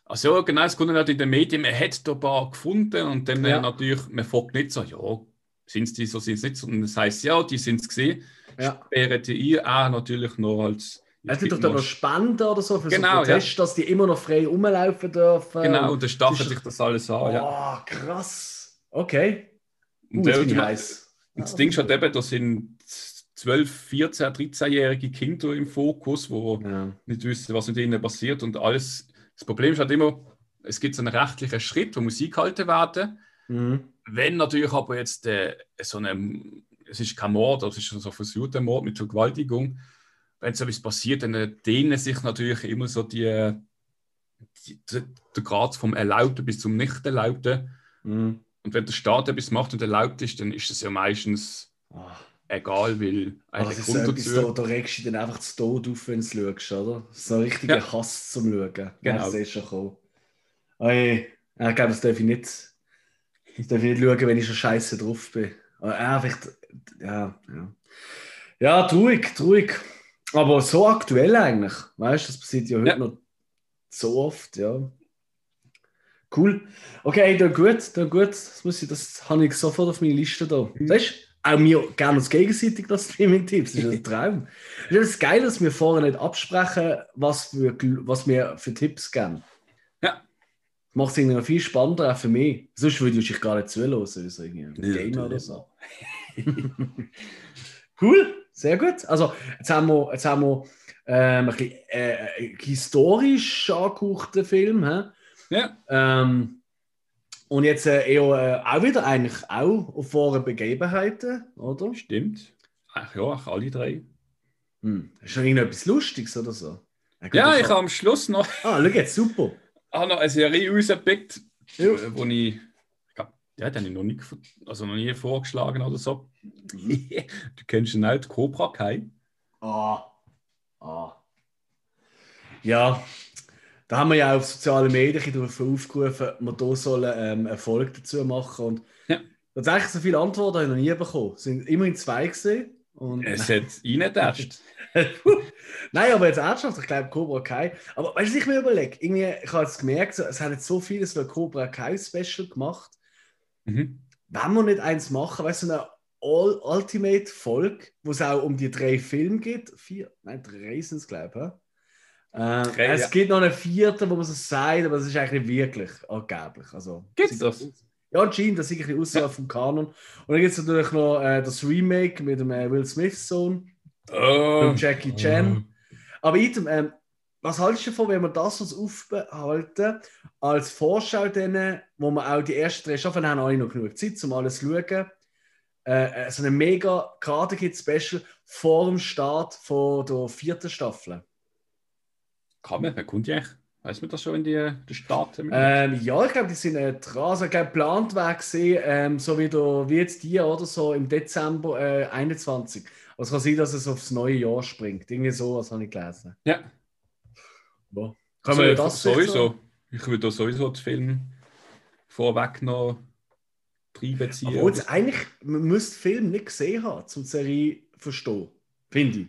Also ja, genau, es kommt halt in den Medien, man hat da ein paar gefunden und dann Ja. äh, natürlich, man fragt nicht so, ja, sind es die so, sind es nicht so, und das heißt ja, die sind es gesehen. Ja. Sperren die ein, auch natürlich noch als... Er tut doch dann noch Spenden oder so für Genau, so Protest, dass die immer noch frei rumlaufen dürfen. Genau, und dann stachelt sich das alles an. Oh, Ja. krass. Okay. Und, Uh, und heiß. das Ding ist halt eben, da sind 12, 14, 13-jährige Kinder im Fokus, wo Ja. nicht wissen, was mit ihnen passiert und alles. Das Problem ist halt immer, es gibt so einen rechtlichen Schritt, der muss eingehalten werden. Mhm. Wenn natürlich aber jetzt äh, so eine, es ist kein Mord, es ist so ein versuchter Mord mit Vergewaltigung, wenn so etwas passiert, dann äh, dehnen sich natürlich immer so die, die, die der Grad vom Erlaubten bis zum Nicht-Erlaubten. Mhm. Und wenn der Staat etwas macht und erlaubt ist, dann ist das ja meistens Oh. Egal, weil Also eigentlich das ist so etwas, da, da regst du dich dann einfach zu Tod auf, wenn du schaust, oder? So ein richtiger Ja. Hass zum Schauen. Genau. Das ist schon. Oi, ja, ich glaube, das darf ich nicht. Das darf ich nicht schauen, wenn ich schon scheiße drauf bin. Aber, ja, vielleicht, ja, ja. Ja, traurig, traurig. Aber so aktuell eigentlich. Weißt du, das passiert ja heute Ja. noch so oft, ja. Cool. Okay, dann gut, dann gut. Das, muss ich, das habe ich sofort auf meine Liste da. Mhm. Weißt du, auch mir gerne uns gegenseitig das Streaming-Tipps. Das ist ein (laughs) Traum. Es ist geil, dass wir vorher nicht absprechen, was, für, was wir für Tipps geben. Ja. Macht es irgendwie noch viel spannender, auch für mich. Sonst würde ich gar nicht zuhören, also irgendwie ein Ja, Game oder so. (laughs) cool, sehr gut. Also, jetzt haben wir, jetzt haben wir ähm, ein bisschen äh, historisch angehauchten Film. Hä? Ja, Ähm, und jetzt äh, eher äh, auch wieder eigentlich auch auf wahre Begebenheiten, oder? stimmt. Ach ja, ach, alle drei. Hm. Ist schon irgendetwas Lustiges oder so? Ja, ich habe am Schluss noch, (laughs) Ah, schau jetzt, super. habe noch eine Serie rausgepickt, Ja. äh, wo ich, ich glaube, die hat ich noch nie, also noch nie vorgeschlagen oder so. (laughs) du kennst ihn nicht, Cobra Kai. Ah. Ah. Ja, da haben wir ja auf sozialen Medien dafür aufgerufen, wir hier sollen ähm, Erfolg dazu machen. Und Ja. tatsächlich so viele Antworten habe ich noch nie bekommen. Es sind immerhin zwei gesehen. Und Es hat reingetastet. (laughs) Nein, aber jetzt ernsthaft, ich glaube Cobra Kai. Aber weißt du, was ich mir überlege? Irgendwie, ich habe jetzt gemerkt, so, es haben jetzt so vieles für Cobra Kai Special gemacht. mhm. Wenn wir nicht eins machen, weißt du, so eine All Ultimate Folge, wo es auch um die drei Filme geht. Vier, nein, drei sind es, glaube ich. Äh, Drei, es ja. gibt noch einen vierten, wo man so sagt, aber das ist eigentlich nicht wirklich angeblich. Also, Gibt's das? Ja, anscheinend, das ist irgendwie außerhalb vom Kanon. Und dann gibt es natürlich noch äh, das Remake mit dem äh, Will Smith Sohn, Oh. mit Jackie Chan. Aber Item, ähm, was haltest du davon, wenn wir das uns aufbehalten als Vorschau, denen, wo wir auch die ersten drei Staffeln haben, alle noch genug Zeit, um alles zu schauen. Äh, äh, so eine mega Karte gibt Special vor dem Start von der vierten Staffel. Kann man, wer kommt ja eigentlich? Weiß man das schon in die, die Staaten? Ähm, ja, ich glaube, die sind äh, dran. Also, ich glaube, geplant gesehen, ähm, so wie, der, wie jetzt die oder so im Dezember äh, 21. Aber es kann sein, dass es aufs neue Jahr springt. Irgendwie so, was habe ich gelesen. Ja. Ja. Also, Kann man das sowieso. so- Ich würde da sowieso den Film vorweg noch reinbeziehen. Obwohl eigentlich, man müsste den Film nicht gesehen haben, um die Serie zu verstehen. Finde ich.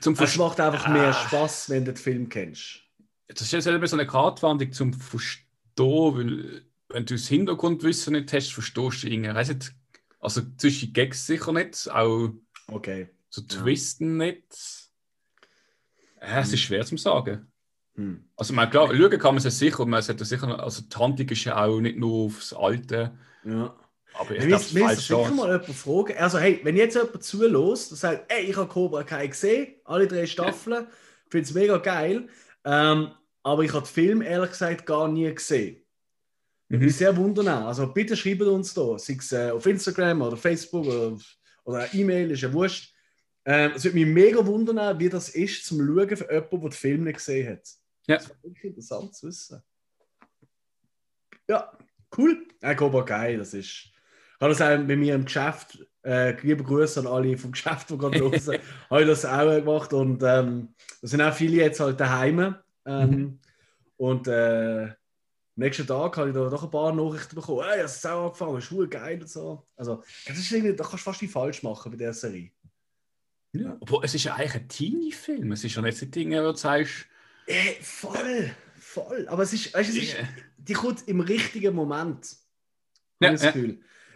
Zum Es Verstehen. macht einfach mehr Ah. Spaß, wenn du den Film kennst. Das ist ja selber so eine Kartwandlung zum Verstehen, weil wenn du das Hintergrundwissen nicht hast, verstehst du irgendwie, weiss nicht, also zwischen Gags sicher nicht, auch Okay. so Ja. Twisten nicht. Ja, es ist schwer zu sagen. Hm. Also man, klar, schauen kann man es sicher, man sollte sicher, also die Handlung ist ja auch nicht nur aufs Alte, Ja. Aber ich glaube, ist das sicher mal jemand fragen. Also, hey, wenn jetzt jemand zulässt und sagt, ey, ich habe Cobra Kai gesehen, alle drei Staffeln, (laughs) finde es mega geil, ähm, aber ich habe den Film ehrlich gesagt gar nie gesehen. Würde mich Mhm. sehr wundern. Also, bitte schreibt uns da, sei es äh, auf Instagram oder Facebook oder, oder E-Mail, ist ja wurscht. Ähm, es würde mich mega wundern, wie das ist, zum Schauen für jemanden, der den Film nicht gesehen hat. Ja. Das wäre wirklich interessant zu wissen. Ja, cool. Ja, Cobra Kai, das ist. Ich habe das auch bei mir im Geschäft, äh, liebe Grüße an alle vom Geschäft, die gerade hören, habe ich das auch gemacht und ähm, da sind auch viele jetzt halt daheim. Ähm, Mhm. Und äh, am nächsten Tag habe ich da doch ein paar Nachrichten bekommen. Hey, hast du auch angefangen? Ist voll geil und so. Also, das ist irgendwie, da kannst du fast nicht falsch machen bei der Serie. Ja. Obwohl, es ist ja eigentlich ein Teenie-Film, es ist ja nicht so Dinge, wo du sagst, Äh, voll, voll. Aber es ist, weißt, du, es ist, die kommt im richtigen Moment. Ja, das ja.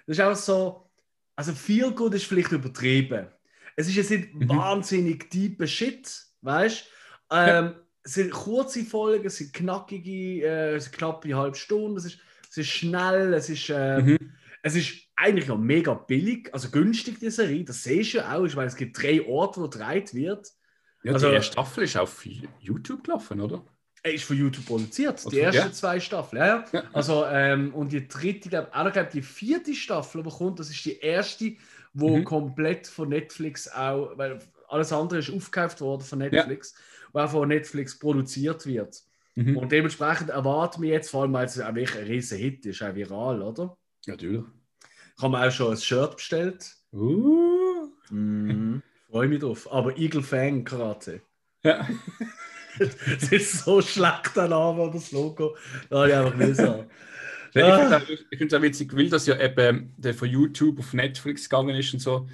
Das ist auch so, also viel gut ist vielleicht übertrieben. Es ist jetzt nicht Mhm. wahnsinnig tiefer Shit, weißt du? Ähm, Es sind kurze Folgen, es sind knackige, äh, es sind knappe halbe Stunde, es ist, es ist schnell, es ist, äh, Mhm. es ist eigentlich noch mega billig, also günstig, die Serie. Das siehst du ja auch. Ich meine, es gibt drei Orte, wo gedreht wird. Ja, Also- die erste Staffel ist auf YouTube gelaufen, oder? Er ist von YouTube produziert, die ersten ja. zwei Staffeln. Ja, ja. Ja. Also, ähm, und die dritte, glaub, auch noch, glaub, die vierte Staffel, die kommt, das ist die erste, wo Mhm. komplett von Netflix auch, weil alles andere ist aufgekauft worden von Netflix, wo auch von Netflix produziert wird. Mhm. Und dementsprechend erwarten wir jetzt, vor allem weil es auch wirklich ein riesen Hit ist, auch viral, oder? Natürlich. Haben wir auch schon ein Shirt bestellt. Uh. Mhm. Freue mich drauf. Aber Eagle Fang Karate. Ja. Das ist so schlecht, der Name oder das Logo. Da habe ich einfach nicht sagen. (laughs) Ich finde es auch, ich auch witzig, weil das ja eben der von YouTube auf Netflix gegangen ist und so.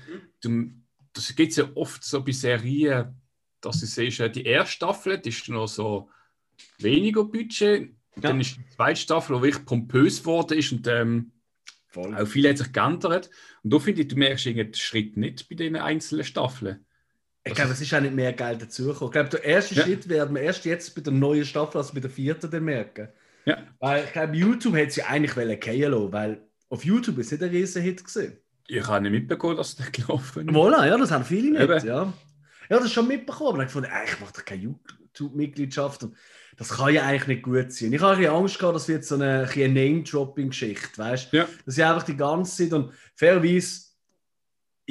Das gibt es ja oft so bei Serien, dass du siehst, die erste Staffel die ist noch so weniger Budget. Ja. Dann ist die zweite Staffel, die wirklich pompös geworden ist und ähm, auch viel hat sich geändert. Und da finde ich, du merkst den Schritt nicht bei den einzelnen Staffeln. Ich glaube, es ist auch nicht mehr Geld dazugekommen. Ich glaube, der erste Ja. Schritt werden wir erst jetzt bei der neuen Staffel, also bei der vierten, dann merken. Ja. Weil ich glaube, YouTube hätte sie eigentlich fallen lassen, weil auf YouTube ist nicht ein riesen Hit gesehen. Ich habe nicht mitbekommen, dass das gelaufen ist. Voilà, ja, das haben viele nicht, Eben. ja. Ja, das schon mitbekommen, aber ich fand, ich mache doch keine YouTube-Mitgliedschaft. Das kann ja eigentlich nicht gut sein. Ich habe ein bisschen Angst gehabt, das wird so eine, eine Name-Dropping-Geschichte, weißt du? Ja. Dass ich einfach die ganze Zeit und fairerweise,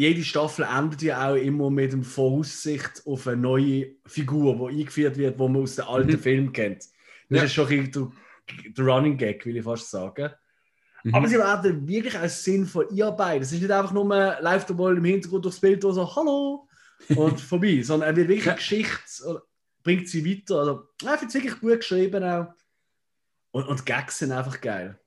jede Staffel endet ja auch immer mit einer Voraussicht auf eine neue Figur, die eingeführt wird, die man aus den alten Mhm. Filmen kennt. Das Ja. ist schon ein bisschen der, der Running Gag, will ich fast sagen. Mhm. Aber sie werden wirklich als sinnvoll einarbeiten. Es ist nicht einfach nur, läuft der Ball im Hintergrund durchs Bild und so, hallo, und (laughs) vorbei, sondern er wird wirklich Ja. Geschichte, bringt sie weiter. Also, ich finde es wirklich gut geschrieben auch. Und, und Gags sind einfach geil.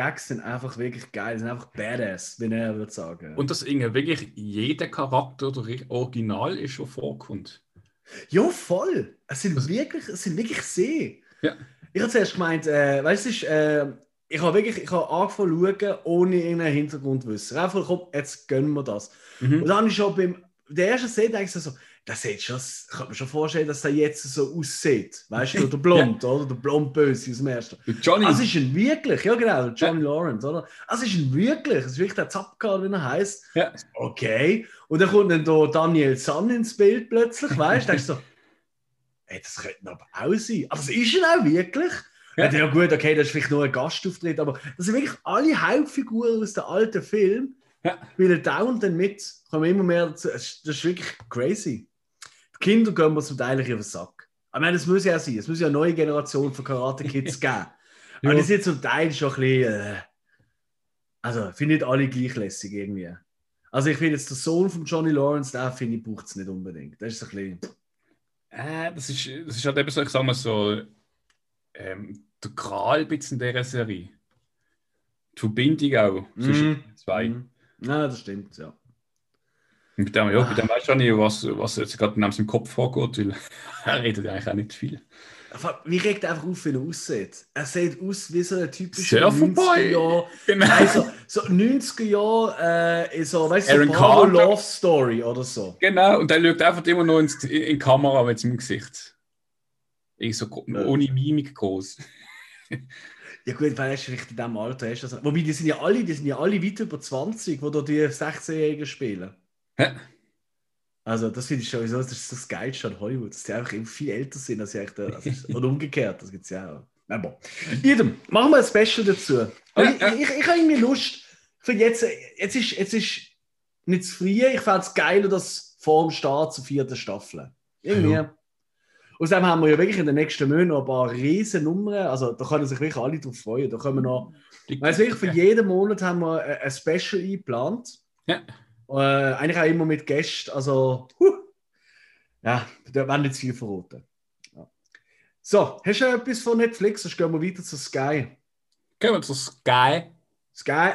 Gags sind einfach wirklich geil, sind einfach badass, wie er würde sagen. Und dass irgendwie wirklich jeder Charakter oder Original ist, der vorkommt. Ja, voll. Es sind Das- wirklich, es sind wirklich sehr. Ja. Ich habe zuerst gemeint, äh, weißt du, äh, ich habe wirklich, ich habe angefangen zu schauen, ohne irgendeinen Hintergrundwissen. Einfach, komm, jetzt gönnen wir das. Mhm. Und dann ist schon beim der ersten Szene denkst du so, das sieht schon, ich kann mir schon vorstellen, dass er jetzt so aussieht. Weißt du, der Blond, (laughs) oder? Der Blond-Böse aus dem ersten. Und Johnny, Also ist ihn wirklich, ja genau, Johnny Lawrence, oder? Also ist ihn wirklich, es ist wirklich der Zapka, wie er heißt. ja. Okay. Und dann kommt dann da Daniel San ins Bild plötzlich, weißt du? so, (laughs) ey, das könnte aber auch sein. Also, das ist ihn auch wirklich. Ja. Ja. gut, okay, das ist vielleicht nur ein Gastauftritt, aber das sind wirklich alle Hauptfiguren aus dem alten Film, Ja. spielen dauernd dann mit, kommen immer mehr dazu. Das ist, das ist wirklich crazy. Kinder gehen mir zum Teil auf den Sack. Ich meine, das muss ja sein. Es muss ja eine neue Generation von Karate Kids (laughs) geben. Aber die sind zum Teil schon ein bisschen. Äh, also, finde ich nicht alle gleich lässig irgendwie. Also, ich finde jetzt der Sohn von Johnny Lawrence, der finde ich, braucht es nicht unbedingt. Das ist ein bisschen. Äh, das, ist, das ist halt eben so, ich sag mal so, ähm, der Kral in dieser Serie. Die Verbindung auch zwischen den zwei. Mhm. Ja, das stimmt, ja. Bei dem, ja, bei dem weißt du auch nicht, was, was jetzt gerade in seinem Kopf vorgeht, weil (laughs) er redet eigentlich auch nicht viel. Aber Wie regt er einfach auf, wie er aussieht? Er sieht aus wie so ein typischer Surferboy. 90er Jahre. Genau. Also, so 90er Jahre, äh, so, weißt du, so Bravo. Love Story oder so. Genau, und er schaut einfach immer nur ins, in die Kamera mit seinem Gesicht. Irgendwie so Ja. ohne Mimik groß. Ja gut, weil er ist vielleicht in diesem Alter. Ist das, wobei, die sind ja alle, die sind ja alle weit über 20, wo da die 16-Jährigen spielen. Also das finde ich sowieso, das ist das Geilste an Hollywood, dass die einfach eben viel älter sind als ich. Also, oder umgekehrt, das gibt es ja auch. Aber, Idem, machen wir ein Special dazu. Ja, ich, ja. ich, ich habe irgendwie Lust, ich finde jetzt, jetzt, ist, jetzt ist nicht zu früh, ich fände es geiler, dass vor dem Start zur vierten Staffel. Irgendwie. Ja. Außerdem haben wir ja wirklich in den nächsten Monaten noch ein paar riesen Nummern, also da können sich wirklich alle drauf freuen. Da können wir noch, also wirklich für jeden Monat haben wir ein, ein Special eingeplant. Ja. Äh, eigentlich auch immer mit Gästen, also huh. ja, da werden zu viel verraten. Ja. So, hast du etwas von Netflix? Sonst gehen wir weiter zu Sky. Gehen wir zu Sky. Sky.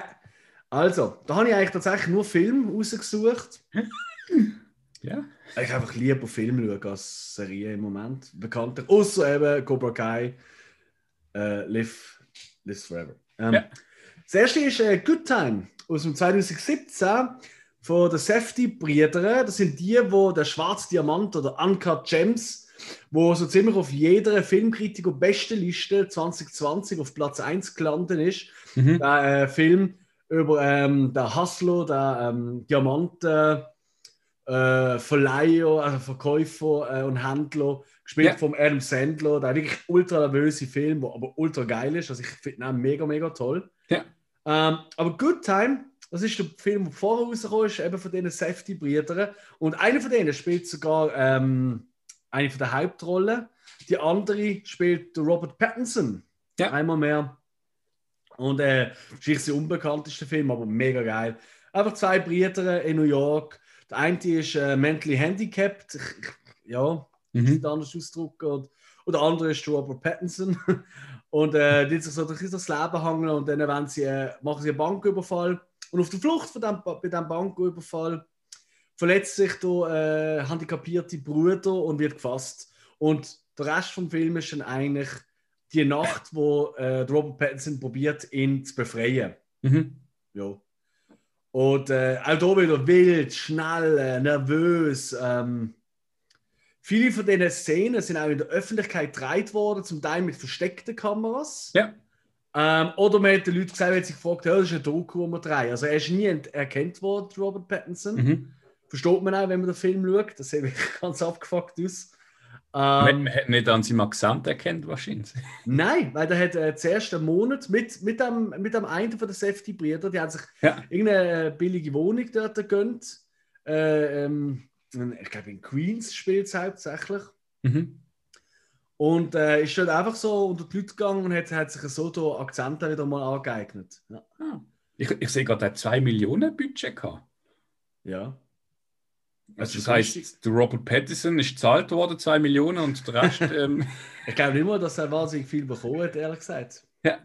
Also, da habe ich eigentlich tatsächlich nur Filme rausgesucht. (laughs) Ja. Ich einfach lieber Filme schauen als Serie im Moment. Bekannter. Außer eben Cobra Kai, äh, Live, Live Forever. Ähm, Ja. Das erste ist äh, Good Time aus dem 2017 von den Safety-Brüdern. Das sind die, wo der Schwarze Diamant oder Uncut Gems, wo so ziemlich auf jeder Filmkritiker beste Liste 2020 auf Platz 1 gelandet ist. Mhm. Der äh, Film über ähm, der Hustler, der ähm, Diamanten äh, Verleiher, also Verkäufer äh, und Händler, gespielt Ja. von Adam Sandler. Der wirklich ultra nervöse Film, der aber ultra geil ist. Also ich finde ihn mega, mega toll. Ja. Ähm, aber Good Time, das ist der Film, der vorher rausgekommen ist, eben von diesen Safety-Brüdern. Und einer von denen spielt sogar ähm, eine von der Hauptrollen. Die andere spielt Robert Pattinson. Ja. Einmal mehr. Und äh, ist nicht der unbekannteste Film, aber mega geil. Einfach zwei Brüder in New York. Der eine ist äh, mentally handicapped. Ich, (laughs) ich, ja, Mhm. nicht anders ausdrücken. Und, und der andere ist Robert Pattinson. (laughs) Und äh, die sich so durch das Leben hangeln und dann wenn sie, äh, machen sie einen Banküberfall. Und auf der Flucht von dem, bei diesem Banküberfall verletzt sich der äh, handicapierte Bruder und wird gefasst. Und der Rest vom Film ist dann eigentlich die Nacht, wo äh, Robert Pattinson probiert, ihn zu befreien. Mhm. Ja. Und äh, auch hier wieder wild, schnell, äh, nervös. Ähm, viele von diesen Szenen sind auch in der Öffentlichkeit gedreht worden, zum Teil mit versteckten Kameras. Ja. Ähm, oder man hat den Leuten gesagt, wenn sie sich gefragt haben, das ist ein Doku, wo wir drehen. Also er ist nie erkannt worden, Robert Pattinson. Mhm. Versteht man auch, wenn man den Film schaut. Das sieht (laughs) wirklich ganz abgefuckt aus. Man, Ähm, man hat nicht an seinem Akzent erkannt, wahrscheinlich. (laughs) Nein, weil der hat äh, zuerst einen Monat mit, mit, dem, mit dem einen von den Safety-Brüdern, die haben sich Ja. irgendeine billige Wohnung dort gegönnt. Äh, ähm, ich glaube, in Queens spielt es hauptsächlich. Mhm. Und äh, ist dort einfach so unter die Leute gegangen und hat, hat sich so den Akzent dann wieder mal angeeignet. Ja. Ah. Ich, ich sehe gerade, er hat 2 Millionen Budget gehabt. ja. Also das heißt, der Robert Pattinson ist gezahlt worden, 2 Millionen, und der Rest. (laughs) ähm, Ich glaube nicht mal, dass er wahnsinnig viel bekommen hat, ehrlich gesagt. Ja.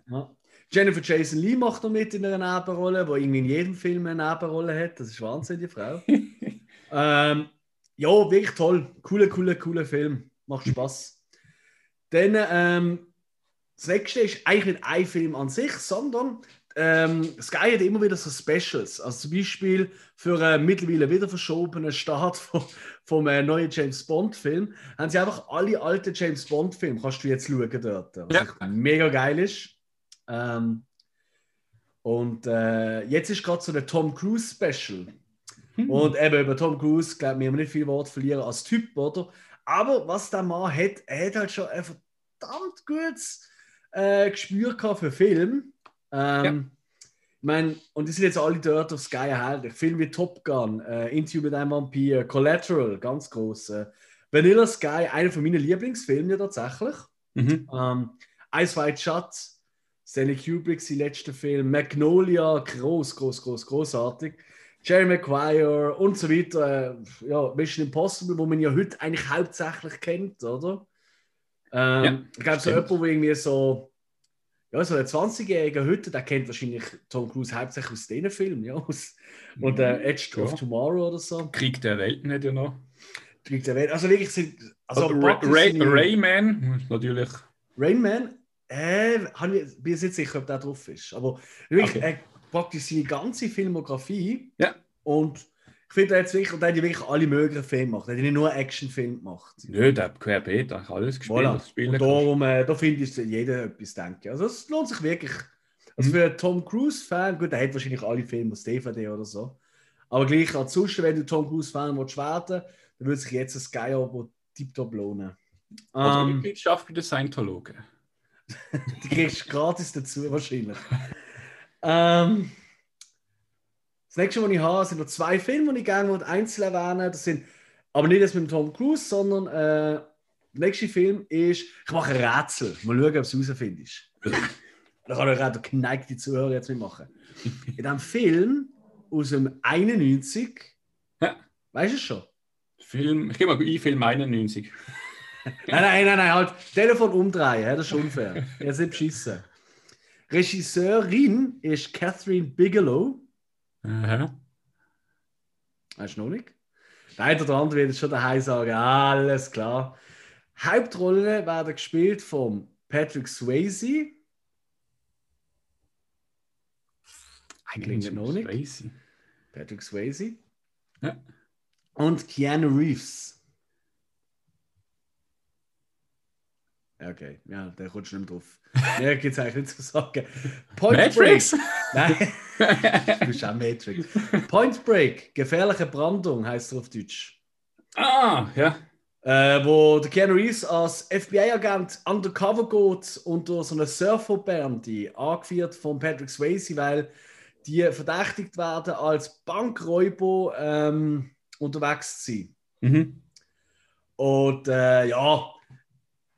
Jennifer Jason Lee macht noch mit in einer Nebenrolle, die irgendwie in jedem Film eine Nebenrolle hat. Das ist Wahnsinn, die Frau. (laughs) ähm, ja, wirklich toll. Cooler, cooler, cooler Film. Macht Spaß. Dann, ähm, das nächste ist eigentlich nicht ein Film an sich, sondern ähm, Sky hat immer wieder so Specials. Also zum Beispiel für einen mittlerweile wieder verschobenen Start (laughs) vom, vom äh, neuen James Bond-Film haben sie einfach alle alten James Bond-Filme, kannst du jetzt schauen dort. Was Ja. mega geil ist. Ähm, und äh, jetzt ist gerade so ein Tom Cruise Special. Hm. Und eben über Tom Cruise, glaube ich, wir haben nicht viel Wort verlieren als Typ, oder? Aber was der Mann hat, er hat halt schon ein verdammt gutes äh, Gespür gehabt für Film. Ähm, Ich meine, und die sind jetzt alle dort auf Sky erhältlich. Filme wie Top Gun, äh, Interview mit einem Vampir, Collateral, ganz groß. Äh, Vanilla Sky, einer von meinen Lieblingsfilmen ja tatsächlich. Mhm. Ähm, Ice White Shut, Stanley Kubrick, sein letzter Film, Magnolia, groß, groß, groß, großartig. Jerry Maguire und so weiter. Äh, ja, Mission Impossible, wo man ja heute eigentlich hauptsächlich kennt, oder? Ähm, Ja, ich glaube, so jemand, wo irgendwie so, ja, so ein 20-Jähriger heute, der kennt wahrscheinlich Tom Cruise hauptsächlich aus diesen Filmen, ja. Aus, und äh, Edge Ja. of Tomorrow oder so. Krieg der Welten hat ja noch. Kriegt er Welt. Also wirklich sind. Also Also Ray, Rayman, natürlich. Rain Man, äh, ich, bin jetzt nicht sicher, ob der drauf ist. Aber wirklich, Okay. Praktisch seine ganze Filmografie. Ja. Und ich finde, er hat wirklich, und hat ja wirklich alle möglichen Filme gemacht. Er hat ja nicht nur Actionfilme gemacht. Nö, der hat querbeet eigentlich alles gespielt, Voilà. spielen Und darum, äh, da finde ich, jeder etwas denken. Also es lohnt sich wirklich. Also Mhm. für einen Tom Cruise-Fan, gut, der hat wahrscheinlich alle Filme aus DVD oder so. Aber gleich ansonsten, wenn du Tom Cruise-Fan willst werden, dann würde sich jetzt ein Sky-Abo tiptop lohnen. Oder Ähm, Mitgliedschaft bei den Scientologen. (laughs) Die kriegst du gratis dazu, wahrscheinlich. (laughs) ähm, das nächste, was ich habe, sind noch zwei Filme, die ich gerne möchte einzeln erwähnen Das sind aber nicht das mit Tom Cruise, sondern äh, der nächste Film ist, ich mache ein Rätsel. Mal schauen, ob du es herausfindest. (laughs) da kann ich auch der geneigte Zuhörer jetzt mitmachen. In diesem Film aus dem 91, Ja. weißt du es schon? Film, ich gebe mal ein, Film 91. (laughs) Nein, nein, nein, nein, halt. Telefon umdrehen, das ist unfair. Jetzt nicht beschissen. Regisseurin ist Catherine Bigelow. Aha. Weißt du noch nicht? Der eine oder andere wird schon daheim sagen, alles klar. Hauptrollen werden gespielt von Patrick Swayze. Klingt noch nicht. Patrick Swayze. Ja. Und Keanu Reeves. Okay, ja, der kommt nicht mehr drauf. Mehr (laughs) gibt es eigentlich nicht zu sagen. Point Matrix? Break. Nein, (laughs) du bist auch Matrix. Point Break, gefährliche Brandung heißt er auf Deutsch. ah, ja. Äh, wo der Keanu Reeves als FBI-Agent undercover geht unter so einer Surferbande, angeführt von Patrick Swayze, weil die verdächtigt werden, als Bankräuber ähm, unterwegs zu sein. Mhm. Und äh, ja,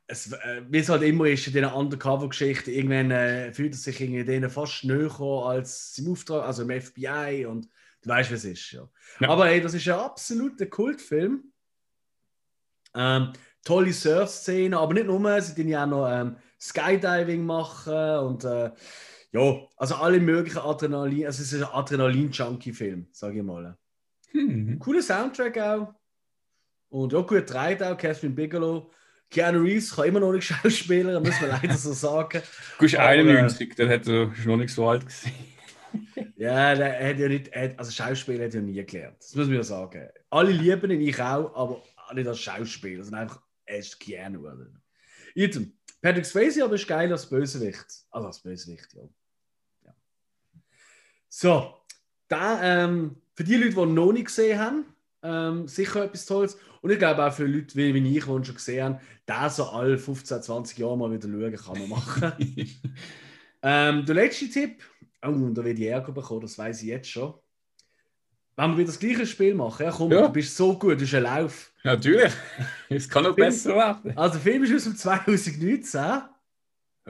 es, äh, wie es halt immer ist in diesen Undercover-Geschichten, irgendwann äh, fühlt er sich irgendwie denen fast näher als im Auftrag, also im FBI und du weißt, wie es ist. Ja. Ja. Aber hey, das ist ein absoluter Kultfilm. Ähm, tolle Surf-Szenen, aber nicht nur, sie tun ja auch noch ähm, Skydiving machen und äh, ja, also alle möglichen Adrenalin, also es ist ein Adrenalin-Junkie-Film, sage ich mal. Hm. Cooler Soundtrack auch. Und ja, gut dreht auch, Catherine Bigelow. Keanu Reeves kann immer noch nicht (laughs) Schauspieler, muss man leider so sagen. (laughs) Du bist Aber, 91, dann hat er noch nicht so alt gesehen. (laughs) Ja, der hat ja nicht, er also Schauspieler hat er ja nie gelernt. Das muss man ja sagen. Alle lieben ihn, ich auch, aber nicht als Schauspieler, sondern einfach, er ist Keanu. Oder? Item. Patrick Swayze aber ist geil als Bösewicht. Also als Bösewicht, ja. ja. So, da, ähm, für die Leute, die noch nicht gesehen haben, ähm, sicher etwas Tolles. Und ich glaube auch für Leute wie, wie ich, die schon gesehen haben, da so alle 15, 20 Jahre mal wieder schauen, kann man machen. (laughs) Ähm, der letzte Tipp, oh, und da wird ich Ärger bekommen, das weiß ich jetzt schon. Wenn wir wieder das gleiche Spiel machen, ja, komm, Ja. du bist so gut, du bist ein Lauf. Natürlich. Es kann noch Film- besser werden. Also, der Film ist aus dem 2019.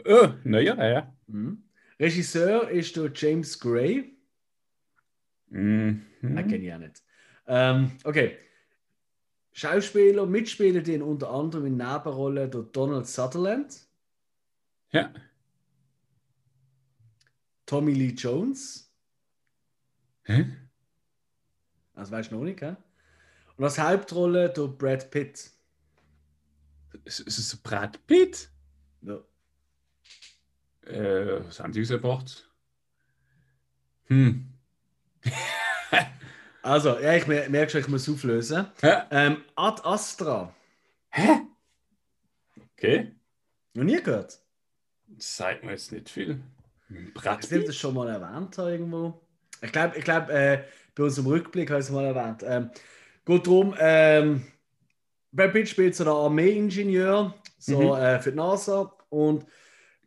Oh, naja, ja. Mhm. Regisseur ist der James Gray. Mhm. Den kenne ich auch nicht. Ähm, okay. Schauspieler, Mitspieler, die unter anderem in Nebenrollen der Donald Sutherland, Ja. Tommy Lee Jones, Hä? das weißt du noch nicht, hä? Und als Hauptrolle der Brad Pitt. Ist ist es Brad Pitt? Ja. Äh, was haben die rausgebracht? Hm. (laughs) Also, ja, ich mer- merke schon, ich muss auflösen. Hä? Ähm, Ad Astra. Hä? Okay. Noch nie gehört. Das sagt mir jetzt nicht viel. Ich Brad Pitt? das schon mal erwähnt habe irgendwo. Ich glaube, ich glaub, äh, bei unserem Rückblick habe ich es mal erwähnt. Ähm, geht darum, ähm, Brad Pitt spielt so einen Armeeingenieur so, Mhm. äh, für die NASA und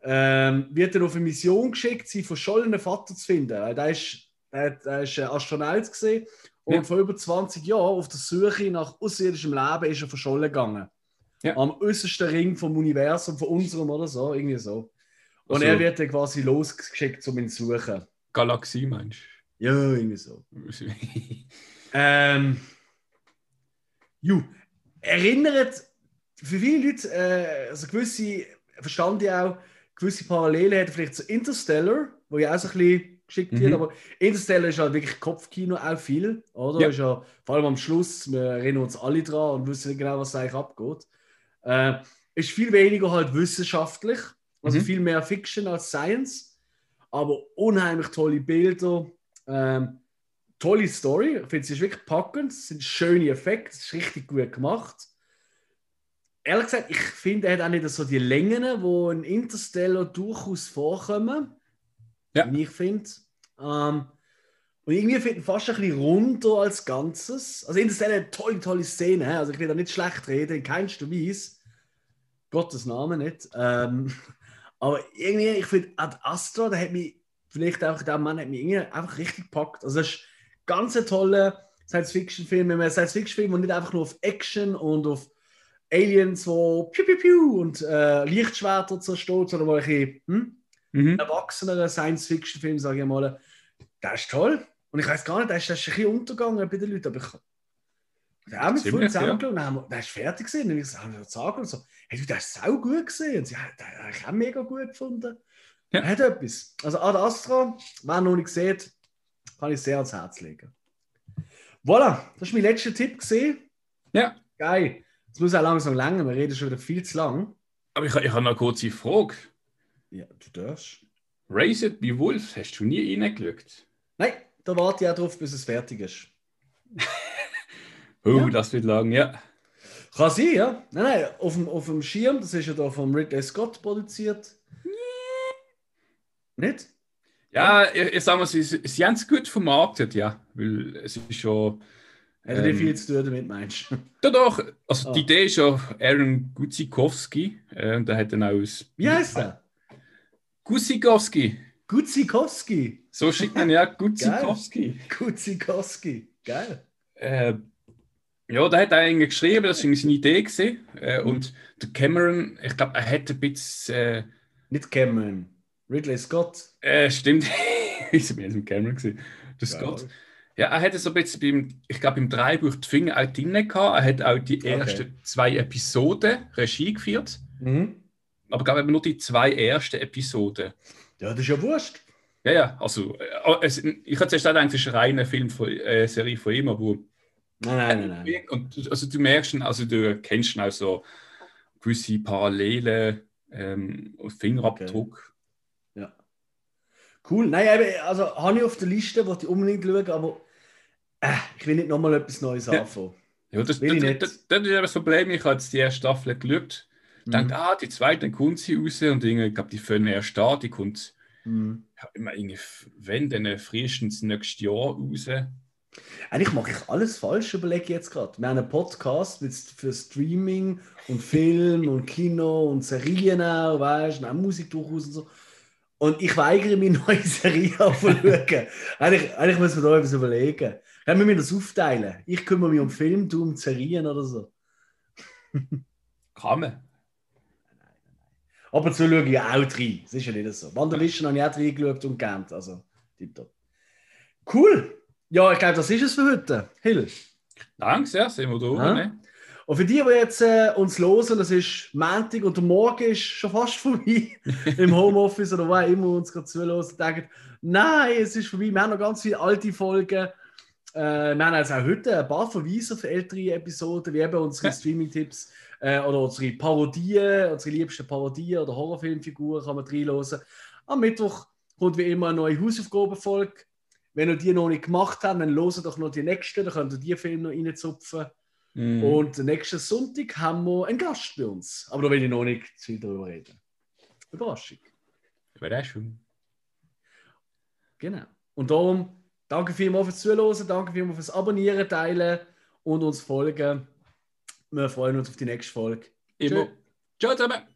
ähm, wird dann auf eine Mission geschickt, seinen verschollenen Vater zu finden. Weil der ist, der, der ist äh, Astronaut gesehen Und Ja. vor über 20 Jahren auf der Suche nach außerirdischem Leben ist er verschollen gegangen. Ja. Am äußersten Ring vom Universum, von unserem oder so, irgendwie so. Und Also- er wird dann quasi losgeschickt, um ihn zu suchen. Galaxie meinst Ja, irgendwie so. du? (laughs) Ähm, ju, erinnert für viele Leute, äh, also gewisse, verstand ich auch, gewisse Parallelen hat er vielleicht zu Interstellar, wo ja auch so ein bisschen geschickt wird, Mhm. aber Interstellar ist halt wirklich Kopfkino auch viel, oder? Ja. Ist ja, vor allem am Schluss, wir erinnern uns alle dran und wissen nicht genau, was eigentlich abgeht. Äh, ist viel weniger halt wissenschaftlich, also Mhm. viel mehr Fiction als Science, aber unheimlich tolle Bilder, ähm, tolle Story. Ich finde, sie ist wirklich packend. Es sind schöne Effekte. Es ist richtig gut gemacht. Ehrlich gesagt, ich finde, er hat auch nicht so die Längen, wo ein Interstellar durchaus vorkommen. Ja. Wie ich finde. Ähm, und irgendwie finde ich ihn fast ein bisschen runter als Ganzes. Also Interstellar hat tolle, tolle Szenen. hä? Also ich will da nicht schlecht reden, in keinster Weise. Gottes Namen nicht. Ähm, (laughs) aber irgendwie, ich finde, Ad Astra, der hat mich vielleicht auch der Mann hat mich irgendwie einfach richtig gepackt. Also es ist ganz ein toller Science-Fiction-Film, man Science-Fiction-Film und nicht einfach nur auf Action und auf Aliens, wo piu, piu, piu und äh, Lichtschwerter zerstoßen, sondern ein bisschen hm, mhm. erwachsener Science-Fiction-Film, sage ich mal. Der ist toll. Und ich weiß gar nicht, der ist, der ist ein bisschen untergegangen bei den Leuten, aber ich der auch mit voll ja. zusammengeschaut, ja. der ist fertig gewesen. Und ich wir sagen und so, hey, du, der ist sau gut gesehen. Und sie den habe ich auch mega gut gefunden. Ja. Er hat etwas. Also Ad Astra, wer noch nicht gesehen, kann ich sehr ans Herz legen. Voilà, das ist mein letzter Tipp gesehen. Ja. Geil. Es muss auch langsam länger, wir reden schon wieder viel zu lang. Aber ich, ich habe noch eine kurze Frage. Ja, du darfst. Raised by Wolves, hast du nie reingeschaut? Nein, da warte ich auch drauf, bis es fertig ist. Oh, Ja. das wird lang, ja. Kann sein, ja. Nein, nein, auf dem, auf dem Schirm, das ist ja da vom Ridley Scott produziert. Nicht? Ja, ich, ich sage mal, sie, sie haben es gut vermarktet, ja. Weil es ist schon. Hat nicht Ähm, viel zu tun damit, meinst du? Doch. Also Ah. Oh. die Idee ist ja Aaron Guzikowski. Äh, der hat dann auch. Wie heißt der? Guzikowski. Guzikowski. So schickt man ja Guzikowski. (laughs) Guzikowski. Geil. äh, ja, der hat eigentlich geschrieben, das war seine Idee. Gewesen. Äh, Mhm. Und der Cameron, ich glaube, er hätte ein bisschen. Äh, Nicht Cameron. Ridley Scott. äh, stimmt. (laughs) Wieso bin ich jetzt mit Cameron gesehen? Der Geil. Scott. Ja, er hatte so ein bisschen beim, ich glaube, im Dreibuch die Finger auch drin gehabt. Er hat auch die Okay. ersten zwei Episoden Regie geführt. Mhm. Aber ich glaube eben nur die zwei ersten Episoden. Ja, das ist ja wurscht. Ja, ja, also, äh, es, ich hatte zuerst gedacht, es ist eine reine Film von, äh, Serie von ihm, aber Nein, nein, nein. nein. und, also du merkst, schon, also du kennst schon auch so gewisse Parallelen, ähm, Fingerabdruck. Ja. Cool. Nein, eben, also habe ich auf der Liste, wollte ich unbedingt schauen, aber äh, ich will nicht nochmal etwas Neues Ja. anfangen. Ja, das, das, ich das, das, ist eben das Problem. Ich habe jetzt die erste Staffel geschaut. Mhm. Denkt, ah, die zweite dann kommt sie raus und irgendwie, ich glaube, die fangen erst an, die kommt Mhm. immer irgendwie, wenn, dann frühestens nächstes Jahr raus. Eigentlich mache ich alles falsch, überlege ich jetzt gerade. Wir haben einen Podcast mit, für Streaming und Film und Kino und Serien auch, weißt du, und auch Musik durchaus und so. Und ich weigere mich, (laughs) neue Serien anzuschauen. (laughs) eigentlich, eigentlich muss man da etwas überlegen. Können wir mir das aufteilen? Ich kümmere mich um Film, du um Serien oder so. Kann man. Aber zu schaue ich auch rein. Das ist ja nicht so. WandaVision habe ich auch reingeschaut und gekannt. Also, tipptopp. Cool. Ja, ich glaube, das ist es für heute. Hill. Danke sehr, sind wir da. Ja. Ne? Und für die, die jetzt äh, uns hören, das ist Montag und der Morgen ist schon fast (laughs) vorbei im Homeoffice oder wo auch immer uns gerade zuhören, denken, nein, es ist vorbei. Wir haben noch ganz viele alte Folgen. Äh, wir haben jetzt auch heute ein paar Verweise für ältere Episoden, wie eben unsere. Streaming-Tipps äh, oder unsere Parodien, unsere liebsten Parodien oder Horrorfilmfiguren kann man reinhören. Am Mittwoch kommt wie immer eine neue Hausaufgabenfolge. Wenn ihr die noch nicht gemacht habt, dann loset doch noch die nächste, dann könnt ihr die Filme noch reinzupfen. Mhm. Und nächsten Sonntag haben wir einen Gast bei uns. Aber da will ich noch nicht zu viel darüber reden. Überraschung. Schön. Genau. Und darum, danke vielmals fürs Zuhören, danke vielmals fürs Abonnieren, Teilen und uns folgen. Wir freuen uns auf die nächste Folge. Immer. Tschö. Ciao zusammen.